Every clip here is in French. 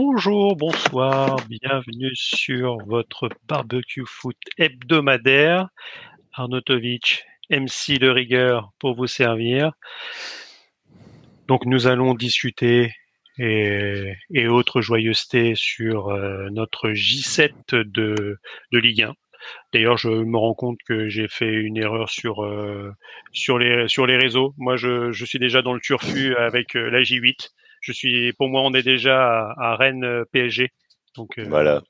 Bonjour, bonsoir, bienvenue sur votre barbecue foot hebdomadaire. Arnautovic, MC de rigueur pour vous servir. Donc nous allons discuter et, autres joyeusetés sur euh, notre J7 de, de Ligue 1. D'ailleurs, je me rends compte que j'ai fait une erreur sur euh, les réseaux. Moi, je, je suis déjà dans le turfu avec euh, la J8. Je suis, pour moi, on est déjà à, à Rennes euh, PSG. Donc euh, Voilà.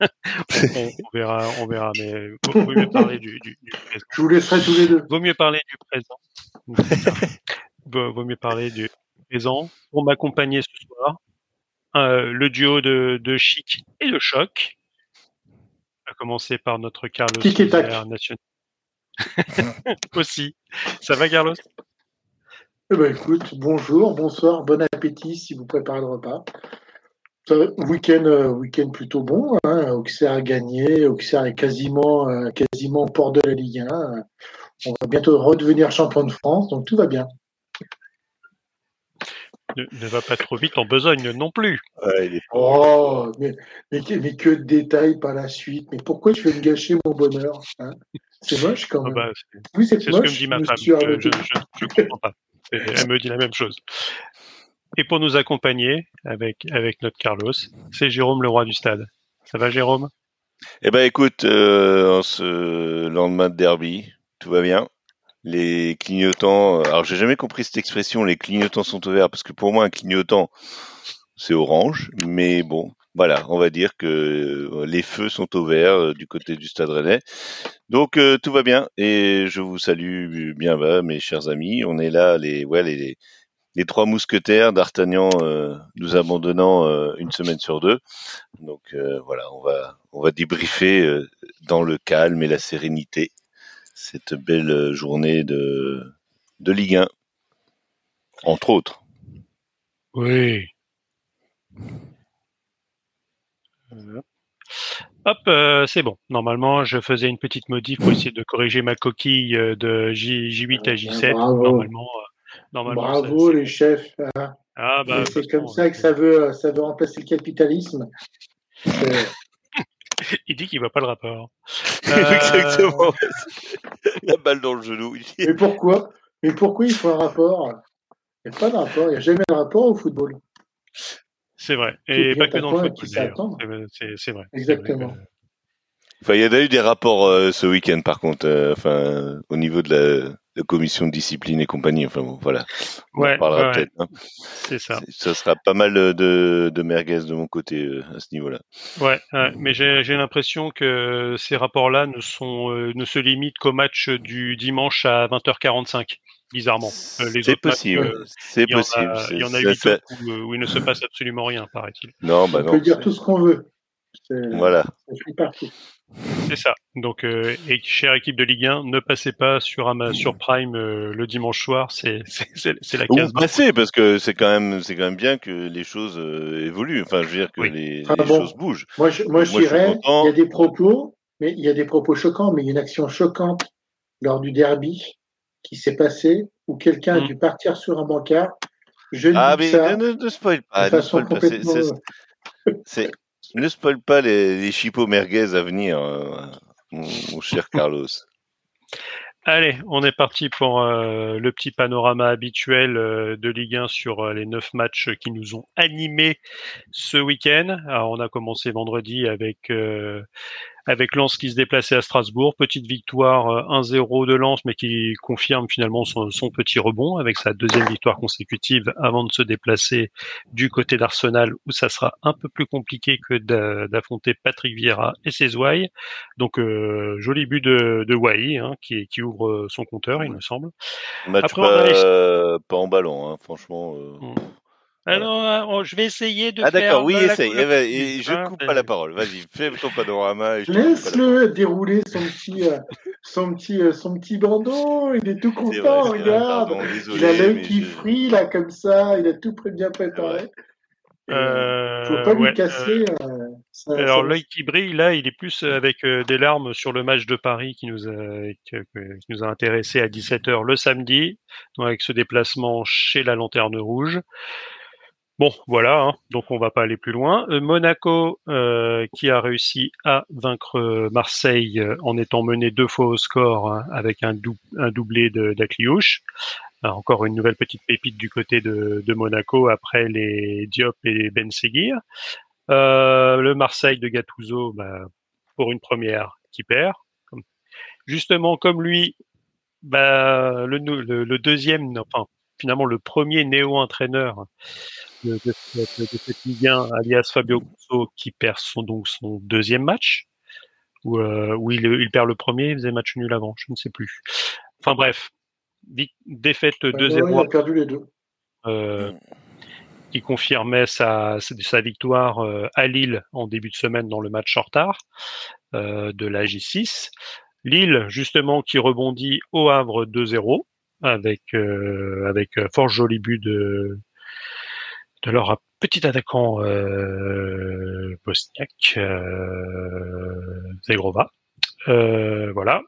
on, verra, on verra. Mais vaut vaut mieux parler du, du, du présent. Je vous laisserai tous les deux. Vaut mieux parler du présent. vaut, vaut mieux parler du présent. Pour m'accompagner ce soir, euh, le duo de, de Chic et de Choc. À commencer par notre Carlos national. Aussi. Ça va, Carlos? Eh ben, écoute, bonjour, bonsoir, bon appétit si vous préparez le repas. Week-end, euh, week-end plutôt bon. Hein. Auxerre a gagné. Auxerre est quasiment, euh, quasiment au port de la Ligue 1. Euh, On va bientôt redevenir champion de France, donc tout va bien. ne, ne va pas trop vite en besogne non plus. Ouais, il est- Oh, mais, mais, que- mais que de détails par la suite. Mais pourquoi je vais me gâcher mon bonheur hein? C'est moche quand Ah même. bah, c'est oui, c'est ce que me moche. dit ma femme. Je, je comprends pas. Elle me dit la même chose. Et pour nous accompagner avec, avec notre Carlos, c'est Jérôme le roi du stade. Ça va, Jérôme? Eh ben écoute, euh, en ce lendemain de derby, tout va bien. Les clignotants, alors j'ai jamais compris cette expression, les clignotants sont au vert, parce que pour moi un clignotant c'est orange, mais bon, voilà, on va dire que euh, les feux sont au vert euh, du côté du Stade Rennais. Donc euh, tout va bien et je vous salue bien bas, mes chers amis. On est là, les ouais les les, trois mousquetaires d'Artagnan euh, nous abandonnant euh, une semaine sur deux. Donc voilà, on va on va débriefer dans le calme et la sérénité cette belle journée de de Ligue 1, entre autres. Oui. Euh, Hop, euh, c'est bon. Normalement, je faisais une petite modif pour essayer de corriger ma coquille euh, de J, J8 à J7. Bravo. Normalement, euh, normalement Bravo ça- les chefs. hein. Ah, bah, c'est comme ça que ça veut, ça veut remplacer le capitalisme. Il dit qu'il voit pas le rapport. Exactement. La balle dans le genou. Mais pourquoi? Mais pourquoi il faut un rapport? Il n'y a pas de rapport, il n'y a jamais de rapport au football. C'est vrai. Et pas que dans le football. C'est- vrai. Exactement. Enfin, il y a eu des rapports euh, ce week-end, par contre, euh, enfin, au niveau de la, de commission de discipline et compagnie. Enfin bon, voilà. On Ouais, en parlera ouais, peut-être. hein. C'est ça. Ça sera pas mal de, de merguez de mon côté euh, à ce niveau-là. Ouais, ouais. mais j'ai l'impression que ces rapports-là ne sont euh, ne se limitent qu'au match du dimanche à 20h45. Bizarrement. Euh, C'est possible. euh, C'est Il y en possible. a, il y en a ça- 8 ça- où, euh, où il ne se passe absolument rien, paraît-il. Non, bah On non. peut dire tout ce qu'on veut. Voilà. fait. C'est ça. Donc, euh, et chère équipe de Ligue 1, ne passez pas sur, Ama- sur Prime euh, le dimanche soir. C'est la case. passer, parce que c'est quand même, c'est quand même bien que les choses euh, évoluent. Enfin, je veux dire que Oui. les, Ah les bon. choses bougent. Moi, je, moi, je Moi, je suis dirais, content. il y a des propos, mais il y a des propos choquants, mais il y a une action choquante lors du derby qui s'est passée où quelqu'un a dû partir sur un bancard. Je ne Ah, dis mais ça ne, ne spoil de pas, ne façon spoil pas. C'est- complètement. c'est- c'est- ne spoil pas les, les chipots merguez à venir, euh, mon, mon cher Carlos. Allez, on est parti pour euh, le petit panorama habituel euh, de Ligue 1 sur euh, les neuf matchs qui nous ont animés ce week-end. Alors, on a commencé vendredi avec euh, avec Lens qui se déplaçait à Strasbourg. Petite victoire euh, 1-0 de Lens, mais qui confirme finalement son, son petit rebond avec sa deuxième victoire consécutive avant de se déplacer du côté d'Arsenal où ça sera un peu plus compliqué que d'a- d'affronter Patrick Vieira et ses ouailles. Donc euh, joli but de, de Wai hein, qui, qui ouvre euh, son compteur, il me semble. Match Après, on pas, a les- euh, pas en ballon, hein, franchement. euh. Mm. Alors, oh, je vais essayer de Ah d'accord, oui, la essaye. Eh ben, et je hein, coupe euh, pas la parole. Vas-y, fais ton panorama. Laisse-le dérouler son petit, euh, son petit, euh, son petit bandeau. Il est tout content. vrai, regarde. pardon, il a l'œil qui je- frille là comme ça. Il a tout bien préparé. Euh, Faut pas lui casser. euh, ça- Alors l'œil qui brille là, il est plus avec euh, des larmes sur le match de Paris qui nous a qui nous a intéressé à 17h le samedi, donc avec ce déplacement chez la Lanterne Rouge. Bon, voilà, hein. donc on va pas aller plus loin. Euh, Monaco euh, qui a réussi à vaincre Marseille en étant mené deux fois au score hein, avec un, un doublé d'Akliouche. encore une nouvelle petite pépite du côté de, Monaco après les Diop et Ben Seguir. le Marseille de Gattuso, bah, pour une première, qui perd. Justement, comme lui, bah, le, le, deuxième, enfin finalement le premier néo-entraîneur de, de, cette Ligue 1, alias Fabio Grosso, qui perd son, donc son deuxième match, où, euh, où il, il, perd le premier, il faisait match nul avant, je ne sais plus. Enfin bref, défaite 2-0. il a perdu les deux. Euh, qui confirmait sa, sa victoire euh, à Lille en début de semaine dans le match en retard euh, de la J6. Lille, justement, qui rebondit au Havre 2-0 avec euh, euh, fort joli but de leur petit attaquant euh, bosniaque Zegrova. Voilà.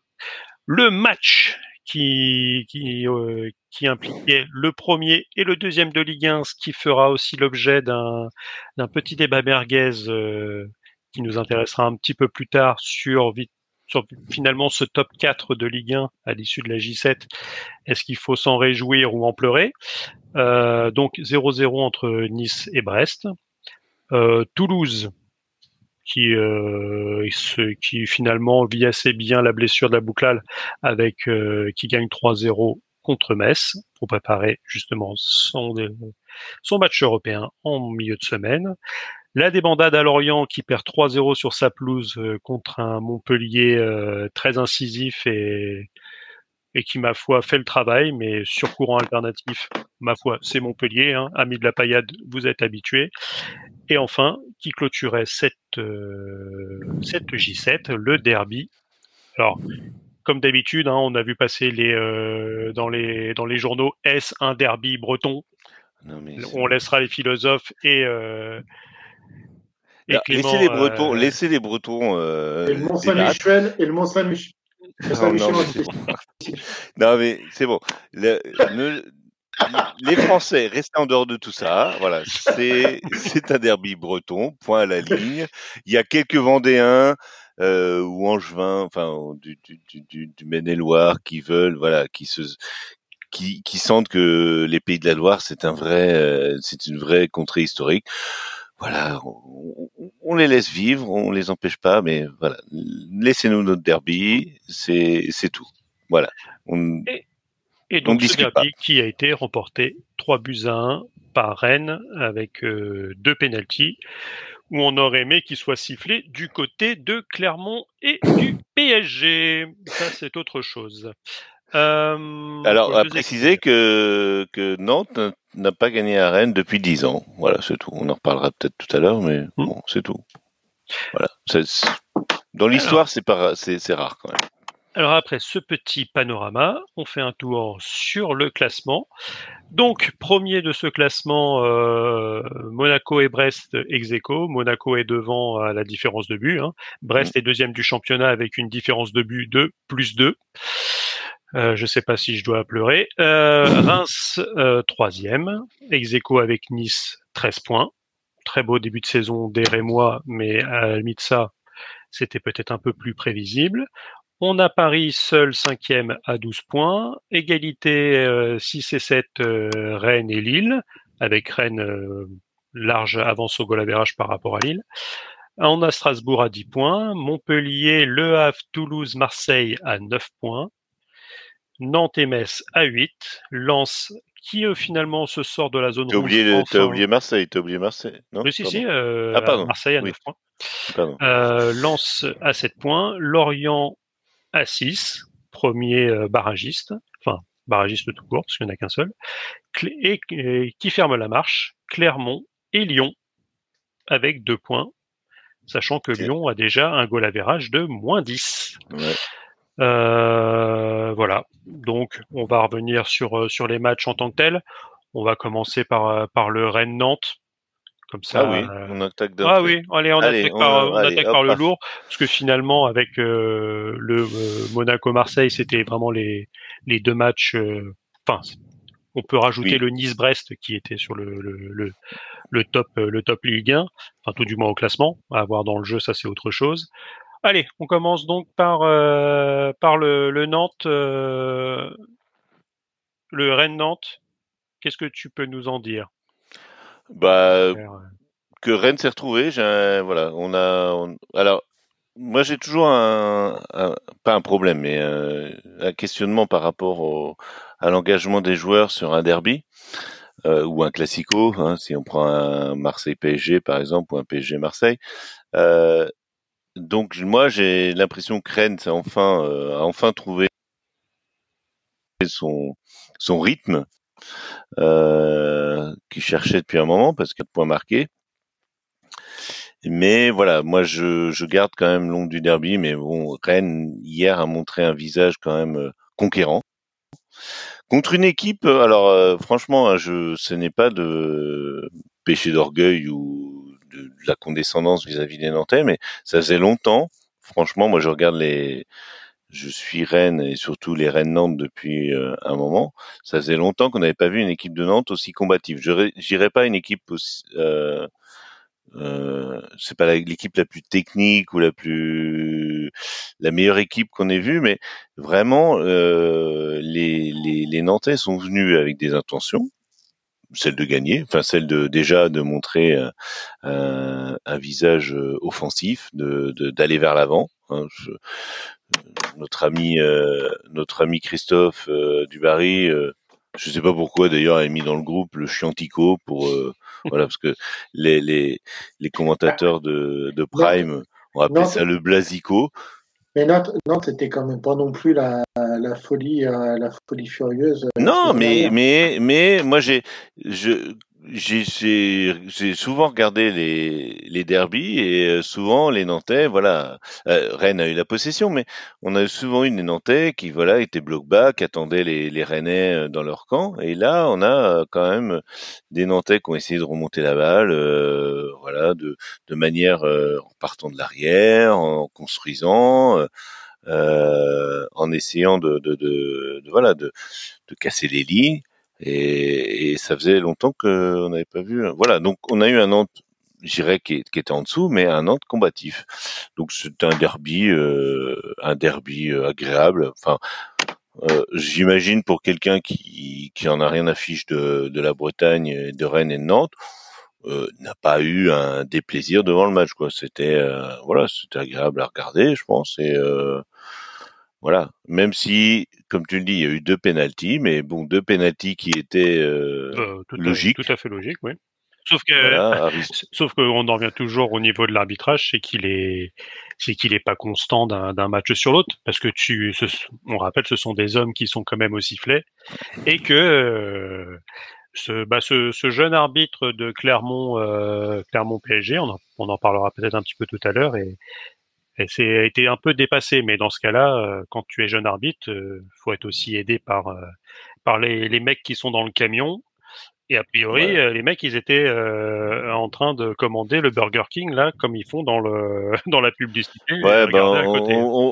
Le match qui qui, impliquait le premier et le deuxième de Ligue 1, ce qui fera aussi l'objet d'un petit débat merguez qui nous intéressera un petit peu plus tard sur sur finalement ce top 4 de Ligue 1 à l'issue de la J7. Est-ce qu'il faut s'en réjouir ou en pleurer? Euh, Donc 0-0 entre Nice et Brest. Euh, Toulouse, qui, euh, qui finalement vit assez bien la blessure de la bouclale avec qui gagne 3-0 contre Metz pour préparer justement son match européen en milieu de semaine. La débandade à Lorient qui perd 3-0 sur sa pelouse euh, contre un Montpellier euh, très incisif et, et qui, ma foi, fait le travail, mais sur courant alternatif, ma foi, c'est Montpellier. Hein. Ami de la paillade, vous êtes habitués. Et enfin, qui clôturait cette, euh, cette J7, le derby. Alors, comme d'habitude, hein, on a vu passer les, dans, les, dans les journaux S un derby breton? On laissera les philosophes et, laissez les Bretons, euh, laissez les Bretons. Euh, et le Mont Saint-Michel et le Mont Saint-Michel. Non, non, non, mais c'est bon. Le, les Français, restez en dehors de tout ça. Voilà, c'est c'est un derby breton. Point à la ligne. Il y a quelques Vendéens. Euh, ou Angevins, enfin du, du, du, du Maine-et-Loire qui veulent, voilà, qui se, qui, qui sentent que les Pays de la Loire c'est un vrai, euh, c'est une vraie contrée historique voilà, on, les laisse vivre, on les empêche pas, mais voilà, laissez-nous notre derby, c'est c'est tout. Voilà. On, et, donc ce derby qui a été remporté 3 buts à 1 par Rennes avec euh, deux pénalties où on aurait aimé qu'il soit sifflé du côté de Clermont et du PSG. Ça c'est autre chose. Euh, Alors, à préciser que, que Nantes n'a pas gagné à Rennes depuis 10 ans. Voilà, c'est tout. On en reparlera peut-être tout à l'heure, mais hmm. bon, c'est tout. Voilà. Dans l'histoire, c'est c'est rare quand même. Alors après ce petit panorama, on fait un tour sur le classement. Donc premier de ce classement, euh, Monaco et Brest ex aequo. Monaco est devant à la différence de but. Hein. Brest hmm. est deuxième du championnat avec une différence de but de plus 2. Euh, je ne sais pas si je dois pleurer. Euh, Reims, euh, troisième. ex avec Nice, 13 points. Très beau début de saison des Rémois, mais à la limite ça, c'était peut-être un peu plus prévisible. On a Paris seul cinquième à 12 points. Égalité 6 et 7 Rennes et Lille, avec Rennes large avance au goal par rapport à Lille. On a Strasbourg à 10 points, Montpellier, Le Havre, Toulouse, Marseille à 9 points. Nantes et Metz à 8, Lens qui euh, finalement se sort de la zone t'as oublié, rouge. T'as oublié Marseille, t'as oublié Marseille, non? Oui, si, si, euh, ah, Marseille à 9 points. Euh, Lens à 7 points, Lorient à 6, premier euh, barragiste, enfin barragiste tout court, parce qu'il n'y en a qu'un seul, et, qui ferme la marche, Clermont et Lyon avec 2 points, sachant que Lyon a déjà un goal average de moins 10. Ouais. Euh, voilà. Donc, on va revenir sur euh, sur les matchs en tant que tels. On va commencer par euh, par le Rennes Nantes. Comme ça. Ah oui, on attaque. Ah oui, allez, on attaque par, on attaque par le lourd, parce que finalement, avec le Monaco Marseille, c'était vraiment les les deux matchs. Enfin, On peut rajouter le Nice-Brest qui était sur le, le, le, top le top Ligue 1, enfin tout du moins au classement. À voir dans le jeu, ça c'est autre chose. Allez, on commence donc par par le, Nantes, le Rennes Nantes. Qu'est-ce que tu peux nous en dire? Bah que Rennes s'est retrouvé. voilà, on a alors moi, j'ai toujours un, pas un problème, mais euh, un questionnement par rapport au, à l'engagement des joueurs sur un derby euh, ou un classico. Hein, si on prend un Marseille-PSG par exemple ou un PSG-Marseille. Euh, donc moi, j'ai l'impression que Rennes a enfin, enfin trouvé son son rythme qu'il cherchait depuis un moment parce qu'il y a de points marqués. Mais voilà, moi je, je garde quand même l'ombre du derby, mais bon, Rennes hier a montré un visage quand même euh, conquérant. Contre une équipe, euh, alors euh, franchement, hein, je, ce n'est pas de péché d'orgueil ou de, la condescendance vis-à-vis des Nantais, mais ça faisait longtemps. Franchement, moi je regarde les, je suis Rennes et surtout les Rennes Nantes depuis un moment. Ça faisait longtemps qu'on n'avait pas vu une équipe de Nantes aussi combative. Je dirais pas une équipe aussi, euh, euh, c'est pas l'équipe la plus technique ou la plus la meilleure équipe qu'on ait vue, mais vraiment euh, les, les, les Nantais sont venus avec des intentions, celle de gagner, enfin celle de déjà de montrer euh, un, un visage euh, offensif, de d'aller vers l'avant. Hein, notre ami notre ami Christophe Dubarry je sais pas pourquoi d'ailleurs, a mis dans le groupe le chiantico pour euh, voilà parce que les les, les commentateurs de, de Prime ont appelé ça le blasico. Mais Nantes, c'était quand même pas non plus la, la folie, euh, la folie furieuse. Euh, non, mais mais mais moi j'ai je j'ai souvent regardé les, les derbies et euh, souvent les Nantais, voilà, euh, Rennes a eu la possession, mais on a souvent eu des Nantais qui, voilà, étaient bloc bas, qui attendaient les, les Rennais euh, dans leur camp. Et là, on a quand même des Nantais qui ont essayé de remonter la balle, voilà, de, de manière en partant de l'arrière, en construisant. en essayant de, de, de, de voilà de, de casser les lignes et, ça faisait longtemps qu'on n'avait pas vu. Voilà, donc on a eu un Nantes, j'irais, qui, qui, était en dessous, mais un Nantes combatif. Donc c'est un derby, euh, un derby euh, agréable. Enfin, euh, j'imagine pour quelqu'un qui, qui en a rien à fiche de, de la Bretagne, de Rennes et de Nantes, euh, n'a pas eu un déplaisir devant le match. Quoi, c'était euh, voilà, c'était agréable à regarder, je pense. Et voilà, même si, comme tu le dis, il y a eu deux pénalties, mais bon, deux pénalties qui étaient euh, euh logiques. tout à fait logique, oui. Sauf que, sauf qu'on en revient toujours au niveau de l'arbitrage, c'est qu'il est, c'est qu'il est pas constant d'un match sur l'autre, parce que tu, on rappelle, ce sont des hommes qui sont quand même au sifflet, et que euh, ce, bah, ce, ce, jeune arbitre de Clermont, euh, Clermont PSG, on en, on en parlera peut-être un petit peu tout à l'heure, et et c'est été un peu dépassé, mais dans ce cas-là, euh, quand tu es jeune arbitre, euh, faut être aussi aidé par euh, par les, les mecs qui sont dans le camion et a priori, euh, les mecs, ils étaient euh, en train de commander le Burger King là, comme ils font dans le dans la publicité. Ouais, ben,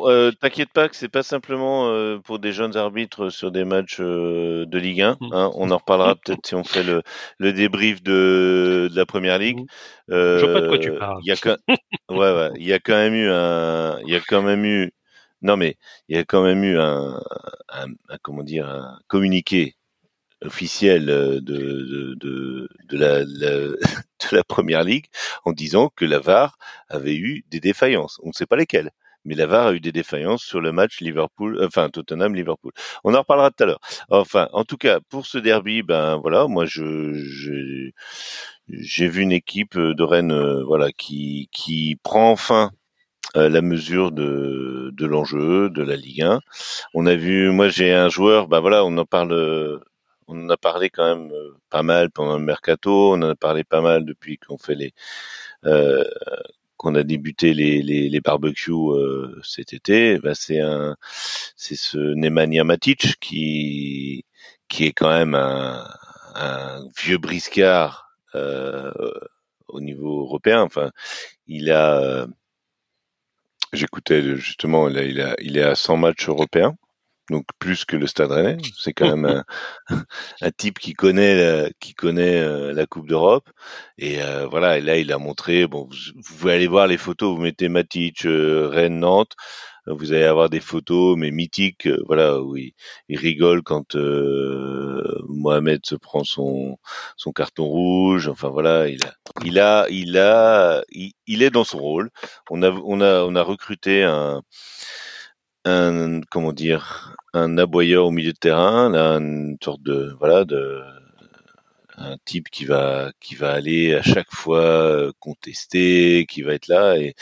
euh, t'inquiète pas que c'est pas simplement pour des jeunes arbitres sur des matchs de Ligue 1. Mmh. Hein, on en reparlera peut-être si on fait le, le débrief de, de la Première Ligue. Mmh. Je vois pas de quoi tu parles. Il y a quand... ouais, ouais, il y a quand même eu un, il y a quand même eu, non mais il y a quand même eu un, un, un comment dire, un communiqué officielle euh, de, de, la, de la première ligue en disant que la VAR avait eu des défaillances. On ne sait pas lesquelles mais la VAR a eu des défaillances sur le match Liverpool, euh, enfin Tottenham Liverpool. On en reparlera tout à l'heure. Enfin, en tout cas, pour ce derby, ben voilà, moi je j'ai vu une équipe de Rennes, euh, voilà, qui qui prend enfin la mesure de de l'enjeu de la Ligue 1. On a vu, moi j'ai un joueur, ben voilà, on en parle on en a parlé quand même euh, pas mal pendant le mercato, on en a parlé pas mal depuis qu'on fait les euh, qu'on a débuté les, barbecues euh, cet été. Bah, c'est un c'est ce Nemanja Matic qui qui est quand même un, vieux briscard euh, au niveau européen. Enfin, il a J'écoutais justement, il, a, il est à 100 matchs européens donc plus que le Stade Rennais. C'est quand même un, un, type qui connaît la, qui connaît euh, la Coupe d'Europe et euh, voilà. Et là, il a montré. Bon, vous, vous, pouvez aller voir les photos. Vous mettez Matic, euh, Rennes, Nantes. Vous allez avoir des photos, mais mythiques, voilà, où il, il rigole quand Mohamed se prend son son carton rouge. Enfin voilà, il a, il a, il a, il, il est dans son rôle. On a, on a, on a recruté un un comment dire un aboyeur au milieu de terrain, là, une sorte de voilà de un type qui va qui va aller à chaque fois contester, qui va être là et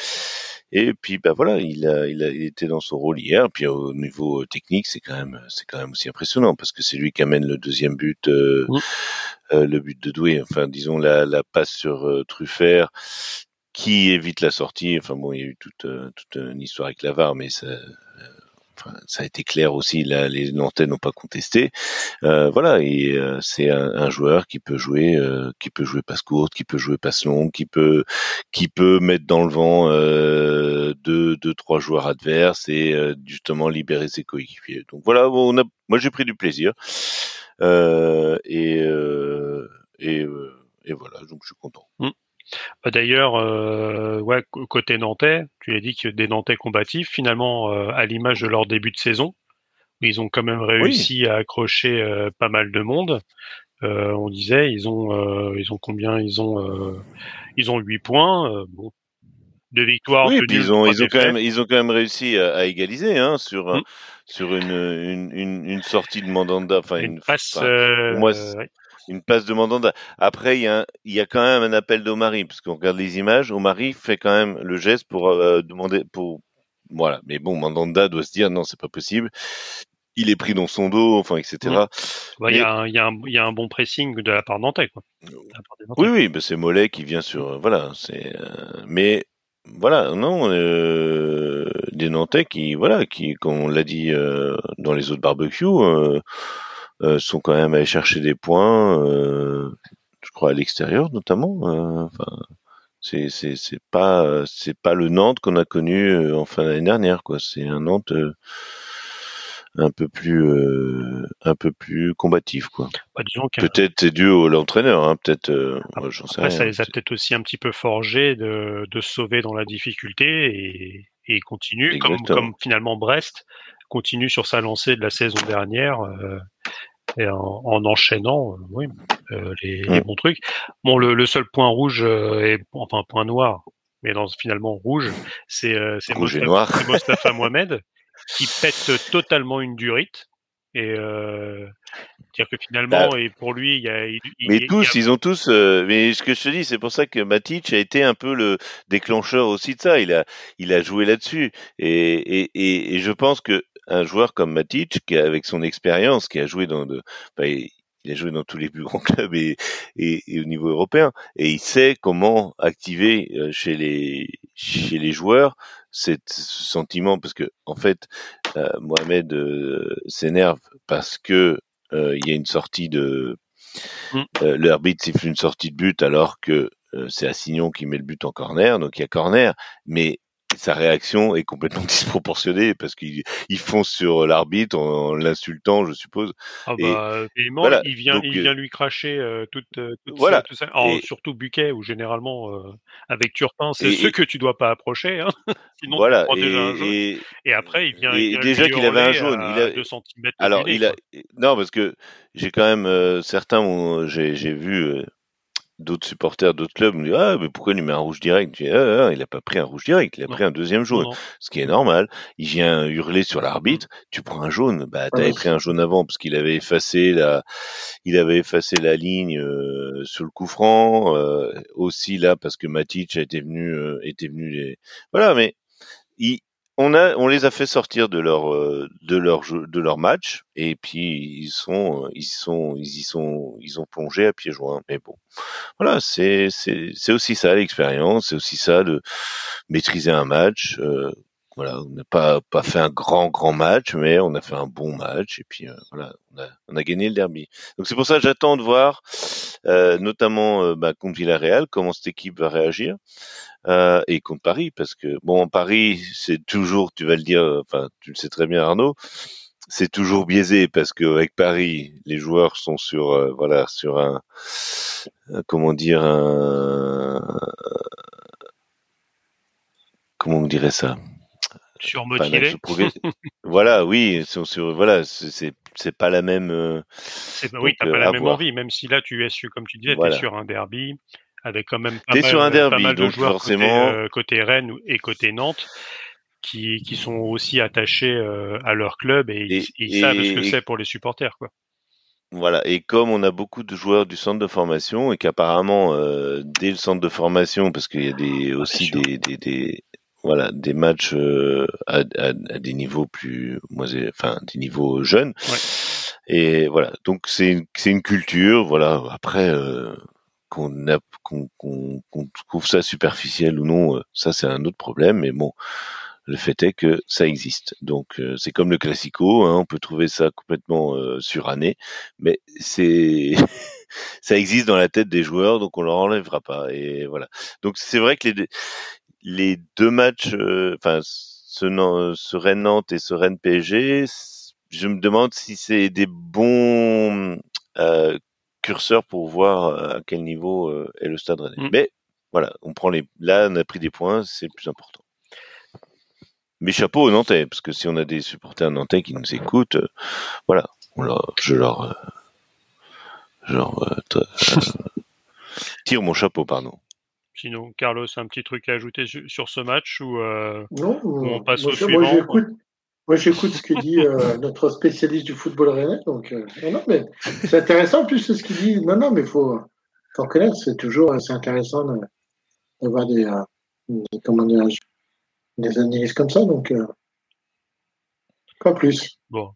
et puis bah voilà, il a il a été dans son rôle hier. Puis au niveau technique, c'est quand même c'est quand même aussi impressionnant parce que c'est lui qui amène le deuxième but, euh, euh, le but de Doué. Enfin disons la la passe sur euh, Truffert qui évite la sortie. Enfin bon, il y a eu toute toute une histoire avec Lavar, mais ça ça a été clair aussi. Là, les Nantais n'ont pas contesté. Euh, voilà, et euh, c'est un, un, joueur qui peut jouer, euh, qui peut jouer passe courte, qui peut jouer passe longue, qui peut, qui peut mettre dans le vent euh, deux, deux, trois joueurs adverses et euh, justement libérer ses coéquipiers. Donc voilà, on a, moi j'ai pris du plaisir et et, et voilà, donc je suis content. Mmh. Bah, d'ailleurs, euh, ouais, côté nantais, tu l'as dit que des nantais combatifs, finalement, euh, à l'image de leur début de saison, ils ont quand même réussi oui. à accrocher euh, pas mal de monde. Euh, on disait, ils ont, euh, ils ont combien? Ils ont, ils ont huit points. bon, deux victoires. Oui, puis ils ont, ils ont quand même, ils ont quand même réussi à, à égaliser hein, sur mmh. sur une, une, une, une, sortie de Mandanda, enfin une, une passe. Enfin, moi, ouais une passe de Mandanda. Après, il y, a, il y a quand même un appel d'Omari, parce qu'on regarde les images, Omari fait quand même le geste pour euh, demander, pour voilà. Mais bon, Mandanda doit se dire non, c'est pas possible. Il est pris dans son dos, enfin, etc. Mmh. Il, y a un, y y a bon pressing de la part Nantais, quoi. Oui, oui, bah c'est Mollet qui vient sur, voilà, c'est, euh, mais voilà, non, euh, des Nantais qui, voilà, qui, comme on l'a dit euh, dans les autres barbecues, euh, euh, sont quand même allés chercher des points, euh, je crois à l'extérieur notamment. Euh, enfin, c'est c'est c'est pas c'est pas le Nantes qu'on a connu en fin d'année dernière quoi. C'est un Nantes un peu plus euh, un peu plus combatif quoi. Bah, peut-être c'est dû à l'entraîneur, hein, peut-être. Euh, après, j'en sais rien, ça les a peut-être aussi un petit peu forgé de, de sauver dans la difficulté et, et continue comme, comme finalement Brest continue sur sa lancée de la saison dernière. Euh, et en, en enchaînant, euh, oui, euh, les, les, bons trucs. Bon, le, le seul point rouge est enfin point noir, mais dans finalement rouge, c'est Mostafa, Mostafa Mohamed qui pète totalement une durite. Et euh, dire que finalement bah, et pour lui il y a il, mais il, tous il a... ils ont tous euh, mais ce que je te dis c'est pour ça que Matic a été un peu le déclencheur aussi de ça. Il a il a joué là-dessus. Et, et, et, et je pense que un joueur comme Matic qui avec son expérience qui a joué dans de il a joué dans tous les plus grands clubs et, et, et, au niveau européen. Et il sait comment activer euh, chez les chez les joueurs cet ce sentiment. Parce que en fait euh, Mohamed euh, s'énerve parce que euh, il y a une sortie de mm. l'arbitre siffle une sortie de but alors que c'est Assignon qui met le but en corner. Donc il y a corner. Mais sa réaction est complètement disproportionnée parce qu'il il fonce sur l'arbitre en, en l'insultant, je suppose. Ah bah, et, voilà. il vient, Donc, il vient lui cracher euh, toute, toute voilà. ça, tout ça. Et, surtout Buquet où généralement euh, avec Turpin, c'est ceux que tu dois pas approcher, hein. sinon voilà. tu prends déjà un jaune. Et, après il vient. Il déjà qu'il avait un jaune, il a. 2 cm Alors il a. Non parce que j'ai quand même euh, certains, j'ai vu d'autres supporters d'autres clubs me disent ah mais pourquoi il lui met un rouge direct? Dis, ah, ah, il a pas pris un rouge direct il a non. pris un deuxième jaune. Non. ce qui est normal. Il vient hurler sur l'arbitre tu prends un jaune. Bah t'avais ah, pris un jaune avant parce qu'il avait effacé la il avait effacé la ligne euh, sur le coup franc euh, aussi là parce que Matic a été venu euh, était venu les voilà mais il, on a, on les a fait sortir de leur, euh, de leur de leur match, et puis ils sont, ils sont, ils y sont, ils ont plongé à pieds joints. Mais bon, voilà, c'est, c'est, c'est aussi ça l'expérience, c'est aussi ça de maîtriser un match. Euh, voilà, on n'a pas pas fait un grand grand match, mais on a fait un bon match et puis euh, voilà, on a, on a gagné le derby. Donc c'est pour ça que j'attends de voir, euh, notamment euh, bah, contre Villarreal, comment cette équipe va réagir euh, et contre Paris, parce que bon, Paris, c'est toujours, tu vas le dire, enfin, tu le sais très bien, Arnaud, c'est toujours biaisé parce qu'avec Paris, les joueurs sont sur euh, voilà sur un comment dire un comment on dirait ça? Surmotivé. voilà, oui, sur, sur voilà, c'est c'est pas la même. Euh, oui, t'as pas la même envie, même si là tu es sur, comme tu disais, tu es sur un derby avec quand même pas, mal, sur un derby, pas mal de joueurs forcément... côté, côté Rennes et côté Nantes qui, qui sont aussi attachés euh, à leur club et, ils, savent ce que c'est pour les supporters. Quoi. Voilà, et comme on a beaucoup de joueurs du centre de formation et qu'apparemment euh, dès le centre de formation, parce qu'il y a des, ah, aussi des, des, des, voilà des matchs euh, à, à, à, des niveaux plus, enfin des niveaux jeunes, ouais. et voilà, donc c'est c'est une culture, voilà. Après euh, qu'on qu'on qu'on trouve ça superficiel ou non, euh, ça c'est un autre problème, mais bon le fait est que ça existe. Donc euh, c'est comme le classico, hein, on peut trouver ça complètement euh, suranné, mais c'est ça existe dans la tête des joueurs, donc on leur enlèvera pas. Et voilà. Donc c'est vrai que les les deux matchs, euh, enfin ce, ce Rennes Nantes et ce Rennes PSG, je me demande si c'est des bons euh, curseurs pour voir à quel niveau est le Stade Rennais. Mmh. Mais voilà, on prend les, là on a pris des points, c'est le plus important. Mais chapeau aux Nantais, parce que si on a des supporters nantais qui nous écoutent, euh, voilà, on leur, je leur, euh, genre, euh, tire mon chapeau, pardon. Sinon, Carlos, un petit truc à ajouter sur ce match ou non, on passe moi, au suivant moi, j'écoute, moi, j'écoute ce que dit notre spécialiste du football rennais. Donc, non, non, mais c'est intéressant en plus ce qu'il dit. Non, non, mais il faut, faut connaître. C'est toujours c'est intéressant d'avoir des, des, comment des analyses comme ça, donc euh, pas plus. Bon.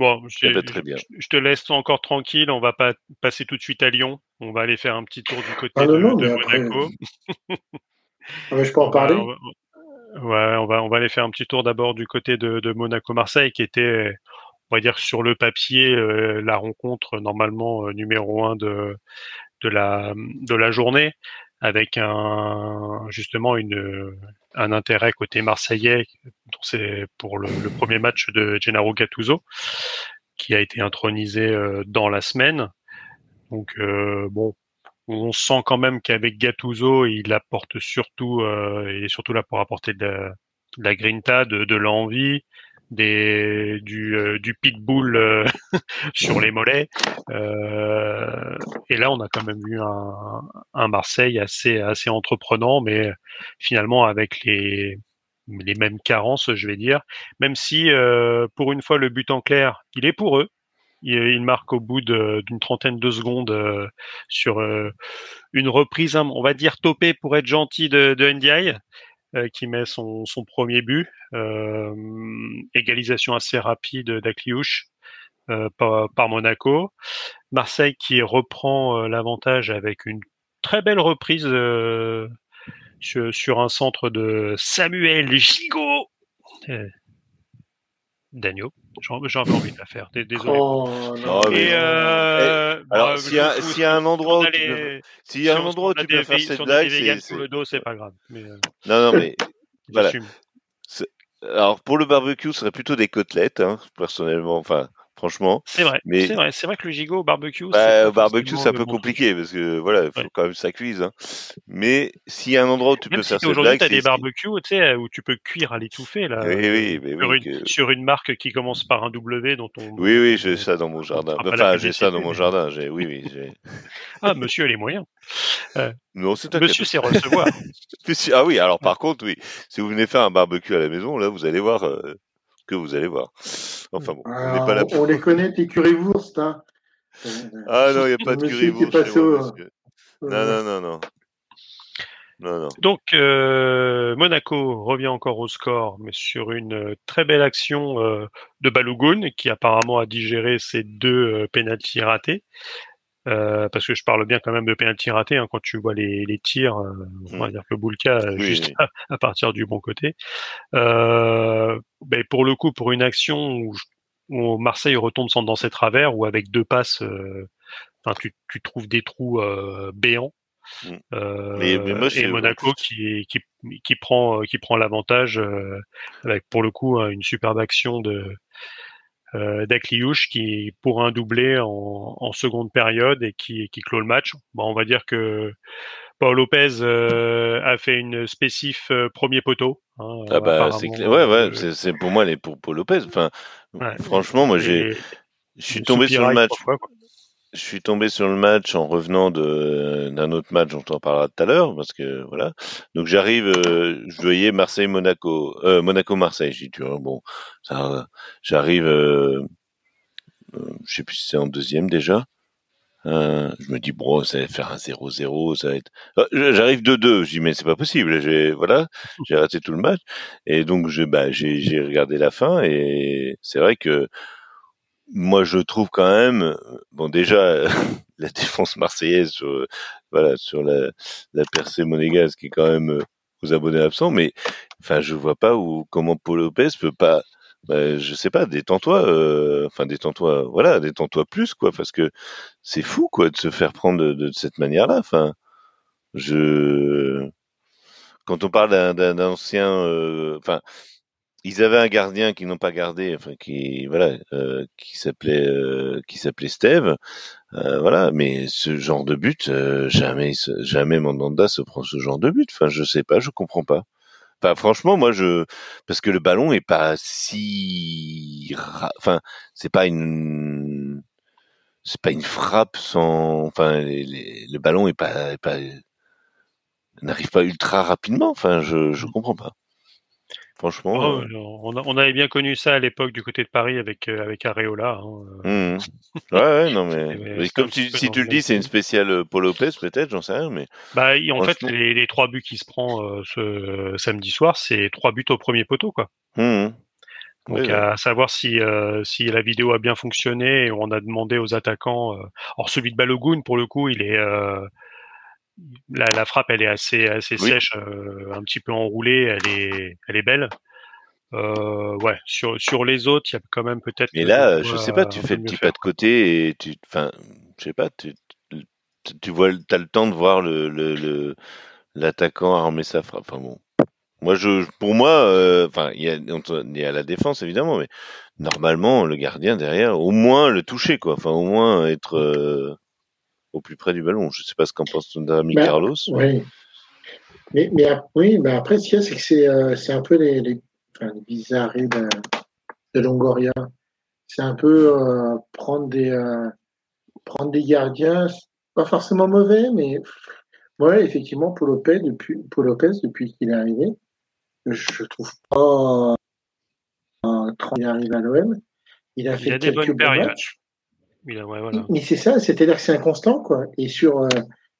Bon, je, eh ben, très bien. je, te laisse encore tranquille. On va pas passer tout de suite à Lyon. On va aller faire un petit tour du côté ah, de, non, de Monaco. ah, je peux en parler. Ouais, on va on va aller faire un petit tour d'abord du côté de, de Monaco-Marseille, qui était, on va dire sur le papier, euh, la rencontre normalement euh, numéro un de de la de la journée, avec un justement une un intérêt côté marseillais c'est pour le, premier match de Gennaro Gattuso qui a été intronisé euh, dans la semaine. Donc euh, bon, on sent quand même qu'avec Gattuso, il apporte surtout euh, et surtout là pour apporter de la, grinta, de l'envie, du, euh, du pitbull euh, sur les mollets. Euh, et là, on a quand même vu un, un, Marseille assez assez entreprenant, mais finalement avec les les mêmes carences, je vais dire. Même si pour une fois le but en clair, il est pour eux. Il, il marque au bout d'une trentaine de secondes sur une reprise, hein, on va dire topée pour être gentil de, de NDI. Euh, qui met son, premier but. Euh, égalisation assez rapide d'Akliouche euh, par, par, Monaco. Marseille qui reprend l'avantage avec une très belle reprise sur, sur, un centre de Samuel Gigot. Daniel. J'avais envie de la faire. Désolé. Oh, non, et euh, eh, alors, s'il y, a, si y a un endroit où tu peux, s'il y a un endroit où tu peux faire cette blague, c'est sur le dos, c'est pas grave. Mais, euh... Non, non, mais voilà. Alors pour le barbecue, ce serait plutôt des côtelettes, hein, personnellement. Enfin, franchement. C'est vrai. Mais c'est vrai, c'est vrai que le gigot au barbecue. Bah, barbecue, c'est un peu compliqué parce que voilà, il faut ouais. quand même que ça cuise. Hein. Mais s'il y a un endroit où tu même peux si faire cette blague, tu as des barbecues, tu sais, où tu peux cuire à l'étouffée là. Oui, oui, mais sur, oui, une, que... sur une marque qui commence par un W dont on. Oui, oui, j'ai ça dans mon jardin. Enfin, j'ai ça dans mon jardin. J'ai, oui, oui, j'ai. ah, monsieur les moyens. Euh, non, c'est Monsieur, c'est recevoir. ah oui, alors par contre, oui, si vous venez faire un barbecue à la maison, là, vous allez voir. Euh que vous allez voir. Enfin bon, Alors, on, pas là on les connaît, tes currywurst. Hein. Ah non, il n'y a pas de currywurst. Au... Non, non, non, non. Non, non. Donc euh, Monaco revient encore au score, mais sur une euh, très belle action euh, de Balogun qui apparemment a digéré ses deux euh, pénalties ratés. Euh, parce que je parle bien quand même de pénalty raté hein, quand tu vois les, les tirs, euh, on va dire que Boulka Oui, juste à, à partir du bon côté. Euh, ben, pour le coup, pour une action où, où Marseille retombe sans- dans ses travers, ou avec deux passes, euh, enfin, tu, tu trouves des trous euh, béants. Mm. Euh, Mais- mais moi, je- et Monaco qui, qui, qui prend, qui prend l'avantage euh, avec pour le coup une superbe action de euh, d'Akliouche qui pour un doublé en, en seconde période et qui, qui clôt le match. Bon, on va dire que Paul Lopez euh, a fait une spécif euh, premier poteau. hein, Ah bah c'est apparemment, clair. Ouais, ouais, c'est c'est pour moi les pour Paul Lopez. Enfin, ouais. franchement, moi j'ai, je suis tombé sur le match. fois. Je suis tombé sur le match en revenant d'un autre match dont on parlera tout à l'heure parce que voilà. Donc j'arrive, euh, je voyais Marseille Monaco, euh, Monaco Marseille. J'ai dit bon, ça, j'arrive, euh, euh, je sais plus si c'est en deuxième déjà. Euh, je me dis bon, ça va faire un 0-0, ça va être. Euh, J'arrive 2-2. Je dis mais c'est pas possible. J'ai voilà, j'ai raté tout le match et donc je bah j'ai regardé la fin et c'est vrai que moi je trouve quand même bon déjà la défense marseillaise sur euh, voilà sur la la percée monégasque qui est quand même euh, aux abonnés absents mais enfin je vois pas où comment Paul Lopez peut pas bah, je sais pas détends-toi euh, enfin détends-toi voilà détends-toi plus quoi parce que c'est fou quoi de se faire prendre de, de cette manière-là enfin je quand on parle d'un ancien euh, enfin ils avaient un gardien qu'ils n'ont pas gardé, enfin qui voilà, euh, qui s'appelait euh, qui s'appelait Steve, euh, voilà. Mais ce genre de but, euh, jamais jamais Mandanda se prend ce genre de but. Enfin, je sais pas, je comprends pas. Enfin, franchement, moi, je parce que le ballon est pas si, enfin, c'est pas une, c'est pas une frappe sans, enfin, le ballon est pas, est pas n'arrive pas ultra rapidement. Enfin, je je comprends pas. Franchement. Oh, euh, on, a- on avait bien connu ça à l'époque du côté de Paris avec euh, avec Areola. hein. Mhm. Ouais, ouais, non, mais, comme tu, si tu le dis, c'est une spéciale euh, Paul Lopez, peut-être, j'en sais rien, mais Bah, en fait, les, les trois buts qu'il se prend euh, ce samedi soir, c'est trois buts au premier poteau, quoi. Mhm. Donc Oui, oui. à savoir si euh, si la vidéo a bien fonctionné on a demandé aux attaquants. Euh... Alors celui de Balogun, pour le coup, il est euh, la, la frappe, elle est assez assez Oui. sèche, euh, un petit peu enroulée, elle est elle est belle. Euh, ouais, sur sur les autres, il y a quand même peut-être. Mais là, quoi je sais pas, tu fais le petit faire, pas de côté et tu, enfin, je sais pas, tu, vois, t'as le temps de voir le, l'attaquant armer sa frappe. Enfin bon, moi, je, pour moi, euh, enfin, il y a, il y a la défense évidemment, mais normalement, le gardien derrière, au moins le toucher, quoi. Enfin, au moins être euh, au plus près du ballon. Je sais pas ce qu'en pense ton ami Bah, Carlos. Oui. Mais, oui, mais après, ce qu'il y a, c'est que c'est euh, c'est un peu les, les, enfin, les bizarreries de, de Longoria. C'est un peu euh, prendre des euh, prendre des gardiens, pas forcément mauvais, mais ouais, effectivement, Paul Lopez depuis Paul Lopez depuis qu'il est arrivé, je trouve pas euh, quand il arrive à l'OM, il a Il fait a des quelques bonnes bons périodes. matchs. Mais c'est ça, c'est-à-dire que c'est inconstant, quoi. Et sur, euh,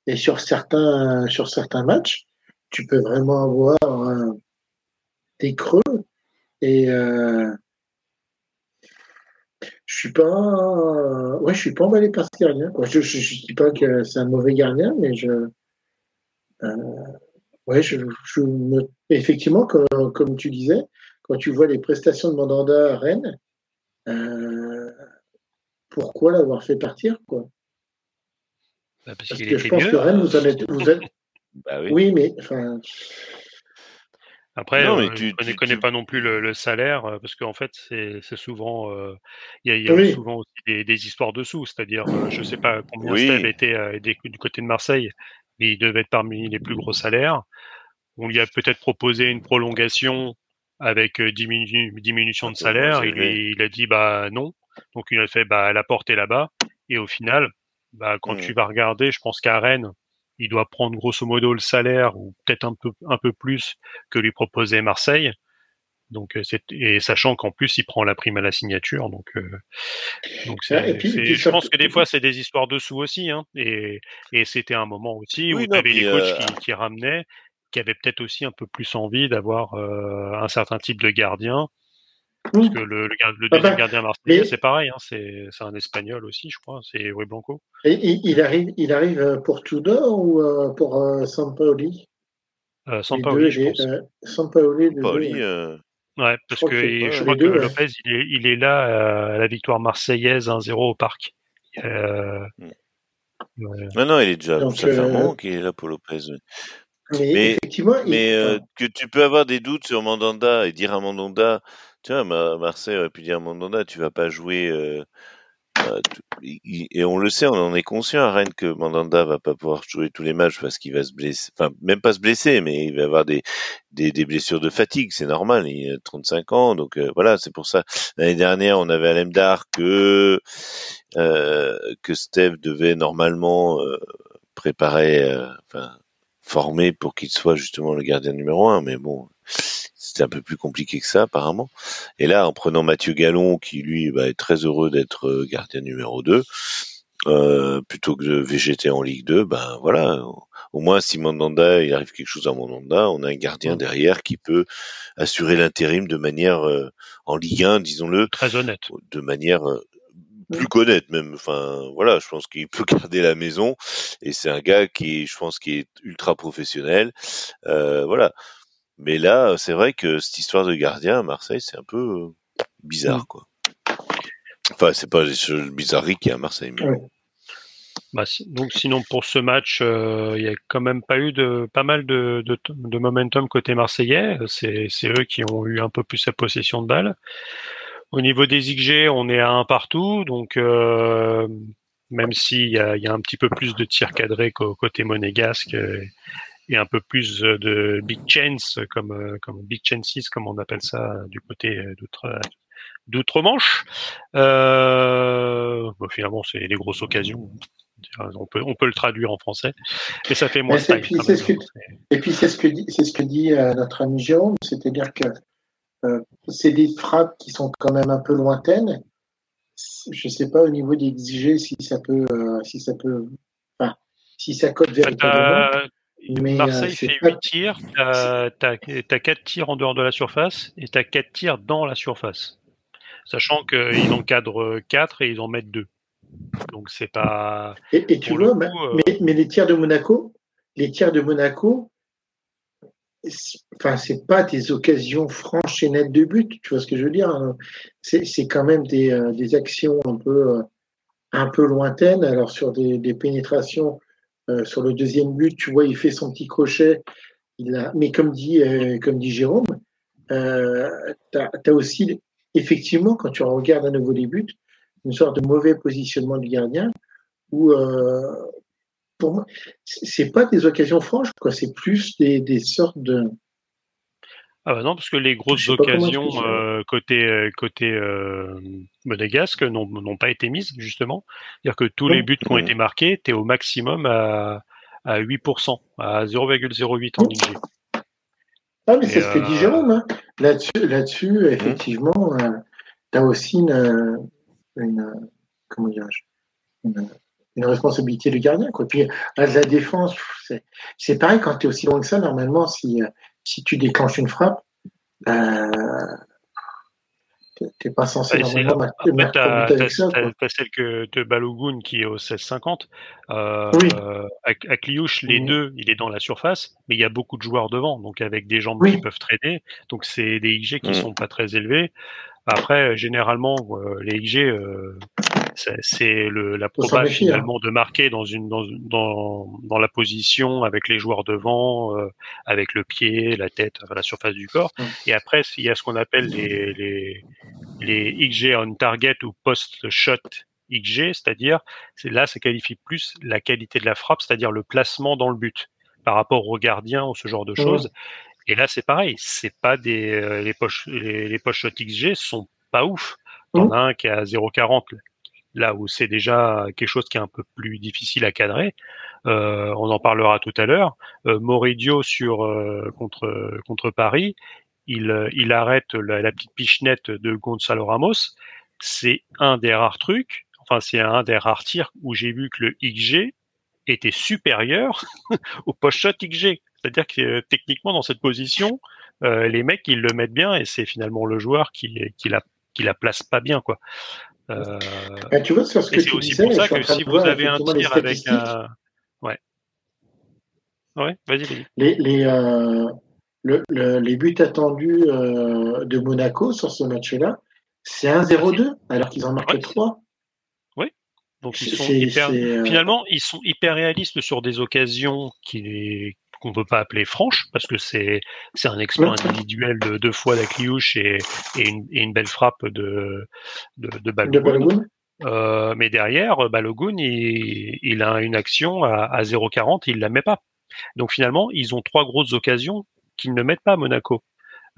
et sur certains, sur certains matchs, tu peux vraiment avoir euh, des creux. Et euh, je suis pas, ouais, je suis pas emballé par ce gardien. Je, je dis pas que c'est un mauvais gardien, mais je, ouais, je, me, effectivement, comme, comme tu disais, quand tu vois les prestations de Mandanda à Rennes, pourquoi l'avoir fait partir, quoi? Bah, parce que je pense mieux. que Rennes, vous en êtes, vous êtes, Bah oui. oui, mais enfin, Après, Non, mais euh, tu- je connais, tu- connais tu- pas non plus le, le salaire, euh, parce qu'en fait, c'est souvent, euh, il y a, il y a Oui. souvent aussi des, des histoires dessous. C'est-à-dire, euh, je sais pas combien Oui. Steve était euh, des- du côté de Marseille, mais il devait être parmi les plus gros salaires. On lui a peut-être proposé une prolongation avec euh, diminu- diminution de moins salaire. Il, il a dit bah non. Donc il a fait bah la porte est là-bas. Et au final, bah quand tu vas regarder, je pense qu'à Rennes, il doit prendre grosso modo le salaire ou peut-être un peu un peu plus que lui proposait Marseille. Donc euh, c'est et sachant qu'en plus il prend la prime à la signature, donc euh, donc c'est, Ah, et puis- c'est- et puis je pense que des fois c'est des histoires dessous aussi, hein, et et c'était un moment aussi Oui, où tu avais les coachs euh, qui, qui ramenaient, qui avaient peut-être aussi un peu plus envie d'avoir euh, un certain type de gardien, parce hmm. que le, le, le Ah deuxième gardien marseillais mais- c'est pareil, hein, c'est un espagnol aussi, je crois, c'est Rui Blanco. Et, il, il arrive, il arrive euh, pour Tudor ou euh, pour euh, Sampaoli? Euh, Sampaoli, deux, je pense. euh, Sampaoli, deux, ouais. euh, Ouais, parce crois que je crois deux, que ouais. Lopez, il est, il est là euh, à la victoire marseillaise 1-0 au parc. Euh, Mm. Non, non, il est déjà. ça fait un moment qu'il est là pour Lopez. Mais, effectivement, mais que tu peux avoir des doutes sur Mandanda et dire à Mandanda, tu vois, Marseille aurait pu dire à Mandanda, tu vas pas jouer euh, et on le sait, on en est conscient à Rennes que Mandanda va pas pouvoir jouer tous les matchs parce qu'il va se blesser, enfin même pas se blesser, mais il va avoir des des, blessures de fatigue, c'est normal. Il a 35 ans, donc euh, voilà, c'est pour ça. L'année dernière, on avait à l'Emdar que euh, que Steve devait normalement euh, préparer, enfin former pour qu'il soit justement le gardien numéro un, mais bon, c'était un peu plus compliqué que ça apparemment. Et là, en prenant Mathieu Gallon, qui lui bah, est très heureux d'être euh, gardien numéro 2, euh, plutôt que de végéter en Ligue 2, ben voilà, au moins si Mandanda il arrive quelque chose à Mandanda, on a un gardien derrière qui peut assurer l'intérim de manière euh, en Ligue 1, disons-le, très honnête, de manière plus honnête même. Enfin voilà, je pense qu'il peut garder la maison et c'est un gars qui, je pense, qui est ultra professionnel. Euh, voilà. Mais là, c'est vrai que cette histoire de gardien à Marseille, c'est un peu euh, bizarre, mm. quoi. Enfin, c'est pas les bizarreries qu'il y a à Marseille. Mais... Bah, donc sinon pour ce match, euh, il y a quand même pas eu de pas mal de, de, de momentum côté marseillais. C'est eux qui ont eu un peu plus sa possession de balle. Au niveau des XG, on est à un partout, donc euh, même s'il y a, y a un petit peu plus de tirs cadrés côté monégasque et un peu plus de big chance comme euh, comme big chances comme on appelle ça du côté d'outre d'outre-Manche. Euh, bon, finalement, c'est des grosses occasions. On peut, on peut le traduire en français, mais ça fait moins et, puis, et c'est ce que dit, c'est ce que dit euh, notre ami Jérôme, c'est-à-dire que euh, c'est des frappes qui sont quand même un peu lointaines. Je ne sais pas au niveau XG si ça peut, euh, si ça peut, enfin, si ça cote véritablement. Marseille fait 8 tirs, tu as, 4 tirs en dehors de la surface et tu as 4 tirs dans la surface. Sachant qu'ils encadrent 4 et ils en mettent 2. Donc c'est pas. Et, tu vois, euh, mais, les tirs de Monaco, les tirs de Monaco, enfin c'est pas des occasions franches et nettes de but. Tu vois ce que je veux dire hein. C'est quand même des, euh, des, actions un peu euh, un peu lointaines. Alors sur des, des pénétrations euh, sur le deuxième but, tu vois, il fait son petit crochet. Il a, mais comme dit, euh, comme dit Jérôme, euh, tu as, aussi, effectivement, quand tu regardes à nouveau les buts, une sorte de mauvais positionnement du gardien où, pour moi, c'est pas des occasions franches, quoi. C'est plus des sortes de, ah bah non, parce que les grosses occasions euh, côté euh, côté euh, monégasque n'ont pas été mises justement. C'est-à-dire que tous les buts qui ont été marqués, tu es au maximum à, à 8%, à 0,08 en XG. Ah mais c'est ce que dit Jérôme. Hein. Là-dessus, là-dessus, effectivement, tu as aussi une, une comment une, une, responsabilité du gardien. Quoi. Puis à la défense, c'est pareil quand tu es aussi loin que ça. Normalement, si si tu déclenches une frappe, euh, t'es pas censé normalement marquer t'as, t'as, celle que, de Balogun qui est au 16-50. Euh, oui. à, Cliouche, les deux, il est dans la surface, mais il y a beaucoup de joueurs devant, donc avec des jambes qui peuvent traîner. Donc c'est des IG qui mm. sont pas très élevés. Après, généralement, euh, les IG, euh, c'est la probabilité hein. finalement de marquer dans une dans, dans, dans, la position avec les joueurs devant, euh, avec le pied, la tête, la surface du corps. Et après, il y a ce qu'on appelle les, les les XG on target ou post shot XG, c'est-à-dire c'est là ça qualifie plus la qualité de la frappe, c'est-à-dire le placement dans le but par rapport au gardien ou ce genre de choses. Et là, c'est pareil, c'est pas des euh, les poches les, les poches shot XG sont pas ouf. T'en as un qui est à 0,40 là où c'est déjà quelque chose qui est un peu plus difficile à cadrer. Euh, on en parlera tout à l'heure. Euh, Moridio sur euh, contre contre Paris, il, il arrête la, petite pichenette de Gonzalo Ramos. C'est un des rares trucs, enfin c'est un des rares tirs où j'ai vu que le XG était supérieur au post-shot XG. C'est-à-dire que euh, techniquement dans cette position, euh, les mecs ils le mettent bien et c'est finalement le joueur qui, qui la qui la place pas bien quoi. Euh, tu vois, sur ce que c'est aussi pour ça que si vous avez un tir avec un. Ouais. Ouais, vas-y. Les, les, euh, le, les buts attendus euh, de Monaco sur ce match-là, c'est 1-0-2, alors qu'ils en marquent 3. Oui. Donc ils sont hyper... finalement ils sont hyper réalistes sur des occasions qui qu'on peut pas appeler franches parce que c'est c'est un exploit individuel de deux fois la cliouche et, et, une, et une belle frappe de de, de Balogun. Euh, mais derrière, Balogun, il, il, a une action à, à 0,40, il la met pas. Donc finalement, ils ont trois grosses occasions qu'ils ne mettent pas à Monaco.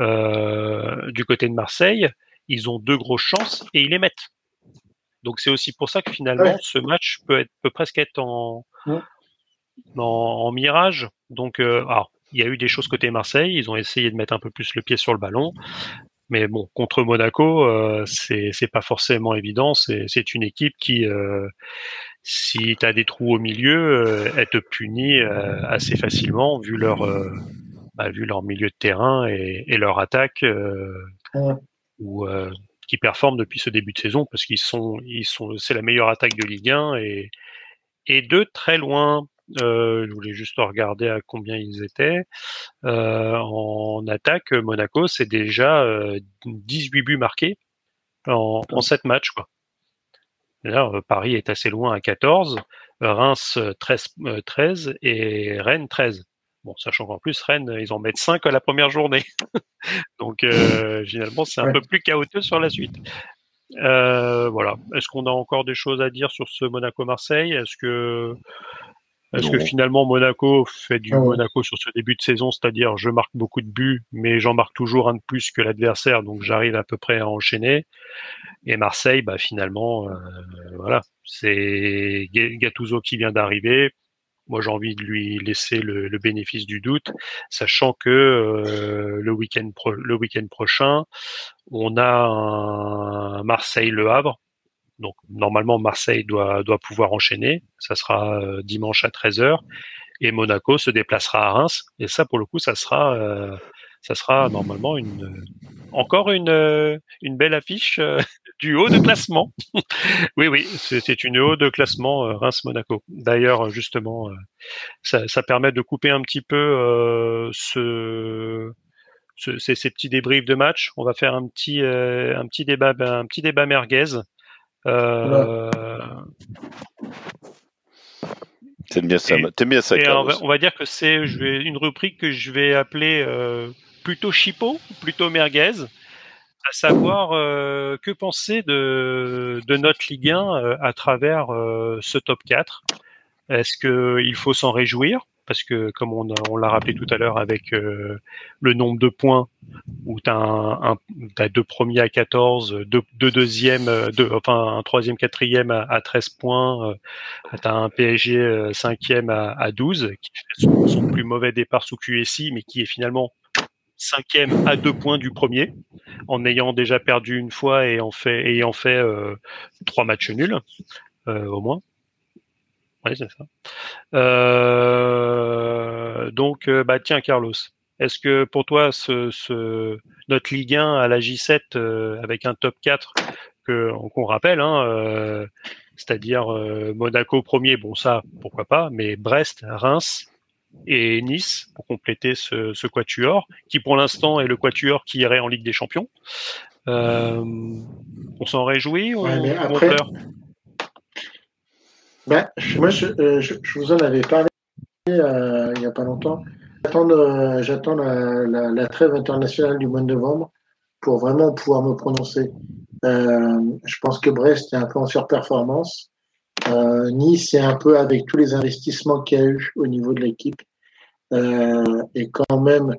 Euh, du côté de Marseille, ils ont deux grosses chances et ils les mettent. Donc c'est aussi pour ça que finalement ce match peut être peut presque être en en, mirage. Donc euh, alors, il y a eu des choses côté Marseille, ils ont essayé de mettre un peu plus le pied sur le ballon. Mais bon, contre Monaco, euh, c'est pas forcément évident. C'est une équipe qui, euh, si tu as des trous au milieu, euh, elle te punit assez facilement vu leur bah, vu leur milieu de terrain et, et leur attaque. Ouais. Ou qui performent depuis ce début de saison parce qu'ils sont, ils sont, c'est la meilleure attaque de Ligue 1 et, et de très loin. Euh, je voulais juste regarder à combien ils étaient. Euh, en attaque, Monaco, c'est déjà euh, 18 buts marqués en, en 7 matchs. Quoi. Paris est assez loin à 14, Reims 13, 13 et Rennes 13. Bon, sachant qu'en plus, Rennes, ils en mettent 5 à la première journée. Donc, euh, finalement, c'est un peu plus chaotique sur la suite. Euh, voilà. Est-ce qu'on a encore des choses à dire sur ce Monaco-Marseille? Est-ce que, est-ce que finalement Monaco fait du Monaco sur ce début de saison, c'est-à-dire je marque beaucoup de buts, mais j'en marque toujours un de plus que l'adversaire, donc j'arrive à peu près à enchaîner. Et Marseille, bah finalement, euh, voilà, c'est Gattuso qui vient d'arriver. Moi, j'ai envie de lui laisser le, le bénéfice du doute, sachant que euh, le week-end pro, le week-end prochain, on a un Marseille-Le Havre. Donc normalement, Marseille doit pouvoir enchaîner. Ça sera euh, dimanche à 13h et Monaco se déplacera à Reims. Et ça, pour le coup, ça sera euh, ça sera normalement une encore une euh, belle affiche du haut de classement. oui, oui, c'est une haut de classement euh, Reims-Monaco. D'ailleurs, justement, ça, permet de couper un petit peu ce, ce ces, petits débriefs de match. On va faire un petit un petit débat un petit débat merguez. Euh, T'aimes bien ça, t'aimes bien ça. On va, on va, dire que c'est je vais, une rubrique que je vais appeler euh, plutôt chipot, plutôt merguez, à savoir euh, que penser de, de notre Ligue 1 euh, à travers euh, ce top 4. Est-ce qu'il faut s'en réjouir? Parce que comme on, l'a rappelé tout à l'heure avec euh, le nombre de points où tu as, deux premiers à 14, deux, deux deuxièmes, deux, enfin un troisième, quatrième à, à 13 points, euh, tu as un PSG euh, cinquième à, à 12 qui fait son, son, plus mauvais départ sous QSI mais qui est finalement cinquième à deux points du premier en ayant déjà perdu une fois et en fait ayant fait euh, trois matchs nuls au moins. Oui, c'est ça. Euh, donc, euh, bah tiens, Carlos, est-ce que pour toi, ce, ce, notre Ligue 1 à la J7 euh, avec un top 4 que qu'on rappelle, hein, euh, c'est-à-dire Monaco premier, bon ça, pourquoi pas, mais Brest, Reims et Nice pour compléter ce, ce quatuor, qui pour l'instant est le quatuor qui irait en Ligue des Champions. on s'en réjouit ou ouais, on pleure? Ben, moi, je, euh, je, je, vous en avais parlé euh, il n'y a pas longtemps. J'attends, euh, j'attends la, la, la, trêve internationale du mois de novembre pour vraiment pouvoir me prononcer. Euh, je pense que Brest est un peu en surperformance. Nice est un peu avec tous les investissements qu'il y a eu au niveau de l'équipe et quand même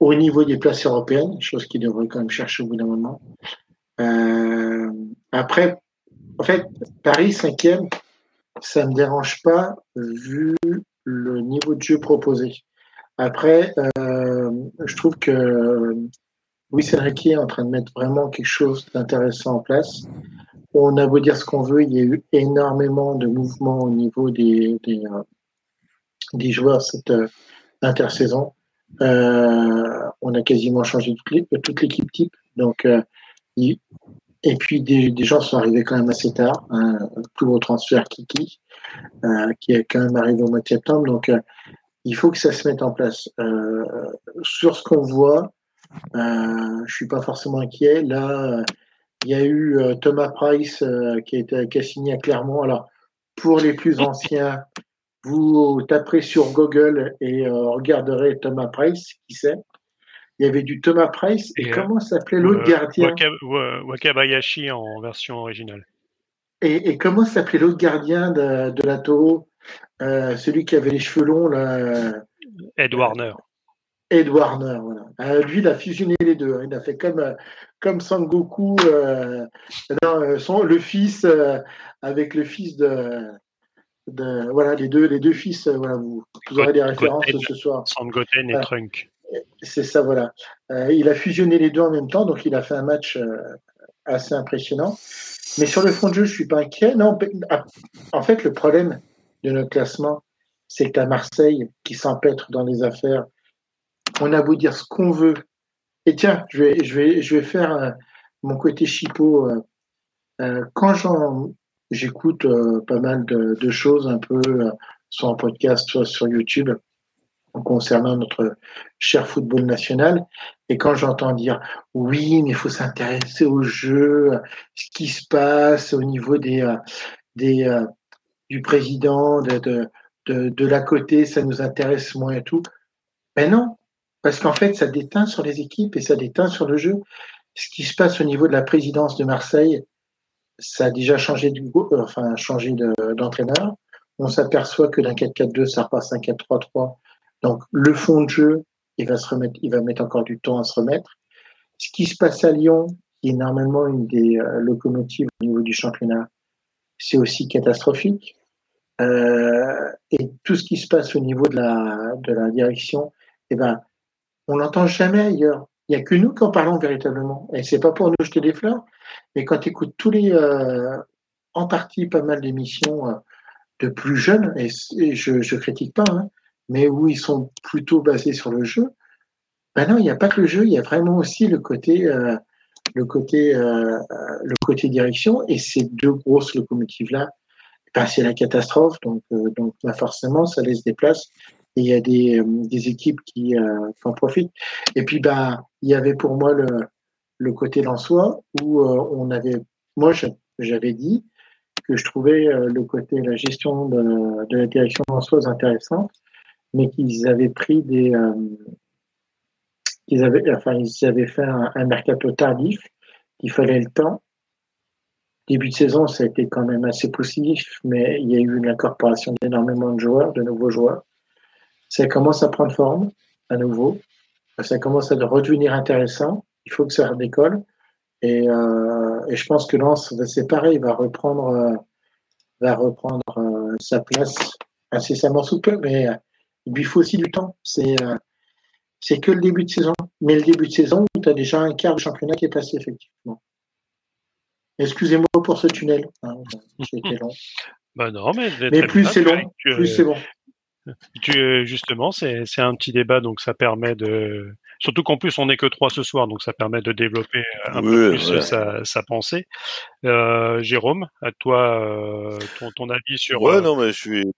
au niveau des places européennes, chose qu'il devrait quand même chercher au bout d'un moment. après, en fait, Paris cinquième, ça me dérange pas vu le niveau de jeu proposé. Après, euh, je trouve que Luis Enrique est en train de mettre vraiment quelque chose d'intéressant en place. On a beau dire ce qu'on veut, il y a eu énormément de mouvements au niveau des, des, euh, des joueurs cette euh, intersaison. Euh, on a quasiment changé toute l'équipe type. Donc, euh, et puis des, des, gens sont arrivés quand même assez tard. Hein, plus gros transfert Kiki, euh, qui est quand même arrivé au mois de septembre. Donc euh, il faut que ça se mette en place. Euh, sur ce qu'on voit, euh, je suis pas forcément inquiet. Là, Il y a eu Thomas Price qui, a été, qui a signé à Clermont. Alors, pour les plus anciens, vous taperez sur Google et regarderez Thomas Price, qui c'est. Il y avait du Thomas Price et, comment s'appelait l'autre gardien Wakabayashi en version originale. Et, comment s'appelait l'autre gardien de, de la Toro? Celui qui avait les cheveux longs, là. Ed Warner. Ed Warner, voilà. Euh, lui, il a fusionné les deux. Hein. Il a fait comme, euh, comme Sangoku, euh, son, le fils avec le fils de, de, voilà, les deux, les deux fils. voilà, vous, aurez des références ce soir. Sangoten et Trunk. C'est ça, voilà. il a fusionné les deux en même temps, donc il a fait un match assez impressionnant. Mais sur le fond de jeu, je suis pas inquiet. Non, ah, en fait, le problème de notre classement, c'est qu'à Marseille, qui s'empêtre dans les affaires, on a beau dire ce qu'on veut. Et tiens, je vais, je vais, je vais faire euh, mon côté chipot. Euh, euh, quand j'écoute pas mal de, choses, un peu, soit en podcast, soit sur YouTube, concernant notre cher football national. Et quand j'entends dire oui, mais il faut s'intéresser au jeu, ce qui se passe au niveau des, des du président, de, de, de, de la côté, ça nous intéresse moins et tout. Mais non, parce qu'en fait, ça déteint sur les équipes et ça déteint sur le jeu. Ce qui se passe au niveau de la présidence de Marseille, ça a déjà changé de, enfin, changé d'entraîneur. On s'aperçoit que d'un 4-4-2, ça repasse un 4-3-3. Donc, le fond de jeu, il va se remettre, il va mettre encore du temps à se remettre. Ce qui se passe à Lyon, qui est normalement une des euh, locomotives au niveau du championnat, c'est aussi catastrophique. Euh, et tout ce qui se passe au niveau de la, direction, eh ben, on l'entend jamais ailleurs. Il n'y a que nous qui en parlons véritablement. Et c'est pas pour nous jeter des fleurs, mais quand tu écoutes tous les, euh, en partie pas mal d'émissions euh, de plus jeunes, et, je, je critique pas, hein, mais où ils sont plutôt basés sur le jeu, ben non, il n'y a pas que le jeu, il y a vraiment aussi le côté, euh, le côté, le côté direction, et ces deux grosses locomotives là, ben c'est la catastrophe. Donc, donc ben forcément, ça laisse des places et il y a des, euh, des équipes qui, euh, en profitent. Et puis, bah, il y avait pour moi le, le côté soi où euh, on avait, moi, j'avais dit que je trouvais le côté, la gestion de, la direction soi intéressante, mais qu'ils avaient pris des, qu'ils avaient, enfin, ils avaient fait un, un mercato tardif, qu'il fallait le temps. Début de saison, ça a été quand même assez positif, mais il y a eu une incorporation d'énormément de joueurs, de nouveaux joueurs ça commence à prendre forme à nouveau, ça commence à redevenir intéressant, il faut que ça redécolle. Et, euh, et je pense que Lens, c'est pareil, va reprendre, euh, va reprendre euh, sa place incessamment sous peu, mais il lui faut aussi du temps. C'est c'est que le début de saison. Mais le début de saison, tu as déjà un quart de championnat qui est passé, effectivement. Excusez-moi pour ce tunnel. Hein, C'était long. Bah non, mais, mais plus c'est long, plus c'est bon. Tu, justement, c'est un petit débat, donc ça permet de. Surtout qu'en plus, on n'est que trois ce soir, donc ça permet de développer un peu plus sa, sa, pensée. Euh, Jérôme, à toi, euh, ton, ton, avis sur. Ouais, euh, non, mais je suis.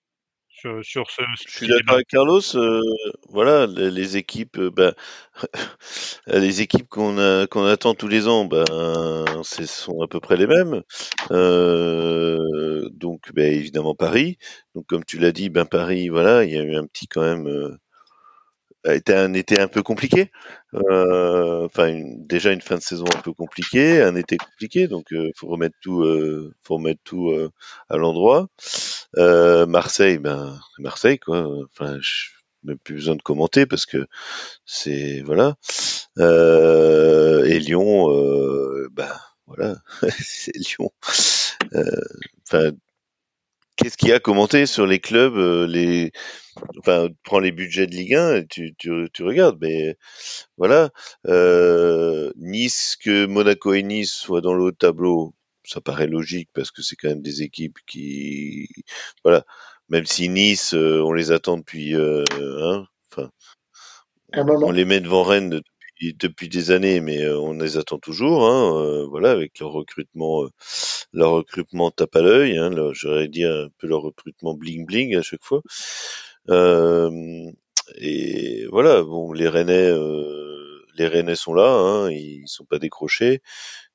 Sur, sur ce, je suis d'accord avec Carlos. Euh, voilà, les, les équipes, euh, ben, les équipes qu'on qu'on attend tous les ans, ben, ce sont à peu près les mêmes. Euh, donc, ben, évidemment Paris. Donc, comme tu l'as dit, ben Paris, voilà, il y a eu un petit quand même euh, été un été un peu compliqué. Euh, enfin, déjà une fin de saison un peu compliquée, un été compliqué, donc euh, faut remettre tout, euh, faut remettre tout euh, à l'endroit. Marseille, ben Marseille quoi. Enfin, même plus besoin de commenter parce que c'est voilà. et Lyon, ben voilà, c'est Lyon. Enfin, qu'est-ce qu'il y a à commenter sur les clubs, euh, les, enfin, prends les budgets de Ligue 1, tu, tu, tu regardes, mais voilà, euh, Nice, que Monaco et Nice soient dans le haut tableau, ça paraît logique parce que c'est quand même des équipes qui, voilà, même si Nice, euh, on les attend depuis, euh, hein, enfin, on les met devant Rennes depuis des années, mais euh, on les attend toujours. Hein, euh, voilà, avec leur recrutement, euh, leur recrutement tape à l'œil. Hein, J'aurais dit un peu leur recrutement bling bling à chaque fois. et voilà, bon, les Rennais, les Rennais sont là, hein, ils sont pas décrochés.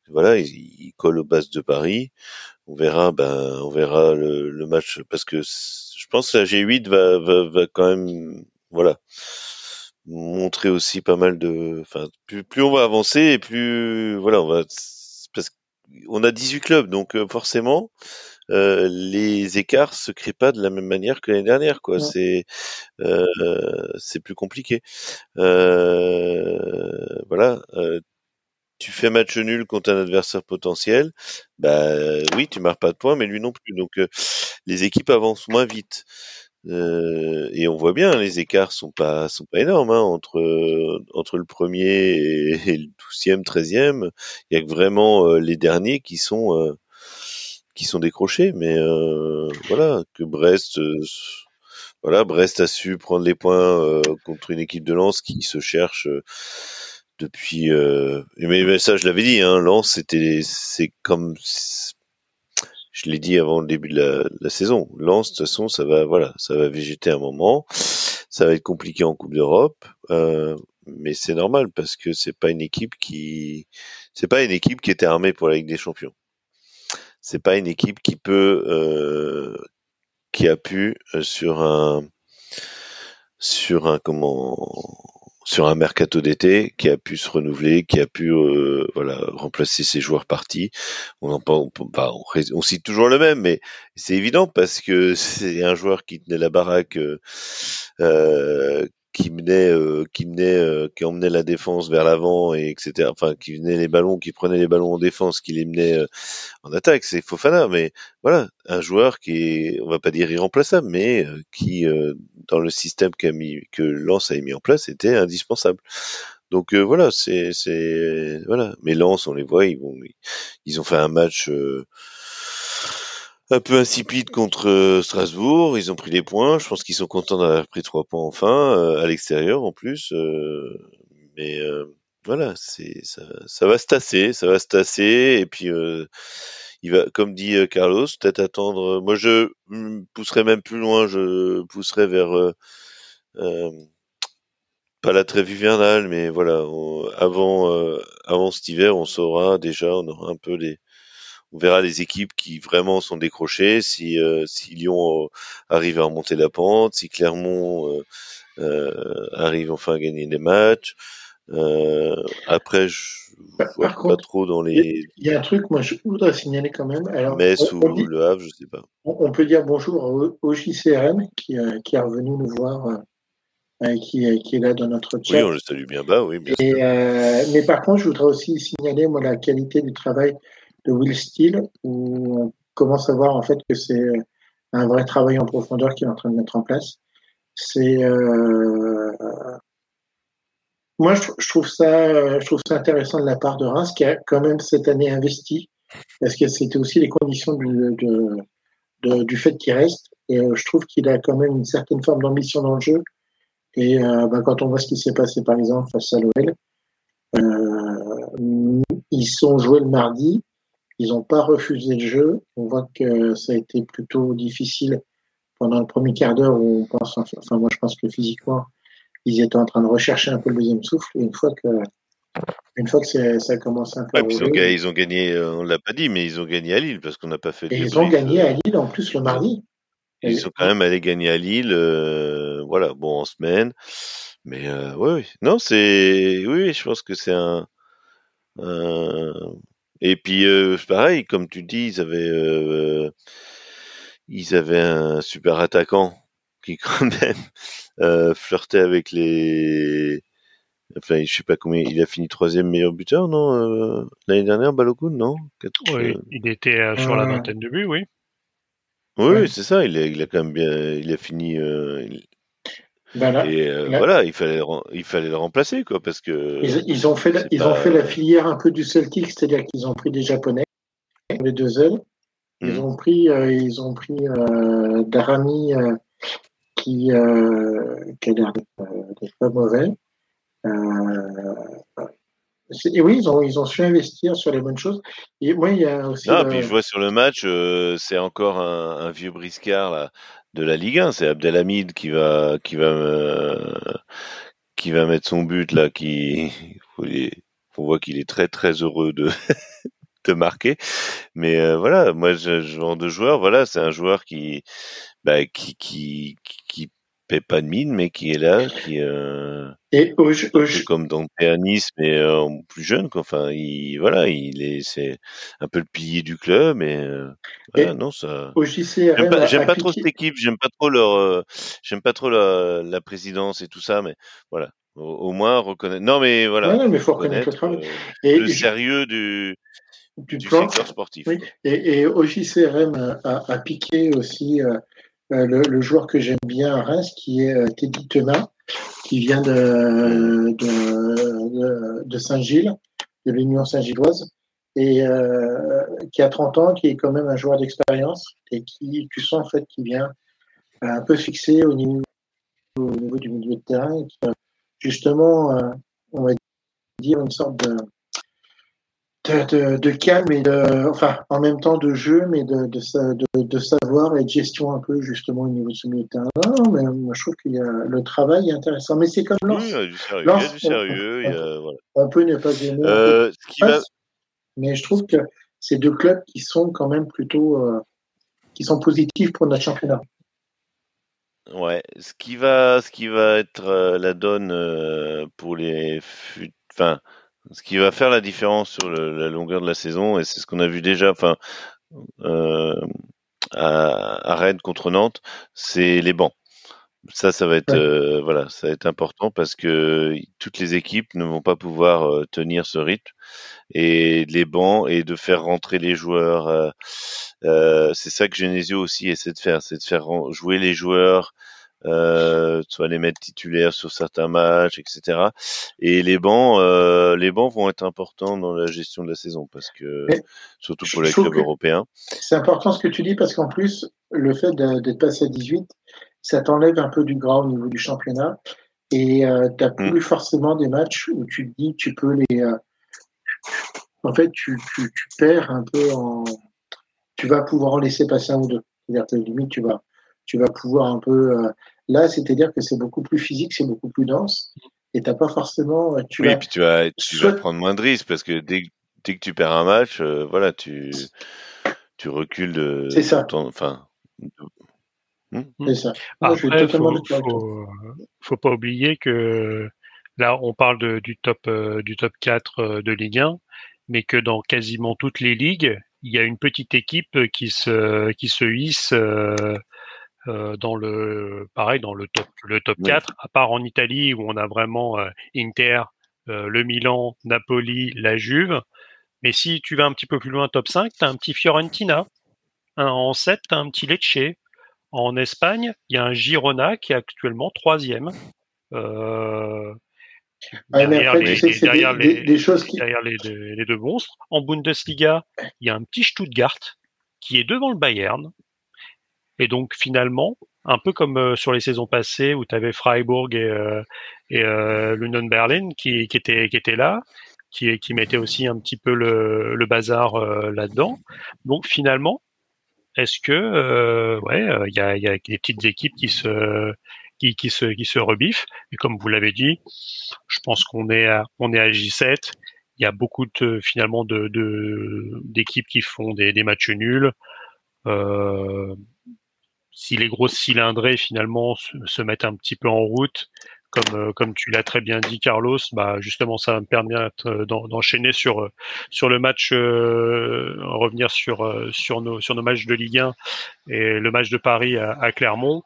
voilà, il, colle aux bases de Paris. On verra, ben, on verra le, match parce que je pense que la G8 va, va, va quand même, voilà, montrer aussi pas mal de, enfin, plus, plus on va avancer et plus, voilà, on va, parce qu'on a 18 clubs, donc euh, forcément, euh, les écarts se créent pas de la même manière que l'année dernière, quoi. C'est euh, c'est plus compliqué. Euh, voilà. Euh, tu fais match nul contre un adversaire potentiel, bah oui, tu marques pas de points, mais lui non plus. Donc les équipes avancent moins vite. Euh, et on voit bien, les écarts sont pas sont pas énormes hein, entre le premier et, le douzième, treizième. Il y a que vraiment les derniers qui sont sont décrochés, mais euh, voilà que Brest, euh, a su prendre les points euh, contre une équipe de Lens qui se cherche depuis. mais, ça, je l'avais dit, hein, Lens, c'était c'est comme je l'ai dit avant le début de la, saison. Lens, de toute façon, ça va, voilà, ça va végéter un moment. Ça va être compliqué en Coupe d'Europe, mais c'est normal parce que c'est pas une équipe qui, c'est pas une équipe qui était armée pour la Ligue des Champions c'est pas une équipe qui peut, euh, qui a pu euh, sur un, sur un comment, sur un mercato d'été, qui a pu se renouveler, qui a pu euh, voilà remplacer ses joueurs partis. On en on, bah, on, cite toujours le même, mais c'est évident parce que c'est un joueur qui tenait la baraque, euh, qui menait, euh, qui menait, euh, qui emmenait la défense vers l'avant et etc. Enfin, qui venait les ballons, qui prenait les ballons en défense, qui les menait euh, en attaque. C'est Fofana, mais voilà, un joueur qui est, on va pas dire irremplaçable, mais qui dans le système mis, que Lens a mis en place était indispensable. Donc voilà, c'est, c'est voilà. Mais Lens, on les voit, ils vont, ils ont fait un match un peu insipide contre euh, Strasbourg. Ils ont pris les points. Je pense qu'ils sont contents d'avoir pris trois points enfin euh, à l'extérieur en plus. Euh, mais voilà, c'est ça, ça, va se tasser, ça va se tasser. Et puis il va, comme dit Carlos, peut-être attendre. Moi, je pousserais même plus loin. Je pousserais vers pas la trêve hivernale, mais voilà, avant avant cet hiver, on saura déjà, on aura un peu les on verra les équipes qui vraiment sont décrochées, si, euh, si Lyon euh, arrive à remonter la pente, si Clermont euh, arrive enfin à gagner des matchs. après, je ne vois pas trop dans les. Il y a un truc, moi, je voudrais signaler quand même. Alors, Metz ou Le Havre, je sais pas. On, peut dire bonjour au, JCRM qui, qui est revenu nous voir. qui, qui, est là dans notre chat. Oui, on le salue bien bas, oui. Bien Et, mais par contre, je voudrais aussi signaler moi, la qualité du travail de Will Steele, où on commence à voir en fait que c'est un vrai travail en profondeur qu'il est en train de mettre en place. C'est euh, moi je, trouve ça je trouve ça intéressant de la part de Reims qui a quand même cette année investi parce que c'était aussi les conditions du, de, du fait qu'il reste. Et euh, je trouve qu'il a quand même une certaine forme d'ambition dans le jeu. Et euh, bah, quand on voit ce qui s'est passé par exemple face à l'OL ils sont joués le mardi ils n'ont pas refusé le jeu. On voit que ça a été plutôt difficile pendant le premier quart d'heure où on pense, enfin moi je pense que physiquement, ils étaient en train de rechercher un peu le deuxième souffle. Et une fois que, une fois que ça a commencé un peu à rouler, ils, ont, gagné, euh, on l'a pas dit, mais ils ont gagné à Lille parce qu'on n'a pas fait. Et ils ont gagné à Lille en plus le mardi. Ils sont quand même allés gagner à Lille, euh, voilà, bon en semaine, mais euh, oui, non, c'est, oui, je pense que c'est un, un, et puis, euh, pareil, comme tu dis, ils avaient, euh, ils avaient un super attaquant qui quand même euh, flirtait avec les. Enfin, je sais pas combien. Il a fini troisième meilleur buteur, non euh, L'année dernière, Balogun, non? Oui, il était euh, sur la vingtaine de buts, oui. Oui, c'est ça. Il a, il a quand même bien. Il a fini. Et voilà, il fallait, il fallait le remplacer, quoi, parce que. Ils, ont fait, la, ils ont fait la filière un peu du Celtic, c'est-à-dire qu'ils ont pris des Japonais, les deux ailes. Ils hmm. ont pris, euh, ils ont pris euh, Darami euh, qui, qui a l'air d'être pas mauvais. et oui, ils ont, ils ont su investir sur les bonnes choses. Et moi, il y a aussi. Non, puis je vois sur le match, c'est encore un, un, vieux briscard là de la Ligue 1. C'est Abdelhamid qui va qui va euh, qui va mettre son but là. Qui on voit qu'il est très très heureux de de marquer. Mais voilà, moi, ce genre de joueur, voilà, c'est un joueur qui, bah, qui, qui, qui paie pas de mine, mais qui est là, qui euh, et comme dans Nice, mais euh, plus jeune. Quoi. Enfin, il voilà, il est c'est un peu le pilier du club, mais euh, voilà, non ça. J'aime pas, j'aime pas trop cette équipe, j'aime pas trop leur, euh, j'aime pas trop la, la, présidence et tout ça, mais voilà. Au, moins reconnaître. Non, mais voilà. Non, mais faut reconnaître, le, et le sérieux du du, du secteur sportif. Oui. Et, et OJCRM a, a, piqué aussi euh, le, joueur que j'aime bien à Reims, qui est euh, Teddy Tenat, qui vient de, de, de, Saint-Gilles, de l'Union Saint-Gilloise, et euh, qui a 30 ans, qui est quand même un joueur d'expérience, et qui, tu sens en fait, qui vient un peu fixé au niveau, au niveau du milieu de terrain, et qui, justement, on va dire, une sorte de, de, calme et de, enfin, en même temps de jeu, mais de, de, de, savoir et de gestion un peu justement au niveau de ce milieu de terrain. Non, mais moi je trouve a le travail est intéressant. Mais c'est comme Lens. Oui, il y a du sérieux. il y a du sérieux on, a, voilà. on, peut ne pas aimer. Euh, va... Mais je trouve que c'est deux clubs qui sont quand même plutôt, euh, qui sont positifs pour notre championnat. Ouais, ce qui va, ce qui va être euh, la donne pour les, enfin ce qui va faire la différence sur le, la longueur de la saison, et c'est ce qu'on a vu déjà, enfin, euh, à, à, Rennes contre Nantes, c'est les bancs. Ça, ça va être euh, voilà, ça va être important parce que toutes les équipes ne vont pas pouvoir euh, tenir ce rythme et les bancs et de faire rentrer les joueurs. Euh, euh, c'est ça que Genesio aussi essaie de faire, c'est de faire jouer les joueurs euh, soit les mettre titulaires sur certains matchs, etc. Et les bancs, euh, les bancs vont être importants dans la gestion de la saison parce que surtout pour les clubs européens. C'est important ce que tu dis parce qu'en plus le fait d'être passé à 18, ça t'enlève un peu du gras au niveau du championnat et euh, tu n'as plus mm. forcément des matchs où tu te dis tu peux les euh, en fait tu, tu, tu, perds un peu en tu vas pouvoir en laisser passer un ou deux. C'est-à-dire que limite tu vas tu vas pouvoir un peu. Euh, là, c'est-à-dire que c'est beaucoup plus physique, c'est beaucoup plus dense, et t'as pas forcément. Euh, tu oui, vas, puis tu vas, tu vas prendre moins de risques parce que dès, dès que tu perds un match, euh, voilà, tu, tu recules de. C'est ça. enfin. Hmm? C'est ça. Après, faut, faut, faut, pas oublier que là, on parle de, du top du top 4 de Ligue 1, mais que dans quasiment toutes les ligues, il y a une petite équipe qui se qui se hisse euh, dans le pareil dans le top le top 4 à part en Italie où on a vraiment euh, Inter euh, le Milan Napoli la Juve. Mais si tu vas un petit peu plus loin top 5 tu as un petit Fiorentina. En 7 tu as un petit Lecce. En Espagne il y a un Girona qui est actuellement troisième. Derrière, les, derrière, les, derrière les, les, deux monstres. En Bundesliga, il y a un petit Stuttgart qui est devant le Bayern, et donc finalement, un peu comme euh, sur les saisons passées où tu avais Freiburg et, euh, euh, l'Union Berlin qui, qui étaient qui étaient là, qui, qui mettaient aussi un petit peu le, le bazar là-dedans. Donc finalement, est-ce que ouais, il y a, y a des petites équipes qui se qui, qui se qui se rebiffent et comme vous l'avez dit, je pense qu'on est à, on est à J7. Il y a beaucoup finalement de d'équipes qui font des, des matchs nuls. Euh, si les grosses cylindrées finalement se, mettent un petit peu en route, comme euh, comme tu l'as très bien dit Carlos, bah justement ça va me permettre euh, d'enchaîner sur euh, sur le match, revenir sur sur nos sur nos matchs de Ligue 1 et le match de Paris à, Clermont.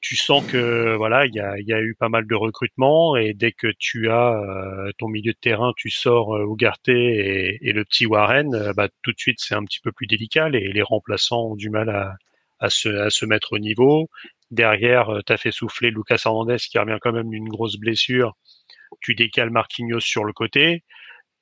tu sens que voilà, il y a, y a, eu pas mal de recrutements et dès que tu as ton milieu de terrain, tu sors Ougarté et, et, le petit Warren, bah, tout de suite c'est un petit peu plus délicat. Les, les remplaçants ont du mal à, à se, à se mettre au niveau. Derrière, euh, tu as fait souffler Lucas Hernandez qui revient quand même d'une grosse blessure. Tu décales Marquinhos sur le côté.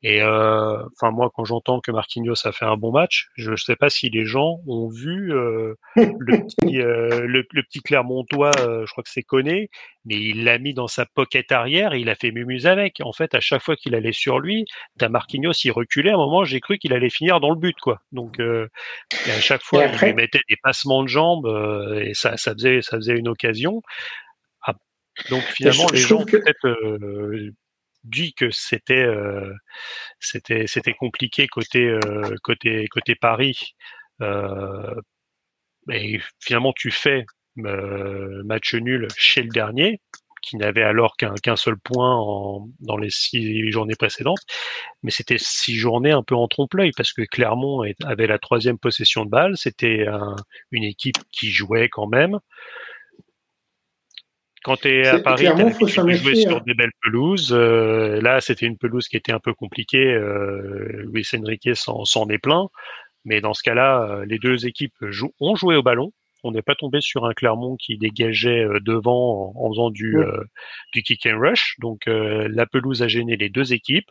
Et euh, enfin moi, quand j'entends que Marquinhos a fait un bon match, je ne sais pas si les gens ont vu euh, le, petit, euh, le, petit Clermontois, euh, je crois que c'est Conné, mais il l'a mis dans sa pocket arrière et il a fait mumuse avec. En fait, à chaque fois qu'il allait sur lui, t'as Marquinhos, il reculait. À un moment, j'ai cru qu'il allait finir dans le but, quoi. Donc à chaque fois, il mettait des passements de jambes et ça, ça faisait, ça faisait une occasion. Ah, donc finalement, les gens peut-être dit que c'était euh, c'était c'était compliqué côté euh, côté côté Paris. Euh, et finalement, tu fais match nul chez le dernier, qui n'avait alors qu'un seul point en, dans les six journées précédentes. Mais c'était six journées un peu en trompe-l'œil parce que Clermont avait la troisième possession de balle. C'était une équipe qui jouait quand même. Quand tu es à Paris, tu jouer sur hein. des belles pelouses. Euh, là, c'était une pelouse qui était un peu compliquée. Euh, Luis Enrique s'en est plein. Mais dans ce cas-là, euh, les deux équipes ont joué au ballon. On n'est pas tombé sur un Clermont qui dégageait euh, devant en, faisant du, du kick and rush. Donc la pelouse a gêné les deux équipes.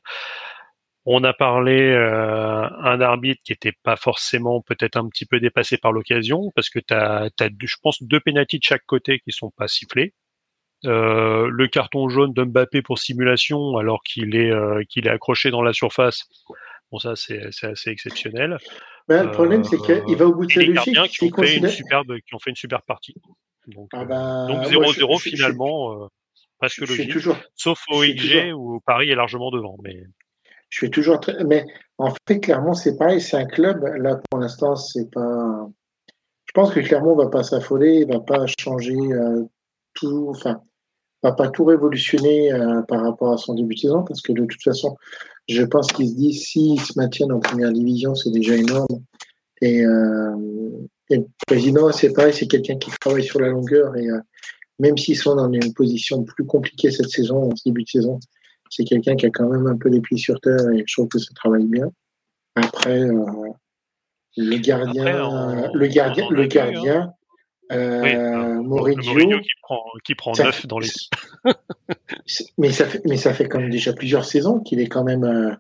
On a parlé euh, un arbitre qui était pas forcément peut-être un petit peu dépassé par l'occasion parce que tu as, je pense, deux pénalties de chaque côté qui sont pas sifflés. Euh, le carton jaune d'Mbappé pour simulation alors qu'il est euh, qu'il est accroché dans la surface. Bon ça c'est assez exceptionnel. Ben, le problème c'est qu'il va au bout de sa logique. Qui ont, fait une superbe, qui ont fait une super partie. Donc 0-0 ah ben, finalement, euh, presque logique. Toujours, sauf au XG où Paris est largement devant. Mais je suis toujours très... mais en fait clairement c'est pareil, c'est un club là pour l'instant c'est pas. Je pense que Clermont va pas s'affoler, il va pas changer tout, enfin va pas tout révolutionner euh, par rapport à son début de saison, parce que de toute façon, je pense qu'il se dit s'ils se maintiennent en première division, c'est déjà énorme. Et, euh, et le président, c'est pareil, c'est quelqu'un qui travaille sur la longueur et euh, même s'ils sont dans une position plus compliquée cette saison, en ce début de saison, c'est quelqu'un qui a quand même un peu les pieds sur terre et je trouve que ça travaille bien. Après, le gardien, le gardien, le hein. gardien, euh, qui prend, qui prend 9 dans l'équipe. mais, ça fait, mais ça fait quand même déjà plusieurs saisons qu'il est quand même, euh,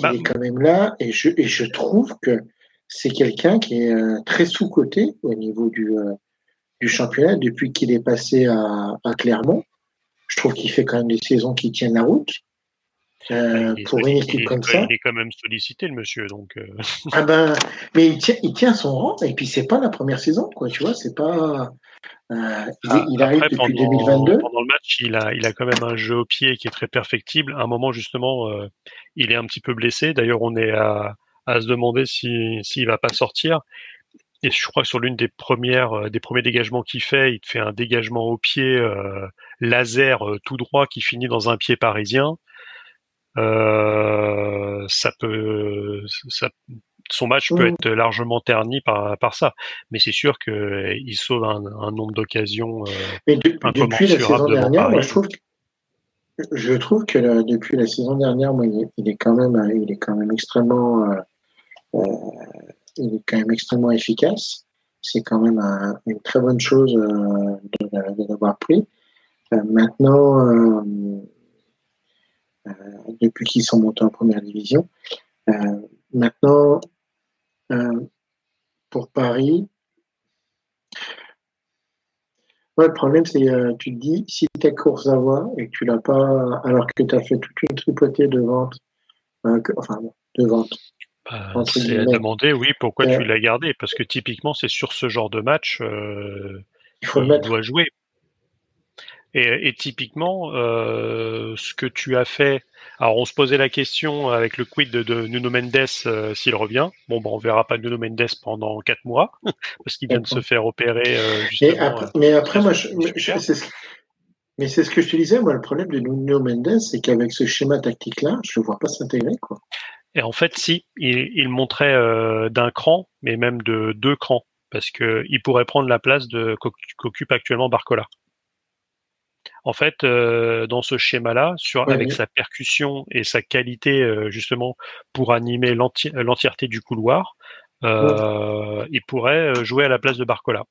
bah, est quand même là. Et je, et je trouve que c'est quelqu'un qui est euh, très sous-coté au niveau du, euh, du championnat depuis qu'il est passé à, à Clermont. Je trouve qu'il fait quand même des saisons qui tiennent la route. Euh, pour une équipe comme ça. Il est quand même sollicité, le monsieur. Donc, euh. ah ben, mais il tient, il tient son rang, et puis c'est pas la première saison, quoi. Tu vois, c'est pas. Euh, il, ah, arrive depuis pendant, 2022. Pendant le match, il a, il a quand même un jeu au pied qui est très perfectible. À un moment, justement, il est un petit peu blessé. D'ailleurs, on est à, à se demander s'il si, va pas sortir. Et je crois que sur l'une des premières, des premiers dégagements qu'il fait, il fait un dégagement au pied laser tout droit qui finit dans un pied parisien. Euh, ça peut, ça, son match peut être largement terni par, par ça. Mais c'est sûr qu'il sauve un, un nombre d'occasions. Euh, Mais depuis la saison dernière, moi, je trouve que, je trouve que depuis la saison dernière, moi, il, est, quand même, il est quand même extrêmement, euh, euh, il est quand même extrêmement efficace. C'est quand même un, une très bonne chose euh, de, l'avoir pris. Euh, maintenant, euh, depuis qu'ils sont montés en première division. Euh, maintenant, euh, pour Paris, le problème, c'est tu te dis, si tu as course à voix et que tu l'as pas, alors que tu as fait toute une tripotée de vente, enfin, de vente. Bah, c'est à demander, oui, pourquoi tu l'as gardé? Parce que typiquement, c'est sur ce genre de match, il faut le doit jouer. Et, typiquement, euh, ce que tu as fait. Alors, on se posait la question avec le quid de, Nuno Mendes euh, s'il revient. Bon, ben, on verra pas Nuno Mendes pendant quatre mois parce qu'il vient de se faire opérer. Euh, mais après, moi, je, mais c'est ce que je te disais. Moi, le problème de Nuno Mendes, c'est qu'avec ce schéma tactique-là, je ne vois pas s'intégrer, quoi. Et en fait, si, il, montrait d'un cran, mais même de deux crans, parce que il pourrait prendre la place de qu'occupe actuellement Barcola en fait, euh, dans ce schéma-là, sur avec sa percussion et sa qualité euh, justement pour animer l'entièreté du couloir, euh, il pourrait jouer à la place de Barcola.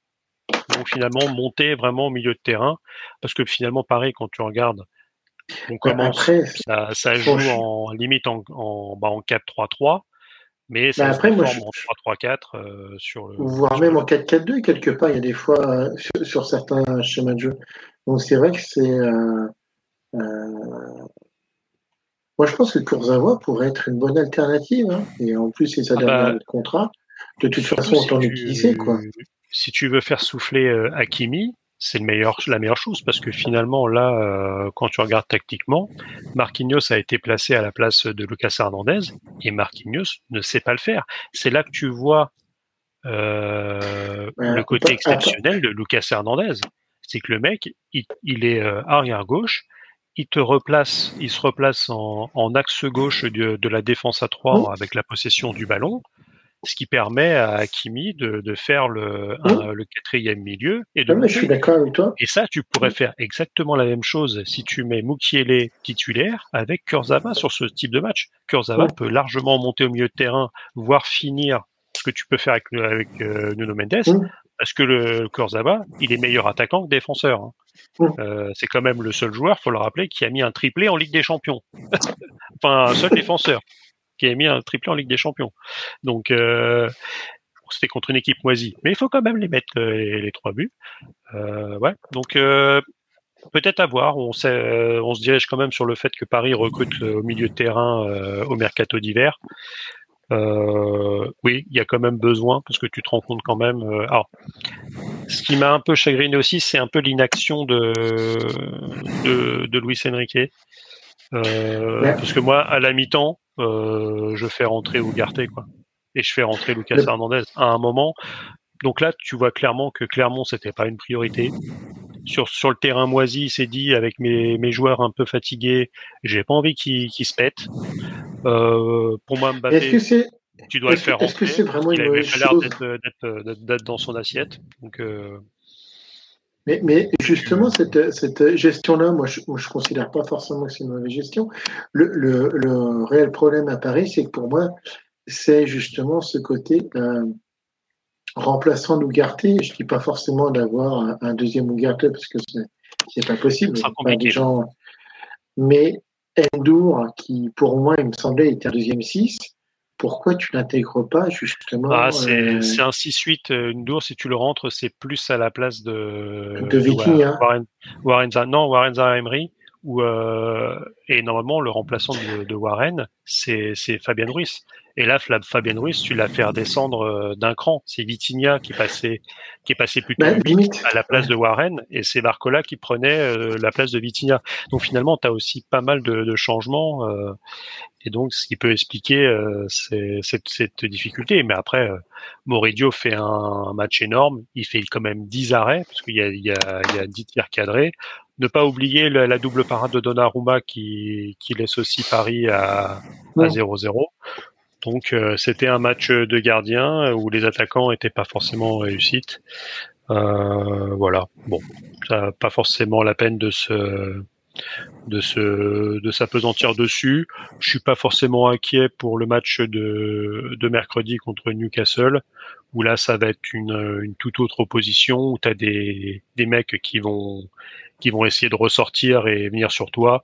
Donc finalement monter vraiment au milieu de terrain, parce que finalement pareil quand tu regardes, on commence, ça, joue en limite en, en, bah, en 4-3-3. Mais ça bah, après, moi, en 3-3-4 sur le. Voire même en 4-4-2, quelque part, il y a des fois sur, certains schémas de jeu. Donc c'est vrai que c'est. Euh, euh, moi, je pense que Kurzawa pourrait être une bonne alternative. Hein. Et en plus, c'est sa ah dernière bah, contrat. De toute façon, on t'en utiliser. Quoi. Si tu veux faire souffler euh, Hakimi, c'est le meilleur, la meilleure chose parce que finalement là, euh, quand tu regardes tactiquement, Marquinhos a été placé à la place de Lucas Hernandez et Marquinhos ne sait pas le faire. C'est là que tu vois euh, le côté exceptionnel de Lucas Hernandez. C'est que le mec, il, est euh, arrière gauche, il te replace, il se replace en, axe gauche de, de, la défense à trois avec la possession du ballon ce qui permet à Hakimi de, de faire le, le quatrième milieu. Et de je suis d'accord avec toi. Et ça, tu pourrais faire exactement la même chose si tu mets Mukiele titulaire avec Kurzawa sur ce type de match. Kurzawa peut largement monter au milieu de terrain, voire finir ce que tu peux faire avec, avec euh, Nuno Mendes, parce que le Kurzawa, il est meilleur attaquant que défenseur. Hein. Euh, c'est quand même le seul joueur, faut le rappeler, qui a mis un triplé en Ligue des Champions. enfin, un seul défenseur qui a mis un triplé en Ligue des Champions. Donc euh, c'était contre une équipe moisie, mais il faut quand même les mettre euh, les, trois buts. Euh, ouais, donc peut-être à voir. On, sait, on se dirige quand même sur le fait que Paris recrute au milieu de terrain au mercato d'hiver. Oui, il y a quand même besoin parce que tu te rends compte quand même. alors, ce qui m'a un peu chagriné aussi, c'est un peu l'inaction de, de, de Luis Enrique. Parce que moi, à la mi-temps, euh, je fais rentrer Ugarte, quoi. Et je fais rentrer Lucas Hernandez à un moment. Donc là, tu vois clairement que Clermont, c'était pas une priorité. Sur, sur le terrain moisi, il s'est dit, avec mes, mes joueurs un peu fatigués, j'ai pas envie qu'ils qu se pètent. Euh, pour moi, Mbappé, tu dois le faire rentrer. Est-ce que c'est vraiment il avait pas l'air d'être dans son assiette. Donc, euh, mais, mais, justement, cette, cette gestion-là, moi, je ne considère pas forcément que c'est une mauvaise gestion. Le, le, le, réel problème à Paris, c'est que pour moi, c'est justement ce côté euh, remplaçant l'Ougarté. Je ne dis pas forcément d'avoir un, un, deuxième Ougarté parce que c'est pas possible. Pas des gens... Mais Endur, qui pour moi, il me semblait être un deuxième 6, pourquoi tu l'intègres pas justement ah, c'est, euh... un 6-8 euh, Ndour, si tu le rentres, c'est plus à la place de, de Vitinha. Warren, Warren, non, Warren Emery. Ou, euh, et normalement, le remplaçant de, de Warren, c'est, Fabien Ruiz. Et là, Fabien Ruiz, tu l'as fait redescendre euh, d'un cran. C'est Vitinha qui passait, qui est passé plutôt ben, à la place de Warren, et c'est Barcola qui prenait euh, la place de Vitinha. Donc finalement, tu as aussi pas mal de, de changements, euh, et donc ce qui peut expliquer cette, cette, difficulté. Mais après, Moridio fait un, match énorme. Il fait quand même 10 arrêts, parce qu'il y a, il y, a, il y a 10 tirs cadrés. Ne pas oublier la, la double parade de Donnarumma qui, qui laisse aussi Paris à 0-0. Donc euh, c'était un match de gardien où les attaquants n'étaient pas forcément réussites. Euh, voilà. Bon, ça pas forcément la peine de se de se de s'apesantir dessus. Je suis pas forcément inquiet pour le match de, de mercredi contre Newcastle où là ça va être une, une toute autre opposition où tu as des, des mecs qui vont qui vont essayer de ressortir et venir sur toi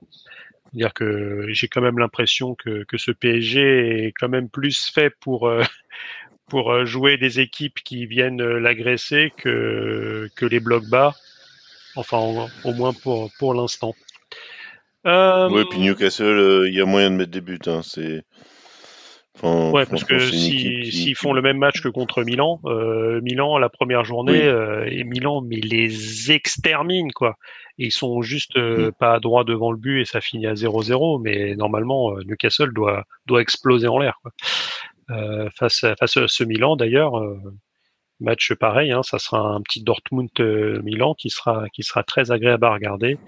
dire que j'ai quand même l'impression que, que ce PSG est quand même plus fait pour euh, pour euh, jouer des équipes qui viennent l'agresser que que les blocs bas. Enfin, au, moins pour pour l'instant. Euh... Oui, puis Newcastle, il y a moyen de mettre des buts. Hein, c'est ouais, parce que s'ils si, font le même match que contre Milan, euh, Milan la première journée euh, et Milan mais les extermine quoi. Et ils sont juste euh, mm. pas droit devant le but et ça finit à 0-0, mais normalement euh, Newcastle doit doit exploser en l'air quoi. Euh, face à, face à ce Milan d'ailleurs. Match pareil, hein, ça sera un petit Dortmund Milan qui sera qui sera très agréable à regarder.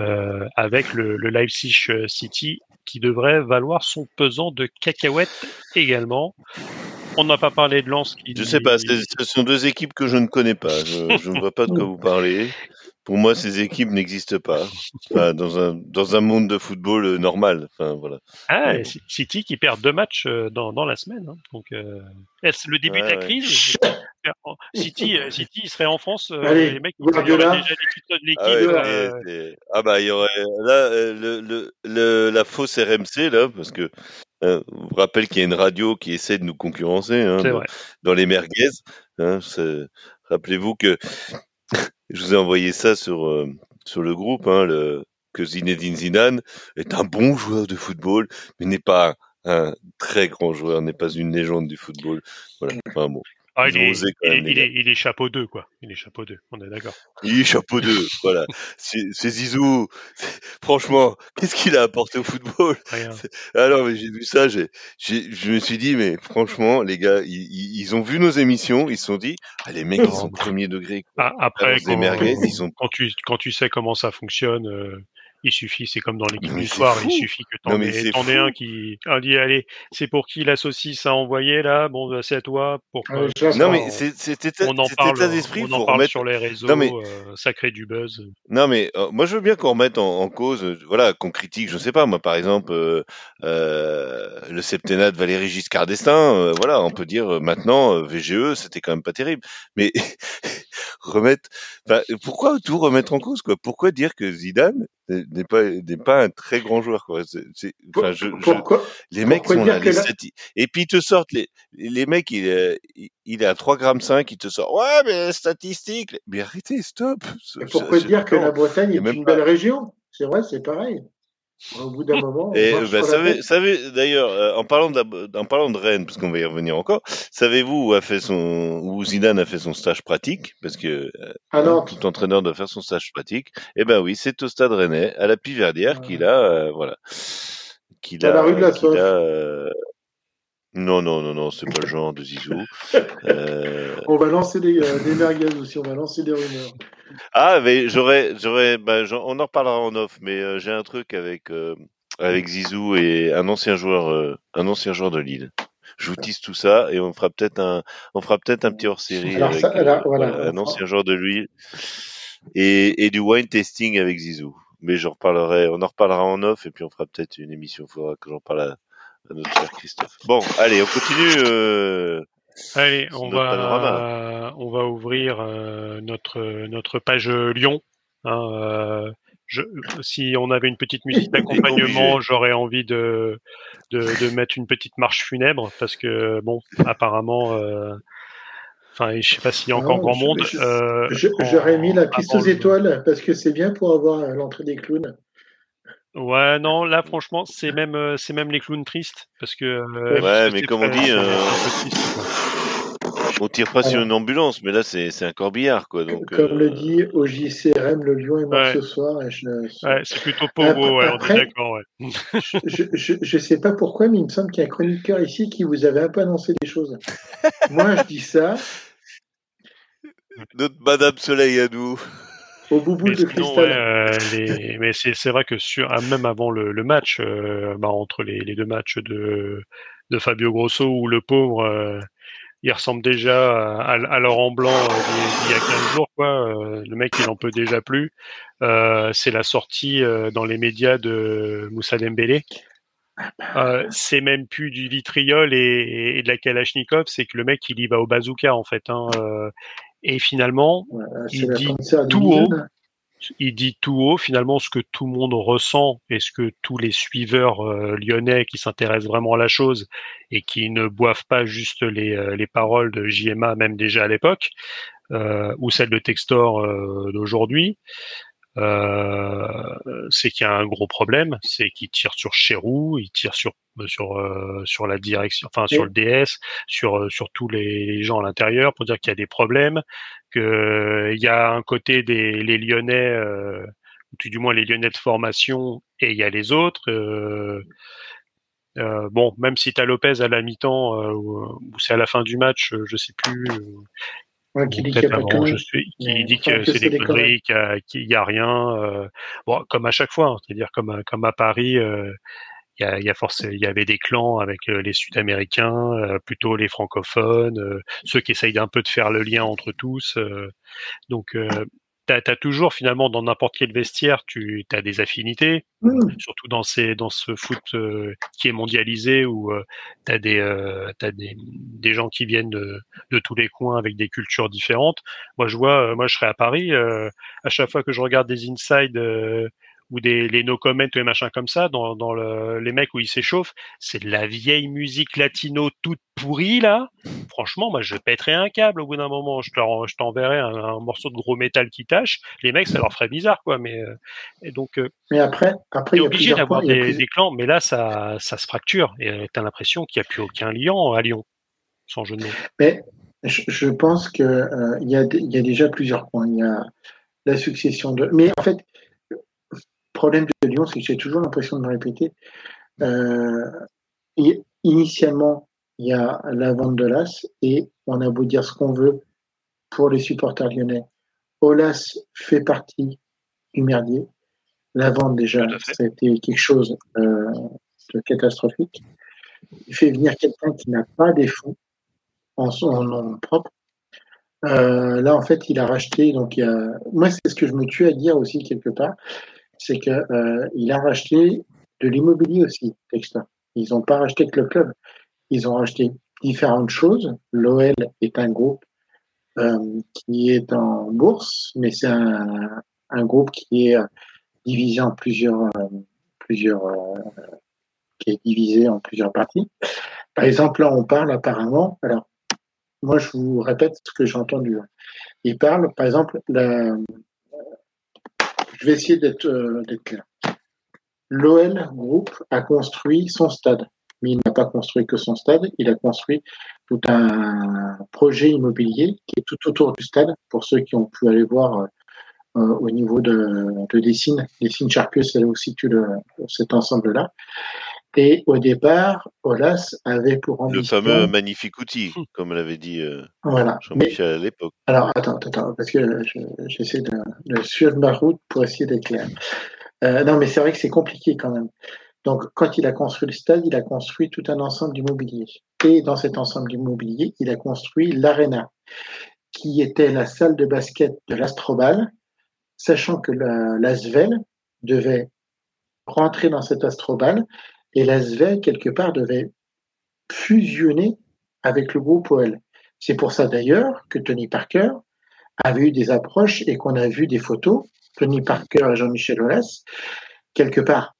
Euh, avec le, le, Leipzig City qui devrait valoir son pesant de cacahuètes également. On n'a pas parlé de Lens. Qui... Je sais pas, ce sont deux équipes que je ne connais pas. Je, je ne vois pas de quoi vous parlez. Pour moi, ces équipes n'existent pas enfin, dans, un, dans un monde de football euh, normal. Enfin, voilà. Ah, City qui perd deux matchs euh, dans, dans la semaine. Hein. Donc, euh, est-ce le début ouais, de la crise? City, City, il serait en France. Allez, les mecs, il y aurait déjà l'équipe. Ah, ouais, euh... ah, bah, il y aurait là le, le, le, la fausse RMC là, parce que euh, vous vous rappelle qu'il y a une radio qui essaie de nous concurrencer hein, dans, dans, les merguez. Hein, Rappelez-vous que je vous ai envoyé ça sur, euh, sur le groupe, hein, le, que Zinedine Zidane est un bon joueur de football, mais n'est pas un très grand joueur, n'est pas une légende du football. Voilà. Enfin, bon. Ah, il, est, il, est, il, est, chapeau 2, quoi. Il est chapeau 2, on est d'accord. Il est chapeau 2, voilà. C'est Zizou. Franchement, qu'est-ce qu'il a apporté au football? Rien. Alors, ah j'ai vu ça, je me suis dit, mais franchement, les gars, ils, ils, ont vu nos émissions, ils se sont dit, ah, les mecs, ils sont premier degré. Quoi. Ah, après, quand, quand, tu, quand tu sais comment ça fonctionne, euh, il suffit, c'est comme dans l'équipe du soir, il suffit que t'en aies, un qui a dit allez, c'est pour qui la saucisse à envoyer là? Bon, bah, c'est à toi. Pour ah, non mais c'était on en parle, d'esprit. On en parle sur les réseaux, non, mais... euh, ça crée du buzz. Non mais euh, moi je veux bien qu'on remette en, en cause, euh, voilà, qu'on critique, je sais pas moi par exemple euh, euh le septennat de Valéry Giscard d'Estaing, voilà, on peut dire maintenant VGE c'était quand même pas terrible, mais remettre, pourquoi tout remettre en cause quoi? Pourquoi dire que Zidane n'est pas n'est pas un très grand joueur quoi? Je, pourquoi, les mecs sont là, les et puis ils te sortent les les mecs il est il est à 3 grammes 5, il te sort ouais mais statistiques. Mais arrêtez, stop. pourquoi dire que la Bretagne est une belle région? C'est vrai, c'est pareil. Au bout d'un moment. Et bah, savez, savez d'ailleurs, euh, en parlant de, en parlant de Rennes, parce qu'on va y revenir encore, savez-vous où a fait son, où Zidane a fait son stage pratique, parce que euh, tout entraîneur doit faire son stage pratique. Eh ben oui, c'est au Stade Rennais, à la Piverdière, qu'il a, euh, voilà, qu'il a, la rue de la non, non, non, non, c'est pas le genre de Zizou. Euh... On va lancer des, euh, des merguez aussi, on va lancer des rumeurs. Ah, mais j'aurais, j'aurais, bah, on en reparlera en off, mais euh, j'ai un truc avec euh, avec Zizou et un ancien joueur, euh, un ancien joueur de Lille. Je vous tisse tout ça et on fera peut-être un, on fera peut-être un petit hors série avec voilà, un ancien joueur de Lille et, et du wine testing avec Zizou. Mais j'en reparlerai, on en reparlera en off et puis on fera peut-être une émission. Il faudra que j'en parle à, notre cher Christophe. Bon, allez, on continue. Euh, allez, on va, on va ouvrir euh, notre notre page Lyon. Hein, euh, je, si on avait une petite musique d'accompagnement, j'aurais envie de, de, de mettre une petite marche funèbre parce que bon, apparemment. Euh, Enfin, je sais pas s'il y a encore grand monde. J'aurais mis la piste aux étoiles parce que c'est bien pour avoir l'entrée des clowns. Ouais, non, là, franchement, c'est même, euh, c'est même les clowns tristes, parce que. Euh, ouais, mais comme on dit, euh, on tire pas sur une ambulance, mais là, c'est, c'est un corbillard, quoi. Donc, comme le dit au JCRM, le lion est mort ce soir. Ouais, c'est plutôt pauvre, ouais, on est d'accord, ouais. je, je, je, sais pas pourquoi, mais il me semble qu'il y a un chroniqueur ici qui vous avait un peu annoncé des choses. Moi, je dis ça. Notre Madame Soleil à nous au boubou de cristal. Euh, mais c'est vrai que sur ah, même avant le, le match, euh, bah, entre les, les, deux matchs de, de Fabio Grosso où le pauvre euh, il ressemble déjà à, à Laurent Blanc il y a 15 jours quoi. le mec il en peut déjà plus. c'est la sortie dans les médias de Moussa Dembélé. Euh, c'est même plus du vitriol et, et, de la Kalachnikov, c'est que le mec il y va au bazooka en fait. Hein, et finalement, il dit tout haut, il dit tout haut finalement ce que tout le monde ressent et ce que tous les suiveurs euh, lyonnais qui s'intéressent vraiment à la chose et qui ne boivent pas juste les, euh, les paroles de JMA même déjà à l'époque euh, ou celles de Textor d'aujourd'hui, c'est qu'il y a un gros problème, c'est qu'il tire sur Cherou, il tire sur sur euh, sur la direction, enfin sur le DS, sur euh, sur tous les gens à l'intérieur pour dire qu'il y a des problèmes, que il y a un côté des les Lyonnais, ou du moins les Lyonnais de formation, et il y a les autres. bon, même si t'as Lopez à la mi-temps ou, c'est à la fin du match, je sais plus, qui dit qu'il dit que c'est des conneries, qu'il n'y a, rien. Euh, bon, comme à chaque fois, hein, c'est-à-dire comme, comme à Paris, euh, il y, a, y, a force, il y avait des clans avec euh, les Sud-Américains, plutôt les francophones, ceux qui essayent un peu de faire le lien entre tous. donc, t'as as toujours finalement dans n'importe quel vestiaire, tu as des affinités, mmh. surtout dans ces dans ce foot euh, qui est mondialisé où euh, tu as des euh, as des, des gens qui viennent de, de tous les coins avec des cultures différentes. Moi je vois, euh, moi je serais à Paris, à chaque fois que je regarde des inside ou des les no comment ou les machins comme ça dans, dans le, les mecs où ils s'échauffent, c'est de la vieille musique latino toute pourrie là. Franchement, moi je pèterais un câble au bout d'un moment, je t'enverrais un, un, morceau de gros métal qui tâche. Les mecs, ça leur ferait bizarre quoi. Mais euh, et donc. Euh, mais après, après, il est obligé d'avoir des, des, clans, mais là ça ça se fracture et t'as l'impression qu'il n'y a plus aucun lien à Lyon, sans jeu de mots. Mais je, pense qu'il euh, y, a, y a déjà plusieurs points. Il y a la succession de. Mais en fait, problème de Lyon, c'est que j'ai toujours l'impression de me répéter. Euh, initialement, il y a la vente de l'AS et on a beau dire ce qu'on veut pour les supporters lyonnais. Olas fait partie du merdier. La vente, déjà, ça a été quelque chose euh, de catastrophique. Il fait venir quelqu'un qui n'a pas des fonds en son nom propre. Euh, là, en fait, il a racheté. Donc, il a... moi, c'est ce que je me tue à dire aussi quelque part, c'est que euh, a racheté de l'immobilier aussi, Textor. Ils n'ont pas racheté que le club. Ils ont racheté différentes choses. L'OL est un groupe euh, qui est en bourse, mais c'est un, groupe qui est divisé en plusieurs, euh, plusieurs, euh, qui est divisé en plusieurs parties. Par exemple, là, on parle apparemment. Alors, moi, je vous répète ce que j'ai entendu. Hein. Il parle, par exemple, la, je vais essayer d'être clair. L'OL Group a construit son stade, mais il n'a pas construit que son stade, il a construit tout un projet immobilier qui est tout autour du stade, pour ceux qui ont pu aller voir euh, au niveau de, de Dessines. Dessines Charpieux, c'est là où situe cet ensemble-là. Et au départ, Olas avait pour ambition... Le fameux magnifique outil, comme l'avait dit euh, voilà. Jean-Michel à l'époque. Alors, attends, attends, parce que j'essaie de, de, suivre ma route pour essayer d'être clair. Euh, non, mais c'est vrai que c'est compliqué quand même. Donc, quand il a construit le stade, il a construit tout un ensemble d'immobilier. Et dans cet ensemble d'immobilier, il a construit l'Arena, qui était la salle de basket de l'Astrobal, sachant que l'Asvel devait rentrer dans cet Astrobal et l'Asvel, quelque part, devait fusionner avec le groupe OL. C'est pour ça d'ailleurs que Tony Parker avait eu des approches et qu'on a vu des photos, Tony Parker et Jean-Michel Aulas, quelque part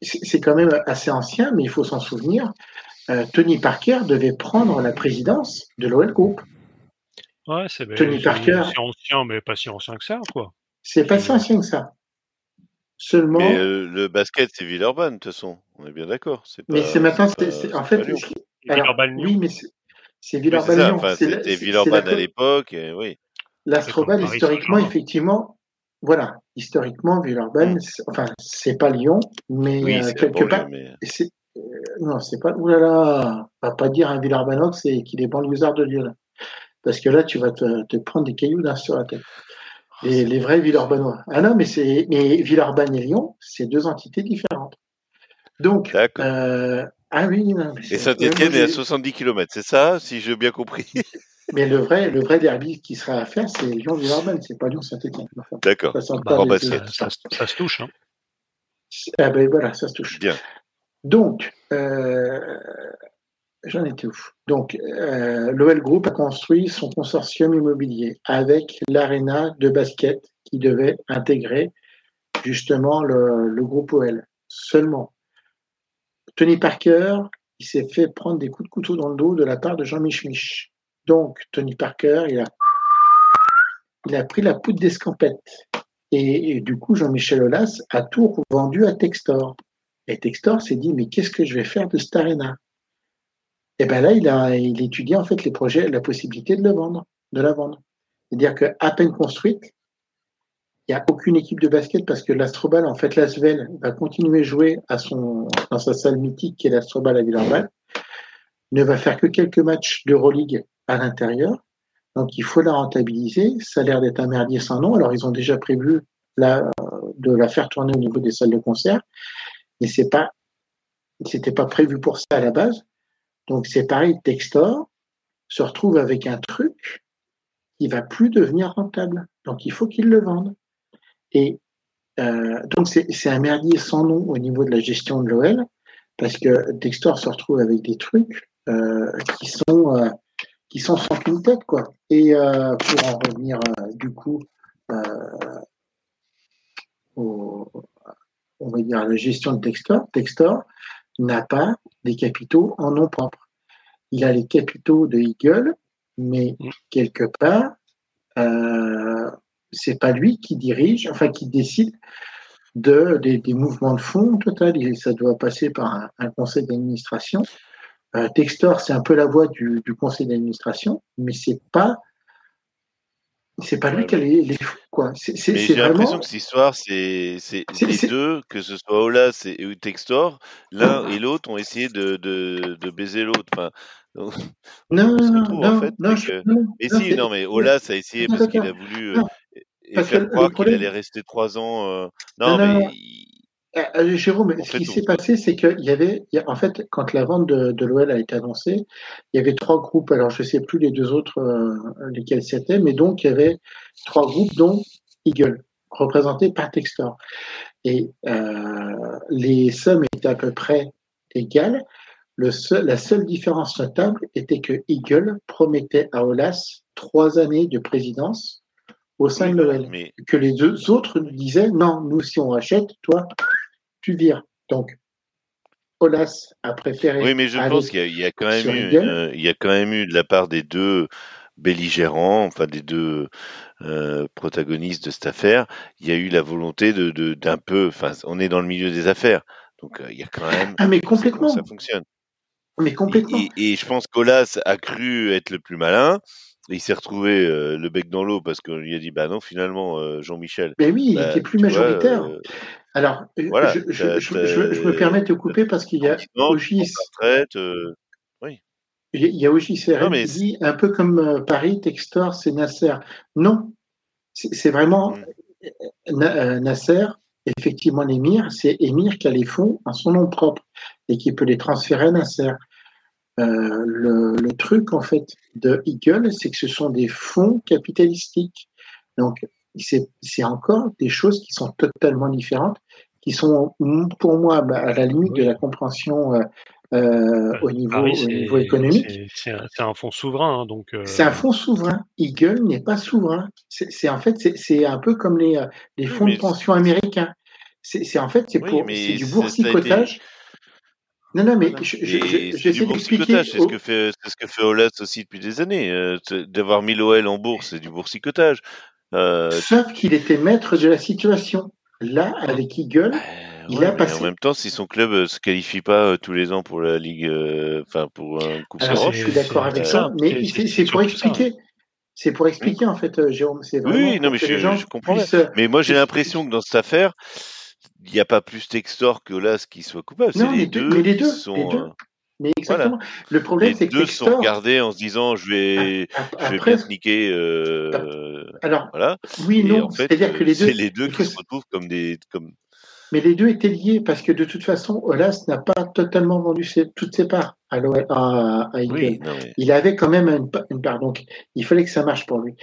c'est quand même assez ancien, mais il faut s'en souvenir. Euh, Tony Parker devait prendre la présidence de l'OL Group. Ouais, c'est Tony Parker. C'est ancien, mais pas si ancien que ça, quoi. C'est pas si ancien que ça. Seulement. Mais euh, le basket, c'est Villeurbanne, de toute façon. On est bien d'accord. Mais c'est maintenant. en fait, oui, mais c'est Villeurbanne. C'était Villeurbanne à l'époque, oui. L'Astrobal, historiquement, effectivement, voilà, historiquement, Villeurbanne, mm. enfin, c'est pas Lyon, mais euh, quelque part. Mais... Euh, non, c'est pas. Oulala, on va pas dire un Villeurbannois c'est qu'il est banlieusard de Lyon. Parce que là, tu vas te, te prendre des cailloux dans sur la tête. Et les vrais Villeurbannois. Ah non, mais c'est mais Villeurbanne et Lyon, c'est deux entités différentes. Donc, euh, ah oui, non, Et Saint-Etienne est à 70 km, c'est ça, si j'ai bien compris? Mais le vrai, le vrai derby qui sera à faire, c'est Lyon-Villeurbanne, c'est pas Lyon-Saint-Etienne. D'accord. Ça, bah, ça, ça, se touche. Hein. Ah ben voilà, ça se touche. Bien. Donc, euh, j'en étais où Donc, euh, l'OL Group a construit son consortium immobilier avec l'aréna de basket qui devait intégrer justement le, groupe OL. Seulement, Tony Parker, il s'est fait prendre des coups de couteau dans le dos de la part de Jean Mich. Donc, Tony Parker, il a, il a pris la poudre d'escampette. Et, du coup, Jean-Michel Aulas a tout vendu à Textor. Et Textor s'est dit, mais qu'est-ce que je vais faire de cette arena? Et bien là, il a il étudié en fait les projets, la possibilité de le vendre, de la vendre. C'est-à-dire qu'à peine construite, il n'y a aucune équipe de basket parce que l'Astrobal, en fait, l'Asvel va continuer à jouer à son, dans sa salle mythique qui est l'Astrobal à Villeurbanne, ne va faire que quelques matchs d'Euroleague à l'intérieur. Donc il faut la rentabiliser. Ça a l'air d'être un merdier sans nom. Alors ils ont déjà prévu de la faire tourner au niveau des salles de concert, mais c'est pas, c'était pas prévu pour ça à la base. Donc c'est pareil, Textor se retrouve avec un truc qui va plus devenir rentable. Donc il faut qu'ils le vendent. Et euh, donc c'est un merdier sans nom au niveau de la gestion de l'OL parce que Textor se retrouve avec des trucs euh, qui sont euh, qui sont sans une tête, quoi. Et pour en revenir du coup au, on va dire à la gestion de Textor, Textor n'a pas des capitaux en nom propre. Il a les capitaux de Eagle, mais mm. quelque part, euh, c'est pas lui qui dirige, enfin qui décide de, des, des mouvements de fonds total. Ça doit passer par un conseil d'administration Euh, Textor, c'est un peu la voix du, du conseil d'administration, mais c'est pas c'est pas lui qui a les, les quoi. C'est J'ai vraiment. l'impression que cette histoire, c'est les deux, que ce soit Olas et Textor, l'un et l'autre ont essayé de, de, de baiser l'autre. Enfin, non, non, non, en fait, non, que... non, mais non, si, non, mais Olas a essayé parce qu'il a voulu euh, faire croire qu'il allait rester trois ans. Euh... Non, mais euh, Jérôme, ce qui s'est passé, c'est qu'il y avait, en fait, quand la vente de, de l'OL a été annoncée, il y avait trois groupes. Alors, je ne sais plus les deux autres euh, lesquels c'était, mais donc il y avait trois groupes, dont Eagle, représentés par Textor. Et euh, les sommes étaient à peu près égales. Le seul, la seule différence notable était que Eagle promettait à Olas trois années de présidence au sein de l'OL. Mais... Que les deux autres disaient non, nous, si on achète, toi, tu vires. Donc, Olas a préféré. Oui, mais je pense qu'il y, a quand même eu, euh, il y a quand même eu de la part des deux belligérants, enfin des deux euh, protagonistes de cette affaire, il y a eu la volonté de d'un peu, enfin, on est dans le milieu des affaires, donc euh, il y a quand même. Ah mais complètement. Ça fonctionne. Mais complètement. Et, je pense qu'Olas a cru être le plus malin. Il s'est retrouvé le bec dans l'eau parce qu'on lui a dit bah non finalement Jean-Michel. Mais oui, il bah, était plus majoritaire. Alors, je, je, je, me permets de te couper parce qu'il y a Ogis. Euh, oui. Il y a Ogis qui dit un peu comme euh, Paris, Textor, c'est Nasser. Non, c'est vraiment euh, Nasser, effectivement l'émir, c'est Émir qui a les fonds en son nom propre et qui peut les transférer à Nasser. Le, le, truc en fait de Eagle, c'est que ce sont des fonds capitalistiques. Donc c'est encore des choses qui sont totalement différentes, qui sont pour moi bah, à la limite de la compréhension euh, euh au, niveau, au niveau économique. C'est un, fonds souverain, hein, donc. Euh... C'est un fonds souverain. Eagle n'est pas souverain. C'est en fait c'est un peu comme les, euh, les fonds de pension américains. C'est en fait c'est pour c'est du boursicotage. Non, non, mais j'essaie d'expliquer. C'est ce que fait, c'est ce que fait Olas aussi depuis des années. Euh, D'avoir mis l'OL en bourse, c'est du boursicotage. Euh, Sauf qu'il était maître de la situation. Là, avec Eagle, il a passé. En même temps, si son club euh, se qualifie pas euh, tous les ans pour la Ligue, enfin pour un Coupe Alors, Je suis d'accord avec ça, mais c'est pour expliquer. C'est pour expliquer en fait, Jérôme. Oui, non, mais je, je comprends. Mais moi, j'ai l'impression que dans cette affaire, n'y a pas plus Textor que Olas qui soit coupable. Non, les, deux, mais les deux, sont, mais exactement. Le problème, c'est que deux sont regardés en se disant je vais, je vais bien sniquer. Euh, alors, voilà. oui, non. C'est-à-dire que les deux, c'est les deux qui se retrouvent comme des, comme, mais les deux étaient liés parce que de toute façon, Olas n'a pas totalement vendu toutes ses parts à, à, à Il avait quand même une, part, donc il fallait que ça marche pour lui.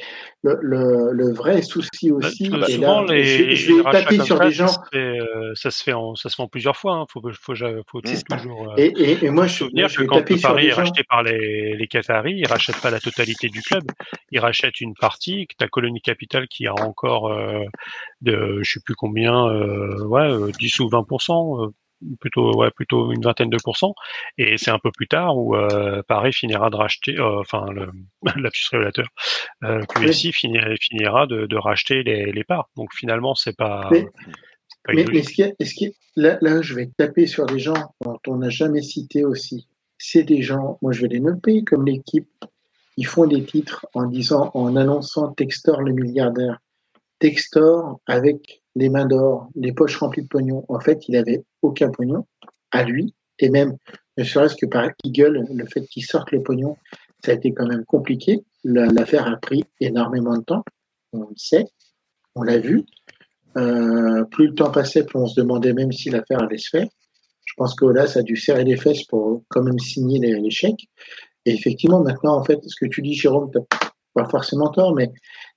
Le, le, le vrai souci aussi, bah, là, les, je, vais taper sur des gens. Ça se fait, euh, ça se fait, en, ça se fait en plusieurs fois. Hein. Faut, faut, faut, toujours. Euh, et, et, et, moi, je, souvenir je que quand Paris est racheté par les, les Qataris, ils rachètent pas la totalité du club. Ils rachètent une partie. Que ta colonie capitale qui a encore euh, de, je sais plus combien, euh, ouais, 10 ou 20 plutôt ouais plutôt une vingtaine de pourcents. Et c'est un peu plus tard où euh, Paris finira de racheter euh, enfin le lapsus révélateur euh, QSI finira, finira de, de racheter les, les, parts. Donc finalement c'est pas mais, pas mais, mais ce qui est, ce qui est, là, là je vais taper sur des gens dont on n'a jamais cité aussi. C'est des gens moi je vais les nommer comme l'équipe. Ils font des titres en disant en annonçant Textor le milliardaire. Textor avec les mains d'or, les poches remplies de pognon. En fait, il avait aucun pognon à lui, et même, ne serait-ce que par Eagle, le fait qu'il sorte le pognon, ça a été quand même compliqué. L'affaire a pris énormément de temps, on le sait, on l'a vu. Euh, plus le temps passait, plus on se demandait même si l'affaire allait se faire. Je pense que là, a dû serrer les fesses pour quand même signer les, chèques. Et effectivement, maintenant, en fait, ce que tu dis, Jérôme, tu pas forcément tort, mais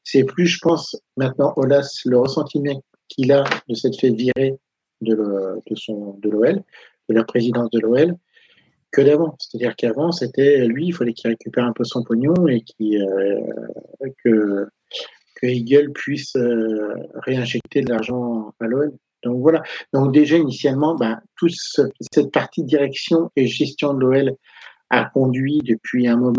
c'est plus, je pense, maintenant, Olas, le ressentiment qu'il a de s'être fait virer de, son de l'OL, de la présidence de l'OL, que d'avant. C'est-à-dire qu'avant, c'était lui, il fallait qu'il récupère un peu son pognon et euh, que, que puisse euh, réinjecter de l'argent à l'OL. Donc voilà. Donc déjà initialement, ben, toute cette partie direction et gestion de l'OL a conduit depuis un moment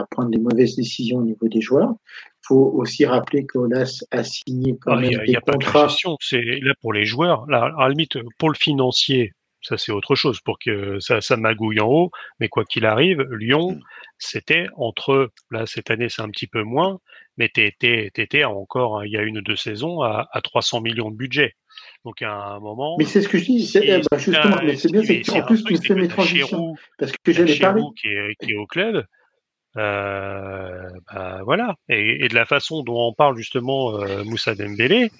à prendre des mauvaises décisions au niveau des joueurs faut aussi rappeler qu'Olas a signé quand ah, même il y a, des contrats. c'est là pour les joueurs. Là, à la limite, pour le financier, Ça, c'est autre chose pour que ça, ça magouille en haut. Mais quoi qu'il arrive, Lyon, Mm. c'était entre, là, cette année, c'est un petit peu moins, mais t'étais, encore, hein, il y a une ou deux saisons, à, à 300 millions de budget. Donc, à un moment. Mais c'est ce que je dis. c'est- si justement, c'est bien, c'est un plus, tu me c'est fais mes transitions. Chérou- Parce que parler. Chérou qui est, qui est au club. Euh, bah, voilà. Et, et de la façon dont on parle justement euh, Moussa Dembélé,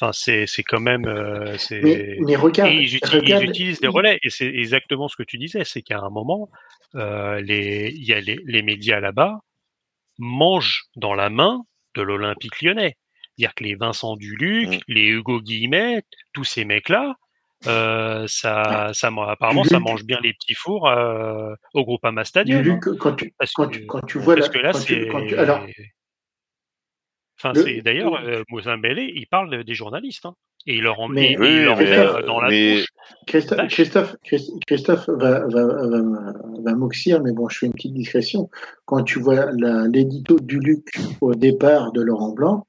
enfin, c'est, quand même. euh, c'est... Mais, mais regarde, Et ils, uti- regarde, ils utilisent des relais. Et c'est exactement ce que tu disais, c'est qu'à un moment, les, il y a les, les médias là-bas mangent dans la main de l'Olympique lyonnais. C'est-à-dire que les Vincent Duluc, Mm. les Hugo Guillemet, tous ces mecs-là, euh, ça, ça, man- apparemment, ça mange bien les petits fours euh, au Groupama Stadium. du hein. Luc, quand tu, Parce quand que- tu, quand tu vois Parce la- que là, c'est. Enfin, d'ailleurs euh, Moussa Dembélé, il parle des journalistes, hein, et il leur en, Oui, il leur met euh, dans la mais- bouche. Christophe. Christophe, Christ- Christophe va, va, va, va m'oxyre, mais bon, je fais une petite discrétion. Quand tu vois la- l'édito du Luc au départ de Laurent Blanc,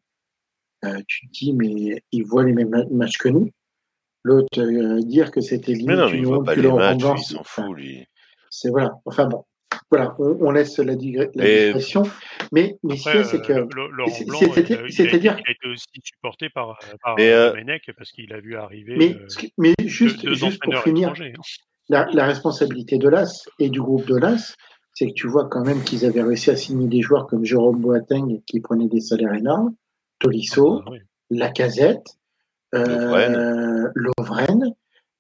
euh, tu te dis, mais il voit les mêmes ma- matchs que nous. L'autre, euh, dire que c'était limite Mais non, mais il une voit honte pas les matchs, il s'en fout, lui. C'est voilà. Enfin bon, voilà, on, on laisse la, digré- la Mais- digression. Mais, mais ce qu'il y a, Après, c'est que. il il c'est-à-dire- il a été aussi supporté par, par euh, euh, parce qu'il a vu arriver Mais, euh, mais juste, deux juste pour finir, hein. la, la responsabilité de l'AS et du groupe de l'AS, c'est que tu vois quand même qu'ils avaient réussi à signer des joueurs comme Jérôme Boateng qui prenait des salaires énormes, Tolisso, Ah, oui. Lacazette, Lovren. Lovren.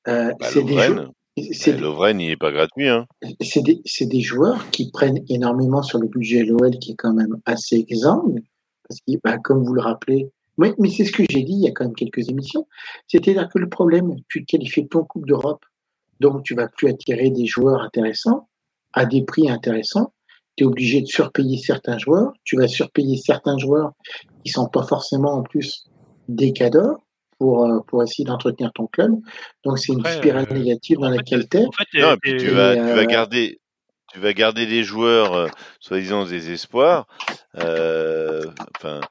euh, Bah, c'est des, Lovren, jou- c'est Lovren, il est pas gratuit, hein. c'est des, c'est des joueurs qui prennent énormément sur le budget LOL qui est quand même assez exsangue. Parce que, bah, comme vous le rappelez, oui, mais c'est ce que j'ai dit il y a quand même quelques émissions. C'est-à-dire que le problème, tu te qualifies ton Coupe d'Europe, donc tu vas plus attirer des joueurs intéressants à des prix intéressants. Tu es obligé de surpayer certains joueurs. Tu vas surpayer certains joueurs qui sont pas forcément en plus des cadors pour, euh, pour essayer d'entretenir ton club. Donc c'est une spirale euh, négative dans laquelle tu es. En fait, Non, et puis tu vas, Et, tu vas euh, garder, tu vas garder des joueurs, euh, soi-disant des espoirs. Euh, Enfin,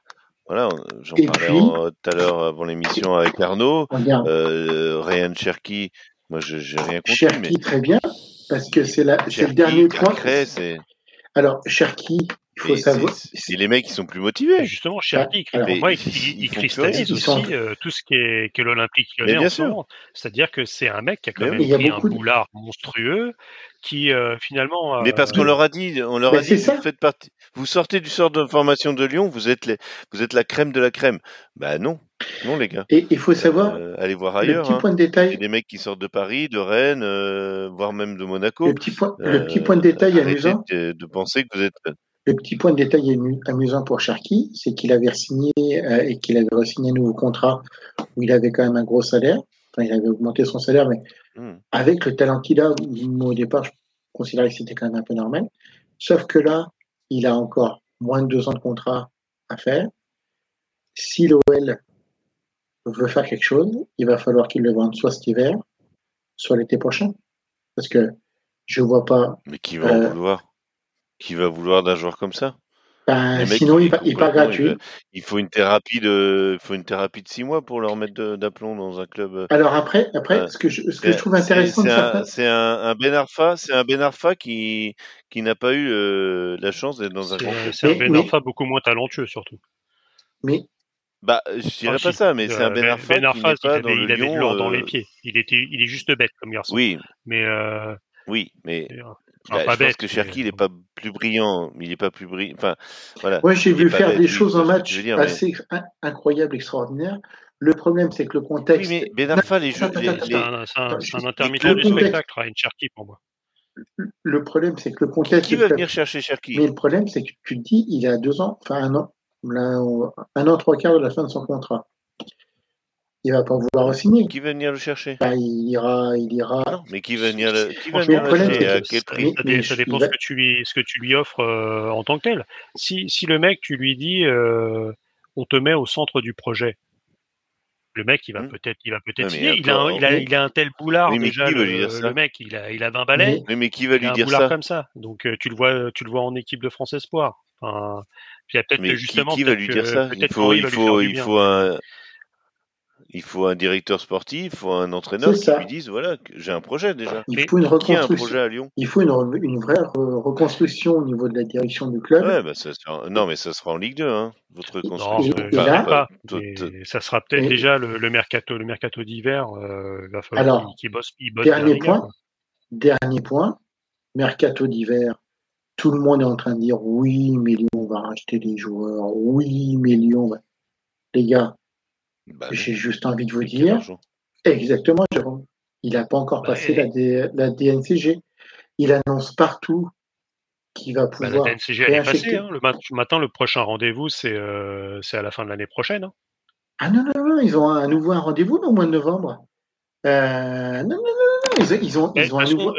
voilà, j'en parlais puis- en- tout à l'heure avant l'émission avec Arnaud. Euh, Ryan Cherky, moi, je j'ai rien compris, mais Cherki, très bien, parce que c'est la- c'est le dernier point. Alors, Cherki, il faut savoir. c'est- les mecs qui sont plus motivés. Justement, Cherki, Ah, il, il- cristallise sont- aussi euh, tout ce qui est que l'Olympique lyonnais en ce moment. C'est-à-dire que c'est un mec qui a quand Mais même oui. A un de- boulard monstrueux, qui euh, finalement. Mais parce euh, qu'on leur a dit, on leur a dit, vous ça. faites partie, vous sortez du sort de formation de Lyon, vous êtes les, vous êtes la crème de la crème. Bah non, non les gars. Et il faut savoir, Euh, allez voir le ailleurs. petit hein. point de Il y a détail, des mecs qui sortent de Paris, de Rennes, euh, voire même de Monaco. le petit point, le petit point de détail amusant, de, de penser que vous êtes. Le petit point de détail amu- amusant pour Cherki, c'est qu'il avait signé et qu'il avait re-signé un nouveau contrat où il avait quand même un gros salaire. Enfin, il avait augmenté son salaire, mais Hmm. avec le talent qu'il a, moi, au départ, je considérais que c'était quand même un peu normal. Sauf que là, il a encore moins de deux ans de contrat à faire. Si l'OL veut faire quelque chose, il va falloir qu'il le vende soit cet hiver, soit l'été prochain. Parce que je vois pas. Mais qui va en Euh, vouloir? Qui va vouloir d'un joueur comme ça Ben, sinon, il, pa- il part complètement, gratuit. il- Il faut une thérapie de, il faut une thérapie de six mois pour leur mettre d'aplomb dans un club. euh, Alors après, après, Euh, ce que je, ce que C'est je trouve intéressant c'est de un, certains, c'est un, un Ben Arfa, c'est un Ben Arfa qui, qui n'a pas eu euh, la chance d'être dans un grand club. c'est un Ben mais- Arfa beaucoup moins talentueux, surtout. mais Bah, je dirais pas si. ça, mais c'est un Euh, Ben Arfa Ben qui Arfa, n'est il pas avait, dans le il avait de dans les pieds. Il était, il est juste bête comme garçon. Oui, Mais euh, oui, mais bah, pas je bête. pense que Cherki, mais- il est pas plus brillant, il est pas plus brillant. Enfin, voilà. moi, j'ai vu faire bête, des oui, choses en match dire, mais- assez in- incroyables, extraordinaires. Le problème, c'est que le Oui, contexte. mais Ben Arfa, les jeux, les, C'est un, un- un intermittent le du contexte- spectacle, Ryan Cherky, pour moi. Le problème, c'est que le contexte. qui va venir chercher Cherki? Mais le problème, c'est que tu te dis, il a deux ans, enfin un an, là, on- un an, trois quarts de la fin de son contrat. Il va pas vouloir signer. Qui va venir le chercher? Bah, il ira, il ira. Non, mais qui va venir le, qui va venir le c'est à que quel ça- prix Ça, Mais dépend va- ce que tu lui, ce que tu lui offres euh, en tant que tel. Si, si le mec, tu lui dis, euh, on te met au centre du projet, le mec, il va Hmm. peut-être, il va peut-être signer. Il a, il, a, mais- il a un tel boulard mais déjà. qui Le, veut lui dire ça? le mec, il a, il a 20 balais. Mais- qui va Il lui a un dire boulard ça? comme ça. Donc euh, tu le vois, tu le vois en équipe de France Espoir. Enfin, il y a peut-être Mais que qui, justement. qui va lui que- dire ça? Il faut, il faut, il faut un, il faut un directeur sportif, il faut un entraîneur qui lui dise voilà, j'ai un projet déjà. Il faut une reconstruction. un projet à Lyon Il faut une, une vraie reconstruction au niveau de la direction du club. Ouais, bah ça Non, mais ça sera en Ligue 2, hein, votre reconstruction. ça sera peut-être déjà le, mercato, le mercato d'hiver. Euh, va falloir qu'il bosse, dernier point. Dernier point. Mercato d'hiver. Tout le monde est en train de dire oui, mais Lyon va racheter des joueurs. Oui, mais Lyon va. Les gars, bah J'ai juste envie de vous dire. Exactement, Jérôme. Il n'a pas encore passé la, la, DNCG. Il annonce partout qu'il va bah, pouvoir. la DNCG, elle est passée. Hein. Le matin, le prochain rendez-vous, c'est euh, à la fin de l'année prochaine. Hein. Ah non, non, non, ils ont un, nouveau un rendez-vous au mois de novembre. Euh, non, non, non, ils, ils ont, ils ont un nouveau.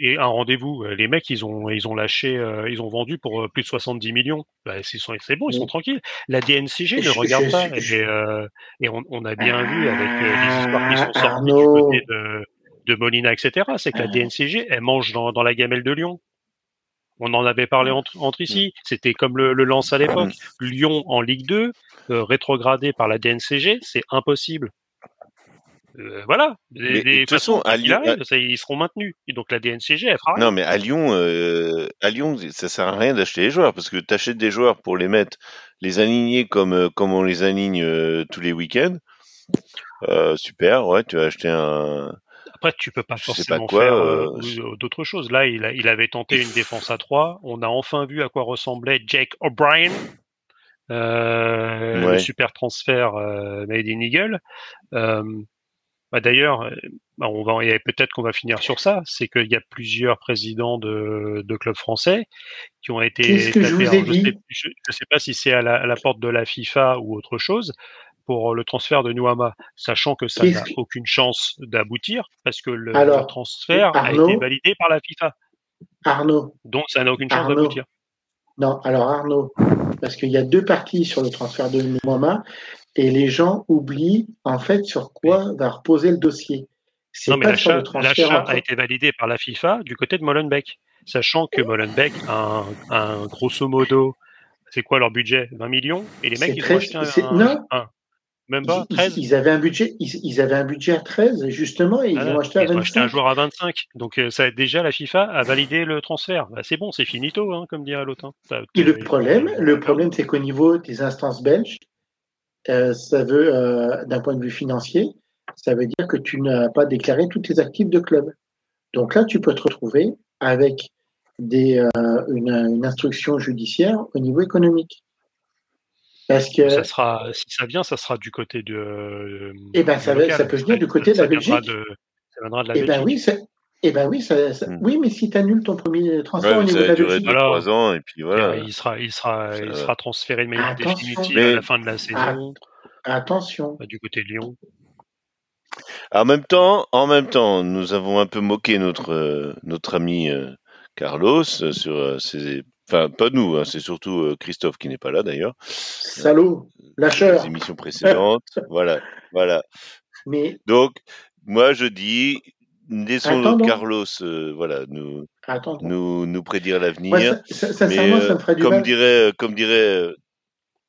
et un rendez-vous. Les mecs, ils ont, ils ont lâché, euh, ils ont vendu pour euh, plus de 70 millions. Bah, c'est bon, ils sont tranquilles. La DNCG ne regarde pas. et, euh, et on, on, a bien vu avec euh, les histoires qui sont sorties Arnaud. du côté de, de Molina, etc. C'est que la DNCG, elle mange dans, dans la gamelle de Lyon. On en avait parlé entre, entre ici. C'était comme le, le Lance à l'époque. Lyon en Ligue 2, rétrogradé par la DNCG, c'est impossible. Euh, voilà. de toute façon, à Lyon, ils seront maintenus. Et donc la DNCG, elle fera. Non, mais à Lyon, euh, à Lyon, ça sert à rien d'acheter les joueurs parce que tu achètes des joueurs pour les mettre, les aligner comme euh, comme on les aligne tous les week-ends. super, ouais, tu vas acheter un. Après, tu peux pas forcément pas faire d'autres choses. Là, il, il avait tenté une défense à 3. On a enfin vu à quoi ressemblait Jake O'Brien. le super transfert made in Eagle. Bah d'ailleurs, euh, bah on va peut-être qu'on va finir sur ça, c'est qu'il y a plusieurs présidents de, de clubs français qui ont été. Qu'est-ce que Je ne sais pas si c'est à la, porte de la FIFA ou autre chose pour le transfert de Nouama, sachant que ça n'a aucune chance d'aboutir parce que le, transfert a été validé par la FIFA. Arnaud. Donc ça n'a aucune chance d'aboutir. Non, alors Arnaud, parce qu'il y a deux parties sur le transfert de Nouama et les gens oublient en fait sur quoi va reposer le dossier. Non, mais l'achat a été validé par la FIFA du côté de Molenbeek, sachant que Molenbeek a un, grosso modo, c'est quoi leur budget? 20 millions? Et les mecs, ils ont acheté un, non. Même pas 13 ils, avaient un budget, ils, avaient un budget à 13 justement et ils ah ont acheté à 25. Ils ont acheté un joueur à 25. Donc euh, ça déjà la FIFA a validé le transfert. Bah, c'est bon, c'est finito, hein, comme dirait l'autre. Hein. Et le problème, le problème, c'est qu'au niveau des instances belges, euh, ça veut, euh, d'un point de vue financier, ça veut dire que tu n'as pas déclaré tous tes actifs de club. Donc là, tu peux te retrouver avec des, une, instruction judiciaire au niveau économique. Parce que ça sera, si ça vient, ça sera du côté de. Eh ben, ça, ça, peut venir du côté de la Belgique. ça viendra de la eh ben oui, eh ben oui, ça, hmm. oui, mais si tu annules ton premier transfert au niveau de la Belgique, trois ans et puis voilà. il sera, il sera, il sera transféré de manière définitive à la fin de la saison. attention. Du côté de Lyon. En même temps, en même temps, nous avons un peu moqué notre euh, notre ami euh, Carlos sur euh, ses, enfin pas nous, hein, c'est surtout Christophe qui n'est pas là d'ailleurs. Salaud, lâcheur. Les émissions précédentes, voilà, voilà. Mais donc moi je dis laissons notre Carlos, euh, voilà, nous, nous, nous prédire l'avenir. Ouais, sincèrement, ça me ferait du comme dirait, euh, comme dirait,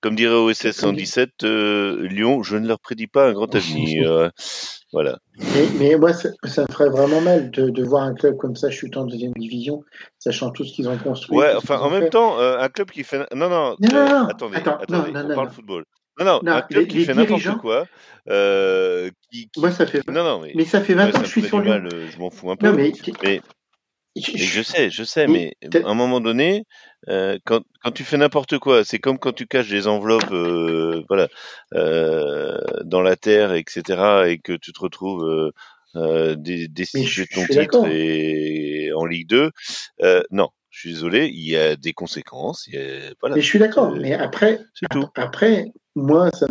comme dirait OSS 117, euh, Lyon, je ne leur prédis pas un grand avenir. voilà. Mais, mais, moi, ça, ça, me ferait vraiment mal de, de, voir un club comme ça chuter en deuxième division, sachant tout ce qu'ils ont construit. Ouais, enfin, en même temps, un club qui fait. Non, non, non, non attendez, attendez, on parle football. Non, non, un club qui fait n'importe quoi. Euh, qui, Moi, ça fait. Non, non, mais, mais ça fait 20 ans que je suis sur Lyon. Euh, je m'en fous un peu. Non, mais... mais... Je... je sais, je sais, mais à un moment donné, euh, quand, quand tu fais n'importe quoi, c'est comme quand tu caches des enveloppes, euh, voilà, euh, dans la terre, etc., et que tu te retrouves euh, des, des de ton titre et en Ligue 2. non, je suis désolé, il y a des conséquences. Il y a, voilà, mais je suis d'accord. Mais après, après, moi, ça,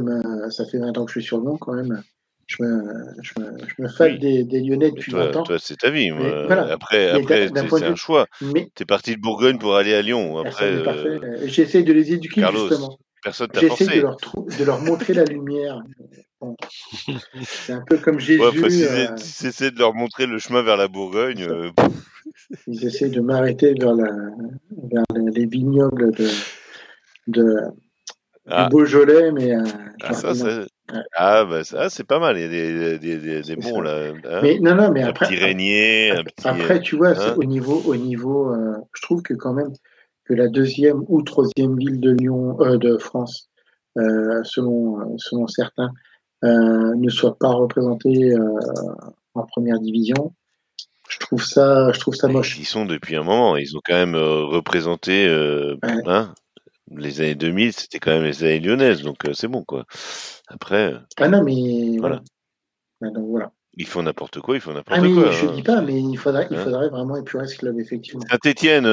ça fait 20 ans que je suis sur le nom quand même. Je me, je me, je me des, des, Lyonnais depuis toi, 20 ans. Toi, c'est ta vie. Moi. Voilà. Après, après c'est un choix. Mais... Tu es parti de Bourgogne pour aller à Lyon. Après, euh... J'essaie de les éduquer Carlos, justement. Personne t'a. J'essaie de leur, de leur montrer la lumière. Bon. C'est un peu comme Jésus. Ouais, euh... si essaie de leur montrer le chemin vers la Bourgogne. Euh... Ils essaient de m'arrêter vers, la, vers les vignobles de, de, ah. du Beaujolais, mais. Euh, ah, ça, Ah, bah ça, c'est pas mal. Il y a des, des, des, des bons, là. Hein mais non, non, mais un après. Petit Régnier, après, un petit. Après, tu vois, hein au niveau, au niveau euh, je trouve que quand même, que la deuxième ou troisième ville de Lyon, euh, de France, euh, selon, selon certains, ne soit pas représentée en première division. Je trouve ça, je trouve ça moche. Ils y sont depuis un moment. Ils ont quand même représenté Ouais. hein, les années 2000, c'était quand même les années lyonnaises, donc euh, c'est bon quoi. Après, euh, Ah non, mais Voilà. Ouais, donc voilà. ils font n'importe quoi, ils font n'importe Ah mais quoi. je hein. dis pas, mais il faudrait, il Hein faudrait vraiment épurer ce club effectivement. Saint-Étienne,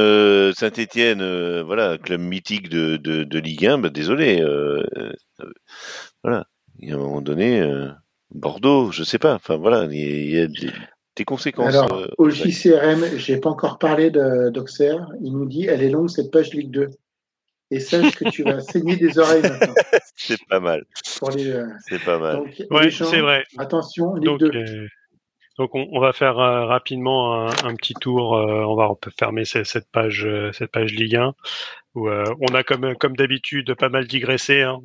Saint-Étienne, voilà, club mythique de, de, de Ligue 1, bah, désolé, euh, euh, voilà. Il y a un moment donné, euh, Bordeaux, je sais pas. Enfin voilà, il y a, il y a des, des conséquences. Alors, euh, au. JCRM, j'ai pas encore parlé d'Auxerre. Il nous dit, elle est longue cette page Ligue 2. Et sache que tu vas saigner des oreilles maintenant. c'est pas mal, les, euh, c'est pas mal. donc, les Ouais, gens, c'est vrai. attention, Ligue Donc, 2. euh, donc on, on va faire euh, rapidement un, un petit tour. euh, on va fermer ce- cette page, euh, cette page Ligue 1 où euh, on a comme comme d'habitude pas mal digressé. hein.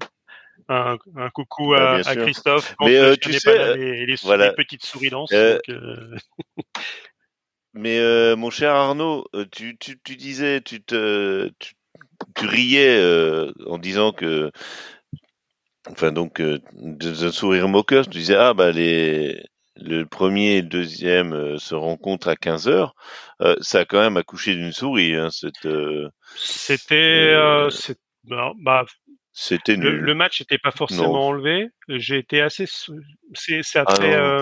Un, un coucou Bah, à. Christophe. Mais, euh, tu sais, pas là les, les, voilà. les petites souris. Euh, euh, Mais euh, mon cher Arnaud, tu, tu, tu disais, tu te, tu, tu riais euh, en disant que, enfin donc, euh, d'un sourire moqueur, tu disais ah bah les, le premier et le deuxième euh, se rencontrent à 15 heures. Euh, ça a quand même accouché d'une souris. Hein, cette, C'était, bah, c'était le, nul. le match n'était pas forcément Non. enlevé. J'ai été assez, c'est Ah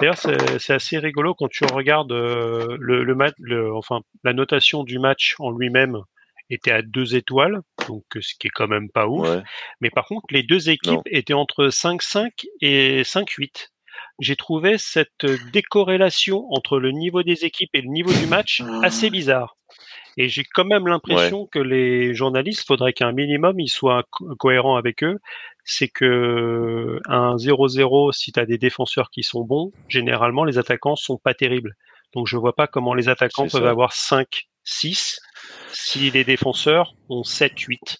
D'ailleurs, c'est c'est assez rigolo quand tu regardes euh, le, le, enfin la notation du match en lui-même était à deux étoiles, donc euh, ce qui est quand même pas ouf. ouais. Mais par contre, les deux équipes Non. étaient entre 5-5 et 5-8. J'ai trouvé cette décorrélation entre le niveau des équipes et le niveau du match assez bizarre. Et j'ai quand même l'impression que les journalistes, faudrait qu'un minimum ils soient co- cohérents avec eux. C'est que un 0-0, si tu as des défenseurs qui sont bons, généralement les attaquants sont pas terribles. Donc je vois pas comment les attaquants peuvent ça. avoir 5-6 si les défenseurs ont 7-8.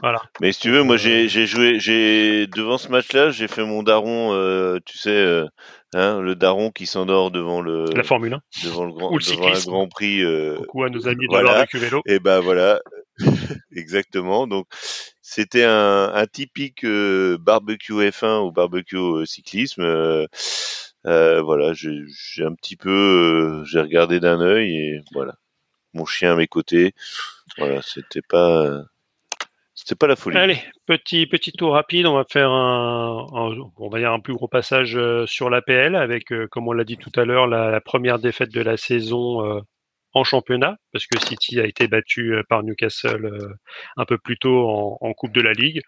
Voilà. Mais si tu veux, moi Euh, j'ai joué, j'ai devant ce match-là, j'ai fait mon daron, euh, tu sais, euh, hein, le daron qui s'endort devant le La Formule 1. devant le grand Ou le devant un. Grand Prix. euh, Coucou à nos amis de voilà. barbecue vélo. et ben voilà, exactement. Donc c'était un, un typique euh, barbecue F1 ou barbecue euh, cyclisme. Euh, voilà, j'ai un petit peu, euh, j'ai regardé d'un œil et voilà, mon chien à mes côtés. Voilà, c'était pas, c'était pas la folie. Allez, petit petit tour rapide. On va faire un, on un plus gros passage euh, sur l'APL avec, comme on l'a dit tout à l'heure, la, première défaite de la saison en championnat, parce que City a été battu par Newcastle un peu plus tôt en Coupe de la Ligue.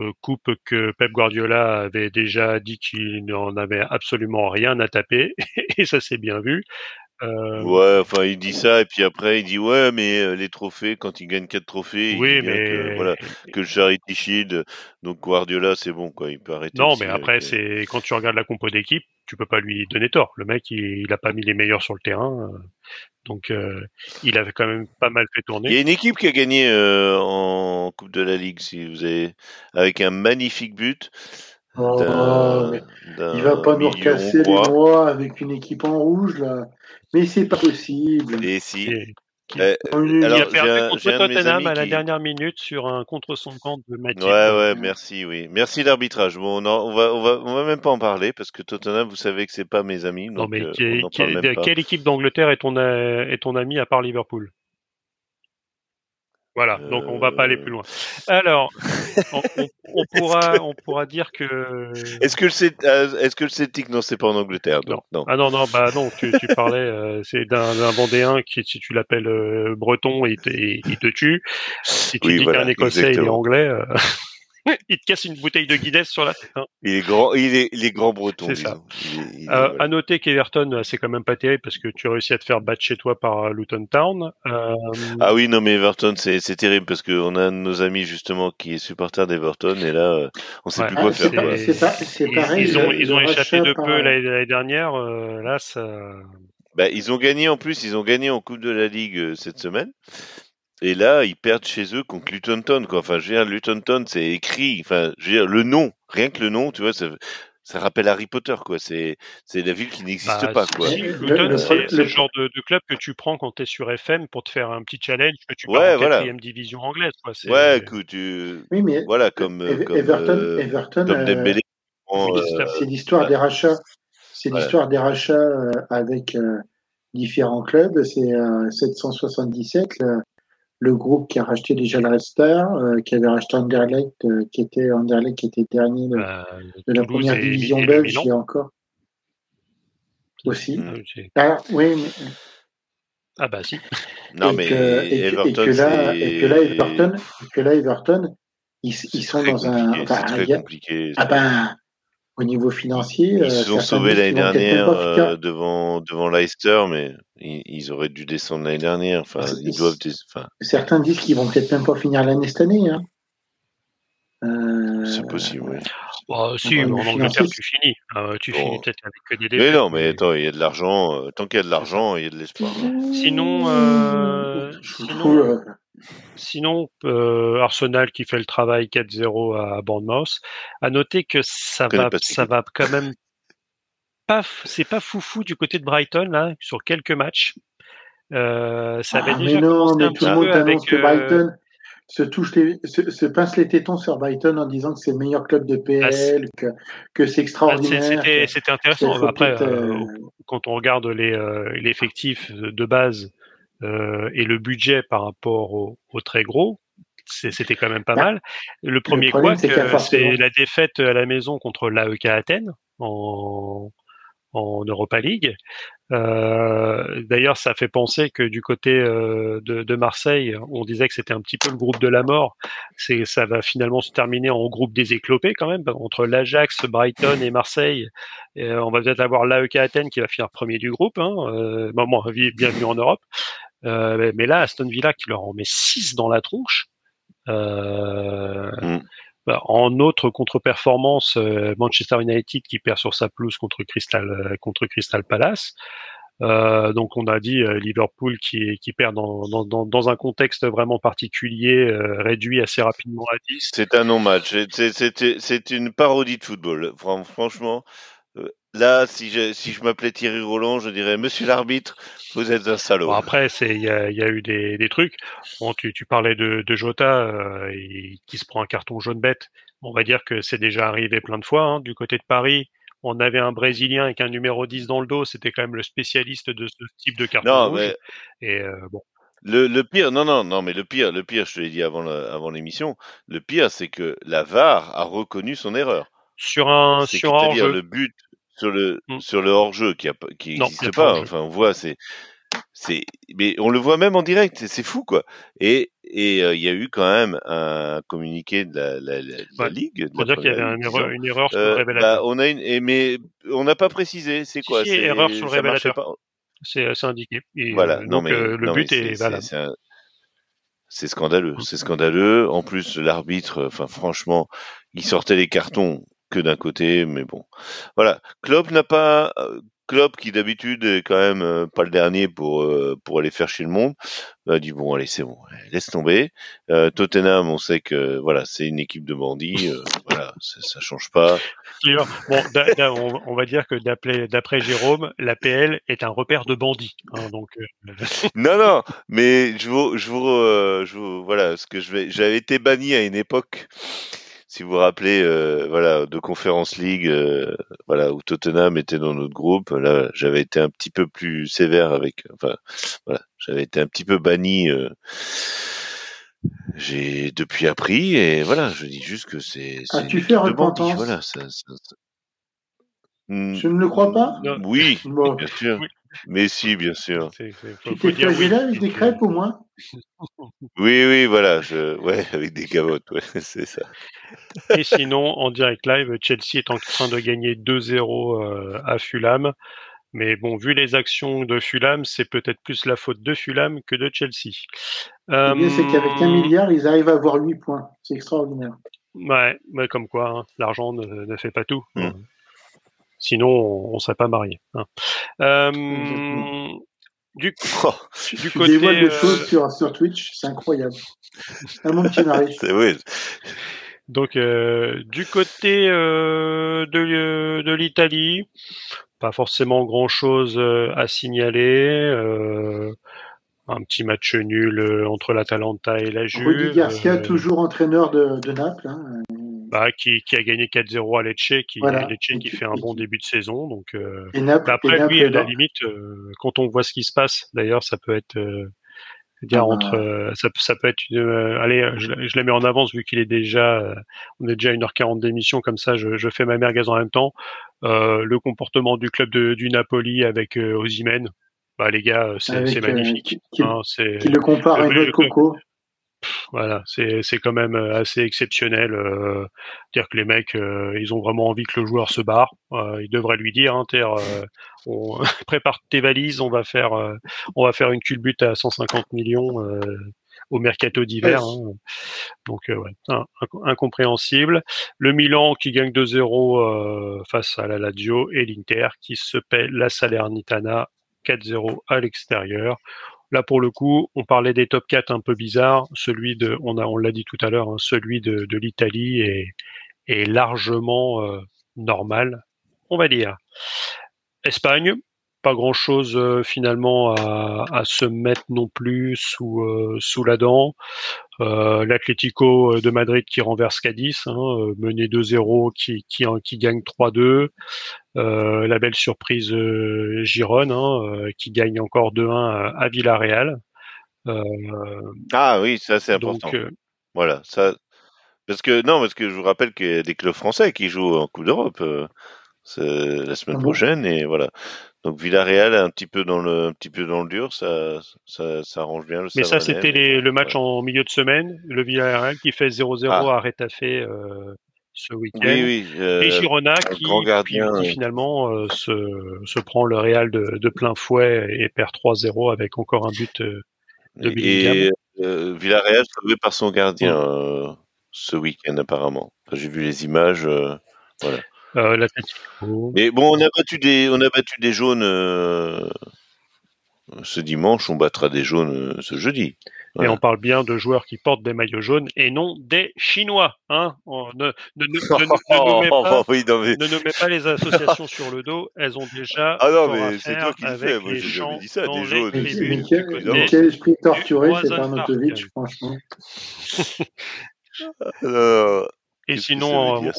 Euh, coupe que Pep Guardiola avait déjà dit qu'il n'en avait absolument rien à taper, et ça s'est bien vu. Euh, Ouais, enfin il dit ça et puis après il dit ouais mais euh, les trophées quand il gagne quatre trophées, il oui, bien mais que voilà que le Charity Shield donc Guardiola c'est bon quoi, il peut arrêter. Non, mais après, euh, c'est quand tu regardes la compo d'équipe, tu peux pas lui donner tort. Le mec, il, il a pas mis les meilleurs sur le terrain, euh, donc euh, il avait quand même pas mal fait Il y tourner. a une équipe qui a gagné en Coupe de la Ligue si vous avez avec un magnifique but Oh, il va pas nous recasser les mois avec une équipe en rouge là. Mais c'est pas possible. Et si qui- Eh, il alors, a perdu un- contre Tottenham à la qui- dernière minute sur un contre son camp de Mathilde. Ouais, ouais, merci, oui. Merci l'arbitrage. Bon, on, en- on va, on va, on va même pas en parler parce que Tottenham, vous savez que c'est pas mes amis, Non, mais euh, qui- quelle équipe d'Angleterre est ton, est ton ami à part Liverpool? Voilà, donc on va pas aller Euh, plus loin. Alors, on, on- on pourra, on pourra dire que. Est-ce que le Celt- euh, est-ce que le Celtic non c'est pas en Angleterre donc non. Ah non, non, bah non, tu, tu parlais, euh, c'est d'un d'un Vendéen qui, si tu l'appelles euh, breton, il te, il te tue. Si tu Oui, dis voilà, qu'un Écossais, il est anglais, euh, il te casse une bouteille de Guinness sur la tête. hein. Il est grand, il est, il est grand breton C'est ça. disons. Il est- il est- Euh, voilà. À noter qu'Everton, euh, c'est quand même pas terrible parce que tu réussis à te faire battre chez toi par euh, Luton Town. Euh, Ah oui non mais Everton c'est c'est terrible parce qu'on a un de nos amis justement qui est supporter d'Everton et là on sait Ouais. plus quoi c'est faire. pas- quoi. c'est pas- c'est pareil. ils ont, ils ont échappé de peu l'année l'année dernière. euh, là, ça. Bah, ils ont gagné en plus, ils ont gagné en Coupe de la Ligue euh, cette semaine. Et là, ils perdent chez eux contre Luton Town, quoi. Enfin, je veux dire, Luton Town, c'est écrit. Enfin, je veux dire, le nom, rien que le nom, tu vois, ça, ça rappelle Harry Potter, quoi. C'est, c'est la ville qui n'existe Bah, pas, quoi. c'est le- genre de, de club que tu prends quand tu es sur FM pour te faire un petit challenge que tu pars Ouais, en voilà. quatrième division anglaise. Quoi. C'est- Ouais, écoute, tu, Oui, mais voilà, comme, euh, Ev- comme, Everton, euh, Everton comme euh, Dembélé. Oui, euh, c'est- l'histoire ouais. des rachats. C'est l'histoire des rachats euh, avec euh, différents clubs. C'est euh, 777, le, groupe qui a racheté déjà le Red Star, euh, qui avait racheté Anderlecht, euh, qui était Anderlecht, qui était dernier de, bah, de la première et- division et belge, Milan. il y a encore. Aussi. Euh, Alors, oui, mais, Ah bah si. Non, et mais que, et que- et là, et que là, Everton, et que là, Everton, ils, ils sont dans un. enfin, très a- compliqué. ah ben, au niveau financier, Ils euh, se sont sauvés l'année dernière euh, devant devant Leicester, mais ils, ils auraient dû descendre l'année dernière. Enfin, C'est- ils doivent. des- Enfin, Certains disent qu'ils vont peut-être même pas finir l'année cette année. Hein. Euh, c'est possible. Oui. Bah, si, en Angleterre, financier, tu finis. Euh, tu Bon. finis peut-être avec que des Mais défaites. non, mais attends, il y a de l'argent. euh, tant qu'il y a de l'argent, il y a de l'espoir. Sinon, euh, Je sinon- trouve, euh, Sinon, euh, Arsenal qui fait le travail 4-0 à Bournemouth. À noter que ça va, ça va quand même pas, c'est pas foufou du côté de Brighton là sur quelques matchs. Euh, ça avait ah, mais déjà non, commencé mais un tout le monde avec. que euh, Brighton se touche les, se, se pince les tétons sur Brighton en disant que c'est le meilleur club de PL, que, que c'est extraordinaire. c'était, intéressant. Après, euh, euh, quand on regarde les euh, l'effectif de base euh, et le budget par rapport au, au très gros, c'était quand même pas Bah, mal. Le premier quoi, c'est forcément- la défaite à la maison contre l'AEK Athènes en, en Europa League. Euh, D'ailleurs, ça fait penser que du côté euh, de, de Marseille, on disait que c'était un petit peu le groupe de la mort. C'est, ça va finalement se terminer en groupe des éclopés quand même entre l'Ajax, Brighton et Marseille. Et, euh, on va peut-être avoir l'AEK Athènes qui va finir premier du groupe. Hein. Bon, bienvenue en Europe. Euh, mais- là, Aston Villa qui leur en met 6 dans la tronche. Euh, Mm. bah, en autre contre-performance, euh, Manchester United qui perd sur sa pelouse contre Crystal contre Crystal Palace. Euh, donc on a dit Liverpool qui, qui perd dans, dans, dans, dans un contexte vraiment particulier, euh, réduit assez rapidement à 10. C'est un non-match. C'est- une parodie de football. Fran- Franchement, là, si je, si je m'appelais Thierry Roland, je dirais Monsieur l'arbitre, vous êtes un salaud. Bon, après, il y a, il y a eu des, des trucs. Bon, tu, tu parlais de, de Jota euh, et- qui se prend un carton jaune bête. On va dire que c'est déjà arrivé plein de fois hein. du côté de Paris. On avait un Brésilien avec un numéro 10 dans le dos. C'était quand même le spécialiste de ce type de carton non, rouge. mais Et euh, bon, le, le pire, non, non, non, mais le pire, le pire, je te l'ai dit avant l'émission, le pire, c'est que la VAR a reconnu son erreur. sur un sur un c'est-à-dire hors-jeu, le but sur le Mm. sur le hors-jeu qui a qui n'existe pas. Enfin, on voit, c'est c'est mais on le voit même en direct, c'est- fou quoi. Et et euh, il y a eu quand même un communiqué de la, la, la, la Ouais. ligue. de dire qu'il y avait erreur, une erreur sur le euh, révélateur. bah, on a une et mais on n'a pas précisé. C'est quoi si, C'est erreur sur le révélateur. pas. C'est indiqué. Et, Voilà. euh, non donc mais euh, le non, but est c'est scandaleux, c'est scandaleux. En plus, l'arbitre, enfin franchement, il sortait les cartons que d'un côté, mais bon, voilà. Klopp n'a pas, euh, Klopp qui d'habitude est quand même euh, pas le dernier pour euh, pour aller faire chez le monde, a dit bon allez c'est bon, laisse tomber. Euh, Tottenham, on sait que voilà c'est une équipe de bandits, euh, voilà ça, ça change pas. Bon, on, on va dire que d'après Jérôme, l'APL est un repère de bandits. hein, donc euh, Non non, mais je vous je vous, je vous voilà ce que je vais, j'avais été banni à une époque. Si vous vous rappelez, euh, voilà, de Conference League, euh, voilà, où Tottenham était dans notre groupe. Là, j'avais été un petit peu plus sévère avec, enfin, voilà, j'avais été un petit peu banni. euh, j'ai depuis appris et voilà, je dis juste que c'est. c'est As-tu fait repentance? Voilà, ça, ça- ça- Hmm, Je ne le crois pas? Non. Oui, Bon. bien sûr. Oui. Mais si, bien sûr. c'est- c'est- faut- Tu faut t'es dire oui. flagellé avec des crêpes au moins Oui, oui, voilà, je, ouais, avec des gavottes, ouais, c'est ça. Et sinon, en direct live, Chelsea est en train de gagner 2-0 euh, à Fulham. Mais bon, vu les actions de Fulham, c'est peut-être plus la faute de Fulham que de Chelsea. Le bien, c'est qu'avec un Euh, milliard, ils arrivent à avoir 8 points. C'est extraordinaire. Ouais, ouais, comme quoi, hein, l'argent ne, ne fait pas tout. Mm. Sinon, on, on serait pas marié. Hein. Euh, du, oh, du côté. dévoile des choses sur, sur Twitch, c'est incroyable. Un monde qui m'arrive. C'est oui. Donc euh, du côté euh, de, de l'Italie, pas forcément grand chose à signaler. un petit match nul entre l'Atalanta et la Juve. Rudy Garcia, toujours entraîneur de, de Naples. Hein. Bah, qui, qui, a gagné 4-0 à Lecce, qui, Lecce qui fait un bon début de saison. Donc euh, après lui, à la limite, euh, quand on voit ce qui se passe, d'ailleurs, ça peut être euh, dire ah entre bah. ça, ça, peut être une, allez, je, je, la mets en avance vu qu'il est déjà, on est déjà à 1h40 d'émission comme ça, je, je, fais ma merguez en même temps. le comportement du club de, du Napoli avec Osimhen, bah les gars, c'est magnifique. Qui, hein, le compare à une Coco. Voilà, c'est quand même euh, assez exceptionnel. Euh, dire que les mecs, euh, ils ont vraiment envie que le joueur se barre. Euh, ils devraient lui dire, hein, on prépare tes valises, on va faire on va faire une culbute à 150 millions au mercato d'hiver. Hein. Donc ouais, incompréhensible. Le Milan qui gagne 2-0 face à la Lazio et l'Inter qui se paie la Salernitana 4-0 à l'extérieur. Là, pour le coup, on parlait des top 4 un peu bizarres. Celui de, on a, on l'a dit tout à l'heure, hein, celui de, l'Italie est, largement euh, normal, on va dire. Espagne, pas grand chose euh, finalement à, se mettre non plus sous, euh, la dent. L'Atlético de Madrid qui renverse Cadiz, hein, mené 2-0, qui, qui, qui gagne 3-2. La belle surprise Gironne, hein, qui gagne encore 2-1 à, Villarreal. ah oui, ça c'est important. voilà, ça. Parce que non, parce que je vous rappelle qu'il y a des clubs français qui jouent en Coupe d'Europe la semaine ah prochaine et voilà. Donc Villarreal un petit peu dans le un petit peu dans le dur, ça ça, ça arrange bien le Mais ça c'était le match en milieu de semaine, le Villarreal qui fait 0-0 ah. à Retafe euh, ce week-end. Oui, oui, euh, et Girona qui, gardien, qui, finalement euh, se, se prend le Real de, de plein fouet et perd 3-0 avec encore un but euh, de Bellingham. Et Villarreal sauvé par son gardien ce week-end apparemment. J'ai vu les images, voilà. Euh, Mais bon, on a battu des, on a battu des jaunes euh, ce dimanche, on battra des jaunes euh, ce jeudi. Et on parle bien de joueurs qui portent des maillots jaunes et non des Chinois. Hein ne, ne, ne, mets pas, les associations sur le dos, elles ont déjà. Ah non, mais c'est toi qui le fais. Moi, j'ai jamais dit ça, des jaunes. Quel esprit torturé, c'est Arnautovic, franchement. Et sinon,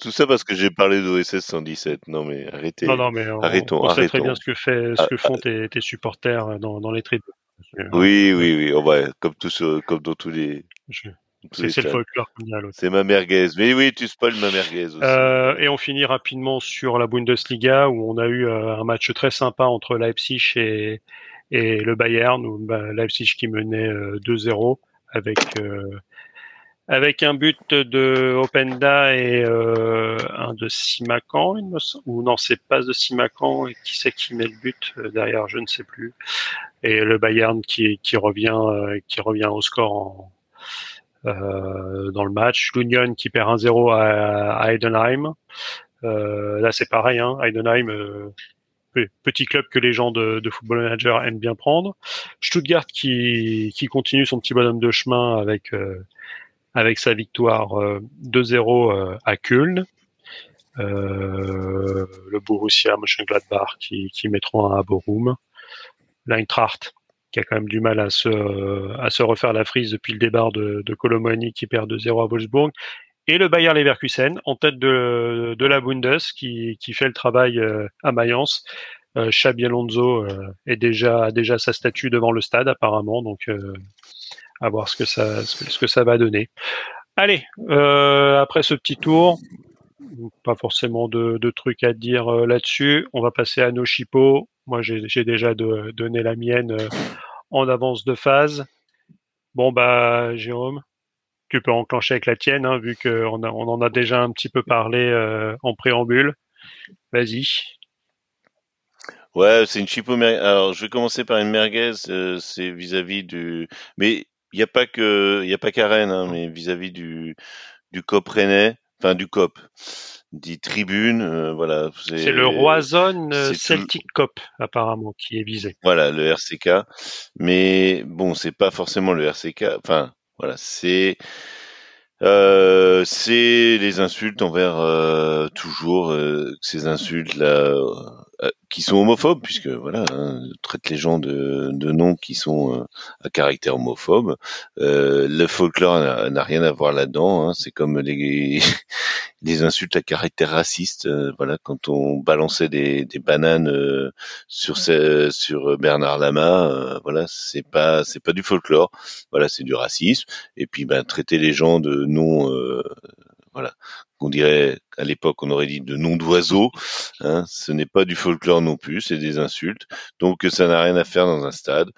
tout ça parce que j'ai parlé d'OSS 117. Non mais arrêtez. Non, non mais on, arrêtons. On sait très bien ce que fait, ce que ah, font ah. tes, tes, supporters euh, dans, dans les tribunes. Oui, oui, oui. On va comme tous, comme dans tous les. C'est le folklore C'est ma merguez. Mais oui, tu spoil ma merguez aussi. Euh, et on finit rapidement sur la Bundesliga où on a eu euh, un match très sympa entre Leipzig et, et le Bayern. Où, bah, Leipzig qui menait 2-0 avec avec un but de Openda et euh, un de Simacan. Ou non, c'est pas de Simacan. Et qui c'est qui met le but euh, derrière Je ne sais plus. Et le Bayern qui, qui revient, euh, qui revient au score en, euh, dans le match. L'Union qui perd 1-0 à, à, Heidenheim. là, c'est pareil. Hein, Heidenheim, petit club que les gens de, de, Football Manager aiment bien prendre. Stuttgart qui, qui continue son petit bonhomme de chemin avec avec sa victoire 2-0 euh, euh, à Köln. Euh, le Borussia Mönchengladbach qui, qui mettront à Borum. L'Eintracht qui a quand même du mal à se, à se refaire la frise depuis le départ de, de Colomani qui perd 2-0 à Wolfsburg. Et le Bayer Leverkusen en tête de, de la Bundes qui, qui fait le travail à Mayence. Xabi Alonso est déjà, a déjà sa statue devant le stade apparemment, donc à voir ce que ça, ce que ça va donner. Allez, euh, après ce petit tour, pas forcément de, de trucs à dire euh, là-dessus. On va passer à nos chipots. Moi, j'ai déjà de, donné la mienne euh, en avance de phase. Bon, bah, Jérôme, tu peux enclencher avec la tienne, hein, vu qu'on on en a déjà un petit peu parlé euh, en préambule. Vas-y. Ouais, c'est une chipo. Alors, je vais commencer par une merguez. c'est vis-à-vis du. Mais il n'y a pas que, il y a pas qu'à Rennes, hein, mais vis-à-vis du du COP Rennais, enfin du COP. dit tribune, euh, voilà. C'est le Roison Celtic Cop apparemment qui est visé. Voilà, le RCK. Mais bon, c'est pas forcément le RCK. Enfin, voilà, c'est euh, c'est les insultes envers euh, toujours euh, ces insultes là qui sont homophobes puisque voilà hein, traite les gens de, de noms qui sont à caractère homophobe. le folklore n'a rien à voir là-dedans. Hein, c'est comme les des insultes à caractère raciste. Euh, voilà, quand on balançait des, des bananes euh, sur sur Bernard Lama, euh, voilà, c'est pas c'est pas du folklore. Voilà, c'est du racisme. Et puis, ben, traiter les gens de noms, voilà, qu'on dirait à l'époque, on aurait dit de noms d'oiseaux. Hein, ce n'est pas du folklore non plus, c'est des insultes. Donc, ça n'a rien à faire dans un stade.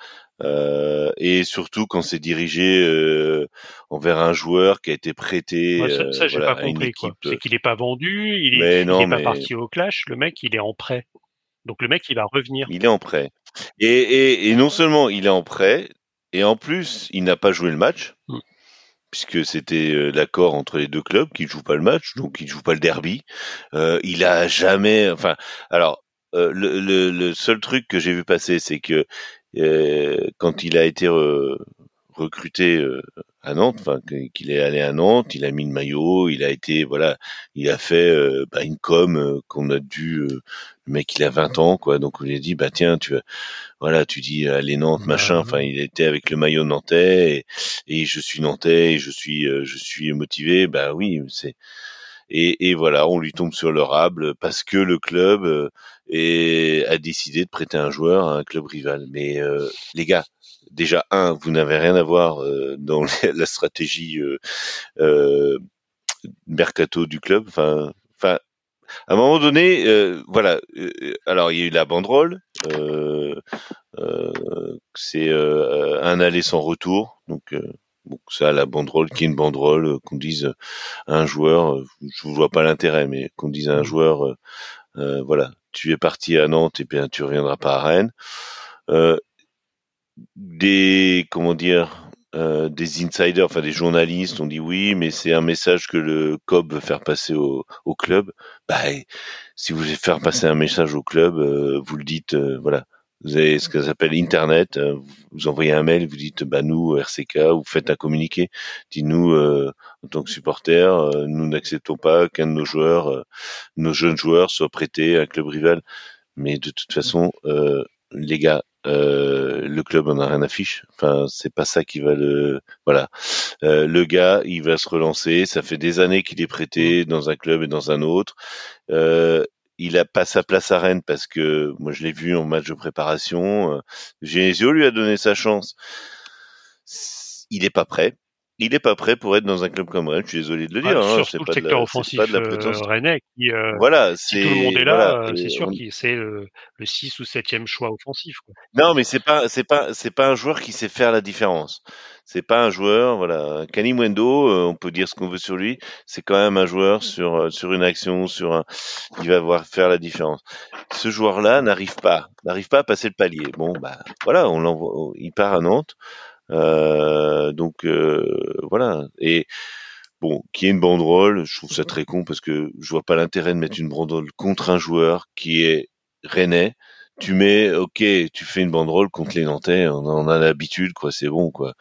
Euh, et surtout quand c'est dirigé euh, envers un joueur qui a été prêté ça, ça euh, j'ai pas compris c'est qu'il n'est pas vendu il est, il pas parti au clash le mec il est en prêt donc le mec il va revenir il est en prêt et, et, et non seulement il est en prêt et en plus il n'a pas joué le match mm. Puisque c'était l'accord entre les deux clubs qui ne jouent pas le match, donc il ne joue pas le derby. Euh, il a jamais, enfin, alors le, le, seul truc que j'ai vu passer, c'est que euh, quand il a été recruté euh, à Nantes, enfin qu'il est allé à Nantes, il a mis le maillot, il a été voilà, il a fait euh, bah, une com qu'on a dû le mec il a 20 ans quoi, donc on lui a dit bah tiens tu voilà tu dis allez Nantes machin, enfin il était avec le maillot nantais et, et je suis nantais et je suis je suis motivé, bah oui c'est et, et, voilà, on lui tombe sur le rable parce que le club euh, est, a décidé de prêter un joueur à un club rival. Mais euh, les gars, déjà un, vous n'avez rien à voir euh, dans la stratégie mercato du club. Enfin, enfin, à un moment donné, voilà. alors il y a eu la banderole. c'est un aller sans retour, donc Bon, ça, la banderole qui est une banderole, euh, qu'on dise à un joueur, euh, je ne vois pas l'intérêt, mais qu'on dise à un mmh. joueur, euh, voilà, tu es parti à Nantes et bien tu reviendras pas à Rennes. des, comment dire, des insiders, enfin des journalistes ont dit oui, mais c'est un message que le COB veut faire passer au, au club. Bah, si vous voulez faire passer un message au club, vous le dites, voilà, vous avez ce que s'appelle Internet. Euh, vous envoyez un mail, vous dites, bah nous RCK, vous faites un communiqué. Dites-nous euh, en tant que supporter, euh, nous n'acceptons pas qu'un de nos joueurs, nos jeunes joueurs, soit prêté à un club rival. Mais de toute façon, les gars, le club en a rien à fiche. Enfin, c'est pas ça qui va le. Voilà, le gars, il va se relancer. Ça fait des années qu'il est prêté dans un club et dans un autre. Euh, il a pas sa place à Rennes parce que moi je l'ai vu en match de préparation. Euh, Genesio lui a donné sa chance. Il est pas prêt. Il est pas prêt pour être dans un club comme Rennes. Je suis désolé de le dire. hein, surtout le secteur offensif pas de la euh, rennais qui, euh, voilà, si tout le monde est là, c'est sûr qu'il c'est le, le 6 ou 7e choix offensif. Quoi. Non, mais c'est pas c'est pas c'est pas un joueur qui sait faire la différence. C'est pas un joueur, voilà. Kani Mwendo, euh, on peut dire ce qu'on veut sur lui, c'est quand même un joueur sur euh, sur une action, sur un, il va voir faire la différence. Ce joueur-là n'arrive pas, n'arrive pas à passer le palier. Bon, bah voilà, on l'envoie, il part à Nantes, euh, donc euh, voilà. Et bon, qui est une banderole, je trouve ça très con parce que je vois pas l'intérêt de mettre une banderole contre un joueur qui est rennais tu mets, ok, tu fais une banderole contre les Nantais, on en a l'habitude, quoi, c'est bon, quoi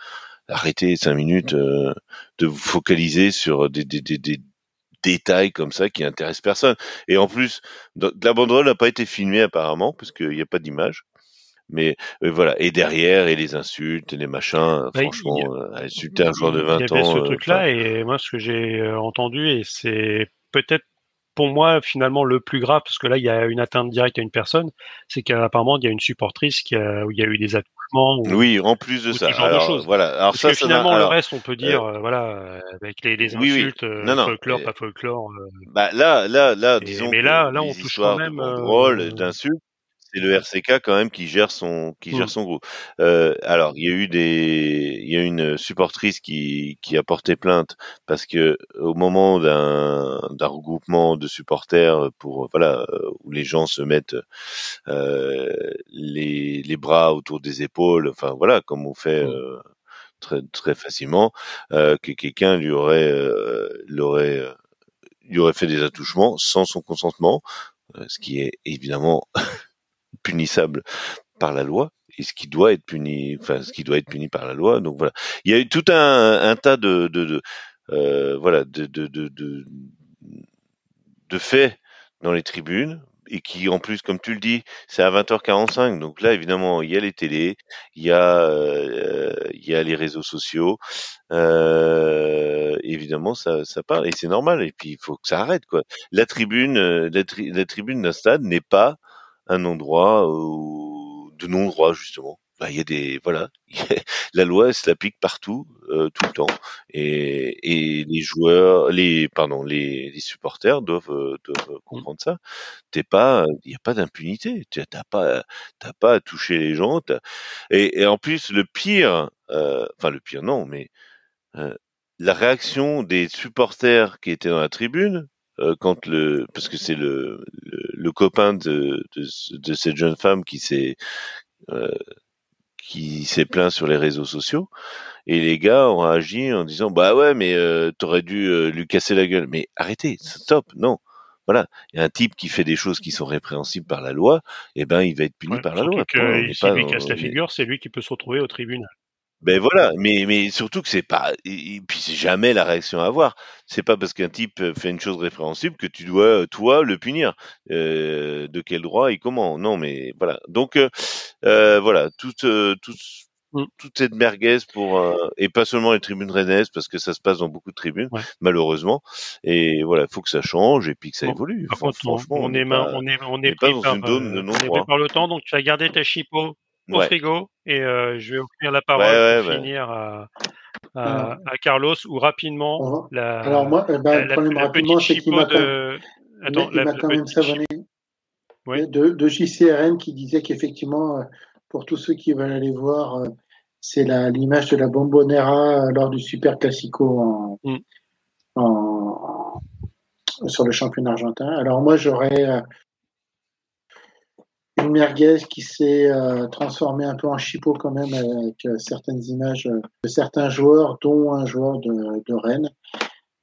arrêtez cinq minutes euh, de vous focaliser sur des, des, des, des, détails comme ça qui intéressent personne. Et en plus, la banderole n'a pas été filmée apparemment parce qu'il n'y a pas d'image. Mais euh, voilà, et derrière, et les insultes, et les machins, bah, franchement, euh, insulter un joueur de 20 ans. Il y avait ce truc-là, et moi, ce que j'ai entendu, et c'est peut-être pour moi finalement le plus grave, parce que là, il y a une atteinte directe à une personne, c'est qu'apparemment, il y a une supportrice qui a, où il y a eu des attaques oui, en plus de ça. genre de choses. Voilà. Alors Parce ça, que finalement, le reste, on peut dire, euh, euh voilà, avec les, les insultes, oui, non, non, folklore, pas folklore. Euh... Bah là, là, là, disons. mais là, là, on touche quand même. Euh, d'insultes c'est le RCK quand même qui gère son qui gère mmh. son groupe. Euh, alors il y a eu des il y a une supportrice qui qui a porté plainte parce que au moment d'un d'un regroupement de supporters pour voilà où les gens se mettent euh, les les bras autour des épaules, enfin voilà comme on fait. Mmh. Euh, très très facilement euh, que quelqu'un lui aurait l'aurait il aurait fait des attouchements sans son consentement, ce qui est évidemment punissable par la loi et ce qui doit être puni, enfin ce qui doit être puni par la loi. Donc voilà, il y a eu tout un, un tas de, euh, voilà de, de, de, faits dans les tribunes et qui en plus, comme tu le dis, c'est à 20h45. Donc là, évidemment, il y a les télés, il y a, euh, il y a les réseaux sociaux. Euh, évidemment, ça, ça parle et c'est normal. Et puis, il faut que ça arrête, quoi. La tribune, la tribune d'un stade n'est pas un endroit où, de non-droit justement. Il y a des voilà, la loi elle s'applique partout, euh, tout le temps, et, et les joueurs, les pardon, les, les supporters doivent euh, doivent comprendre ça. T'es pas, il y a pas d'impunité. T'as pas, t'as pas à toucher les gens. Et, et, en plus, le pire, euh, enfin le pire non, mais euh, la réaction des supporters qui étaient dans la tribune, euh, quand le parce que c'est le, le, le, copain de, de, de, cette jeune femme qui s'est euh, qui s'est plaint sur les réseaux sociaux. Et les gars ont réagi en disant bah ouais mais euh, t'aurais dû euh, lui casser la gueule. Mais arrêtez stop non. Voilà. Il y a un type qui fait des choses qui sont répréhensibles par la loi et eh ben il va être puni ouais, par la loi. que, si lui casse la figure c'est lui qui peut se retrouver au tribunal ben voilà, mais mais surtout que c'est pas et puis c'est jamais la réaction à avoir. C'est pas parce qu'un type fait une chose répréhensible que tu dois toi le punir. Euh, de quel droit et comment Non, mais voilà. Donc euh, voilà, toute toute mmh. toute cette merguez pour euh, et pas seulement les tribunes rennaises parce que ça se passe dans beaucoup de tribunes ouais. malheureusement et voilà faut que ça change et puis que ça bon, évolue par contre, franchement on, on est pas, on est on est, pas dans par, une zone de non on est par le temps donc tu as gardé ta chipot au Ouais. frigo et euh, je vais offrir la parole Ouais, ouais, pour ouais. finir à, à, à Carlos ou rapidement va- la, Alors moi, eh ben, la, le problème rapidement, c'est qu'il chipot m'a quand, de attends il la, m'a le quand même savonné Oui. de, de JCRM qui disait qu'effectivement, euh, pour tous ceux qui veulent aller voir, euh, c'est la- l'image de la Bombonera euh, lors du Super Classico en, Mm. en- sur le championnat argentin. Alors moi, j'aurais euh, une merguez qui s'est euh, transformée un peu en chipot quand même avec euh, certaines images euh, de certains joueurs, dont un joueur de, de Rennes.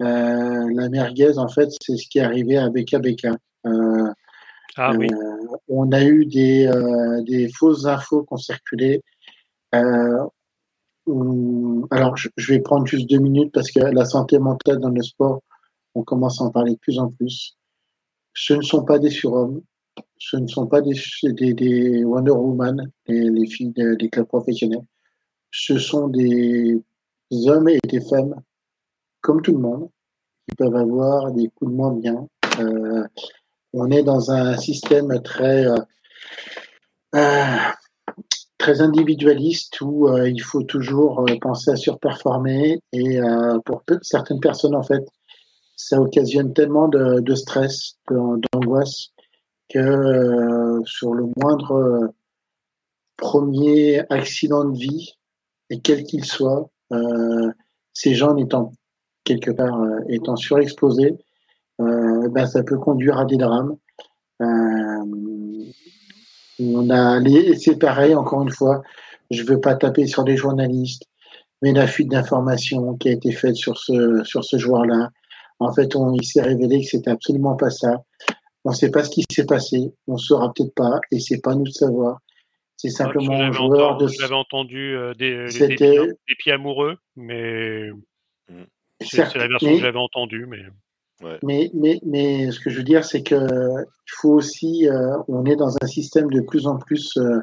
Euh, la merguez, en fait, c'est ce qui est arrivé à Beka Beka. Ah oui on a eu des, des fausses infos qui ont circulé. Où- alors, je, je vais prendre juste deux minutes parce que la santé mentale dans le sport, on commence à en parler de plus en plus. Ce ne sont pas des surhommes, ce ne sont pas des, Wonder Woman, les, les filles de- des clubs professionnels. Ce sont des hommes et des femmes, comme tout le monde, qui peuvent avoir des coups de moins bien. Euh, on est dans un système très euh, euh, très individualiste où il faut toujours penser à surperformer et pour certaines personnes en fait ça occasionne tellement de, stress d'angoisse que euh, sur le moindre euh, premier accident de vie et quel qu'il soit euh, ces gens étant quelque part euh, étant surexposés euh, ben, ça peut conduire à des drames euh, on a c'est pareil, encore une fois, je veux pas taper sur les journalistes, mais la fuite d'informations qui a été faite sur ce, sur ce joueur-là, en fait, on, il s'est révélé que c'était absolument pas ça. On sait pas ce qui s'est passé, on saura peut-être pas, et c'est pas nous de savoir. C'est simplement un joueur entendu, de. j'avais entendu euh, des, les- des, C'était- pieds, des pieds amoureux, mais c'est Certes, c'est la version mais- que j'avais entendue. Mais Mais, mais, mais ce que je veux dire, c'est que il faut aussi, euh, on est dans un système de plus en plus euh,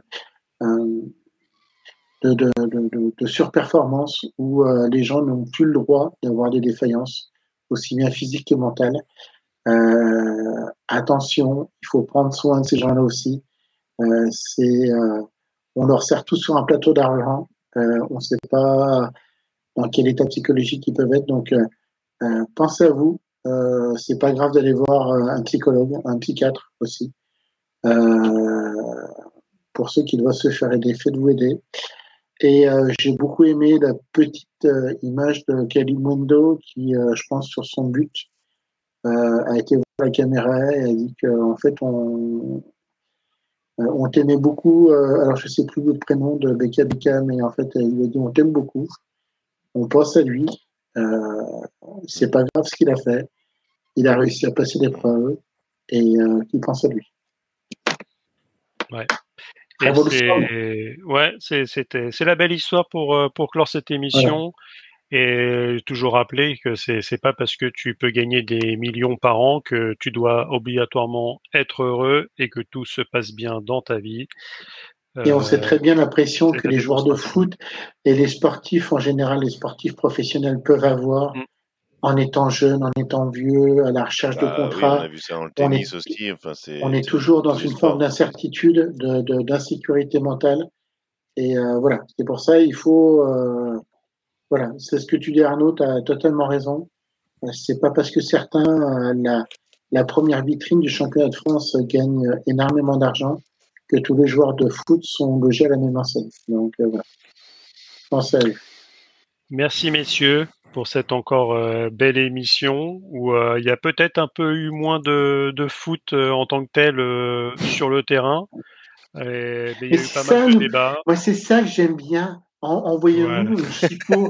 euh, de, de, de, de, de surperformance où euh, les gens n'ont plus le droit d'avoir des défaillances, aussi bien physiques que mentales. Euh, attention, il faut prendre soin de ces gens-là aussi. Euh, euh, on leur sert tous sur un plateau d'argent. Euh, on ne sait pas dans quel état psychologique ils peuvent être. Donc, euh, euh, pensez à vous. C'est pas grave d'aller voir un psychologue, un psychiatre aussi. Pour ceux qui doivent se faire aider, faites-vous aider. Et euh, j'ai beaucoup aimé la petite image de Kalimundo qui, euh, je pense, sur son but, a été voir la caméra et a dit qu'en fait, on, euh, on t'aimait beaucoup. euh, alors, je sais plus le prénom de Beka Beka, mais en fait, il a dit on t'aime beaucoup. On pense à lui. Euh, c'est pas grave ce qu'il a fait. il a réussi à passer l'épreuve et euh, qu'il pense à lui. Ouais. C'est ouais, c'était c'est la belle histoire pour euh, pour clore cette émission. Et toujours rappeler que c'est c'est pas parce que tu peux gagner des millions par an que tu dois obligatoirement être heureux et que tout se passe bien dans ta vie. Et on sait très bien la pression que les joueurs de foot et les sportifs en général, les sportifs professionnels peuvent avoir mm. en étant jeunes, en étant vieux, à la recherche de bah contrats. on a vu ça dans le tennis on est, aussi. Enfin, on est toujours dans une forme d'incertitude, de, d'insécurité mentale. Et euh, voilà, c'est pour ça il faut. Euh, voilà, c'est ce que tu dis Arnaud, tu as totalement raison. C'est pas parce que certains, euh, la, la première vitrine du championnat de France gagne énormément d'argent que tous les joueurs de foot sont logés à la même enseigne. Donc euh, voilà. Pensez à eux. Merci messieurs pour cette encore euh, belle émission où euh, il y a peut-être un peu eu moins de, de foot en tant que tel sur le terrain. Et, mais il y a eu pas mal de débats. Ouais, c'est ça que j'aime bien. Envoyez-nous voilà.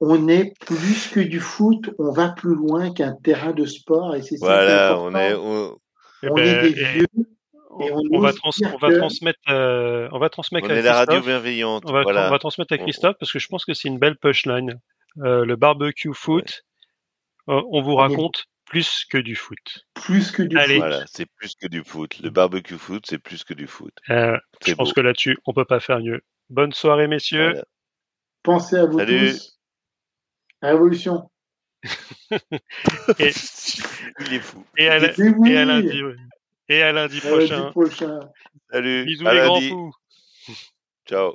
on est plus que du foot, on va plus loin qu'un terrain de sport et c'est voilà, ça on est on, on est ben, des vieux on, va, on, va, transmettre, euh, on va transmettre. On est la radio bienveillante. On va, voilà. on va transmettre à Christophe parce que je pense que c'est une belle punchline. Euh, le barbecue foot, ouais. euh, on vous raconte plus que du foot. Plus que du Allez. foot. Voilà, c'est plus que du foot. Le barbecue foot, c'est plus que du foot. Euh, je pense que là-dessus, on peut pas faire mieux. Bonne soirée, messieurs. Voilà. Pensez à vous Salut. tous. À Révolution. et, Il est fou. Et à, la, et à lundi. Et à lundi à prochain. Lundi prochain. Salut. Bisous à les lundi. grands fous. Ciao.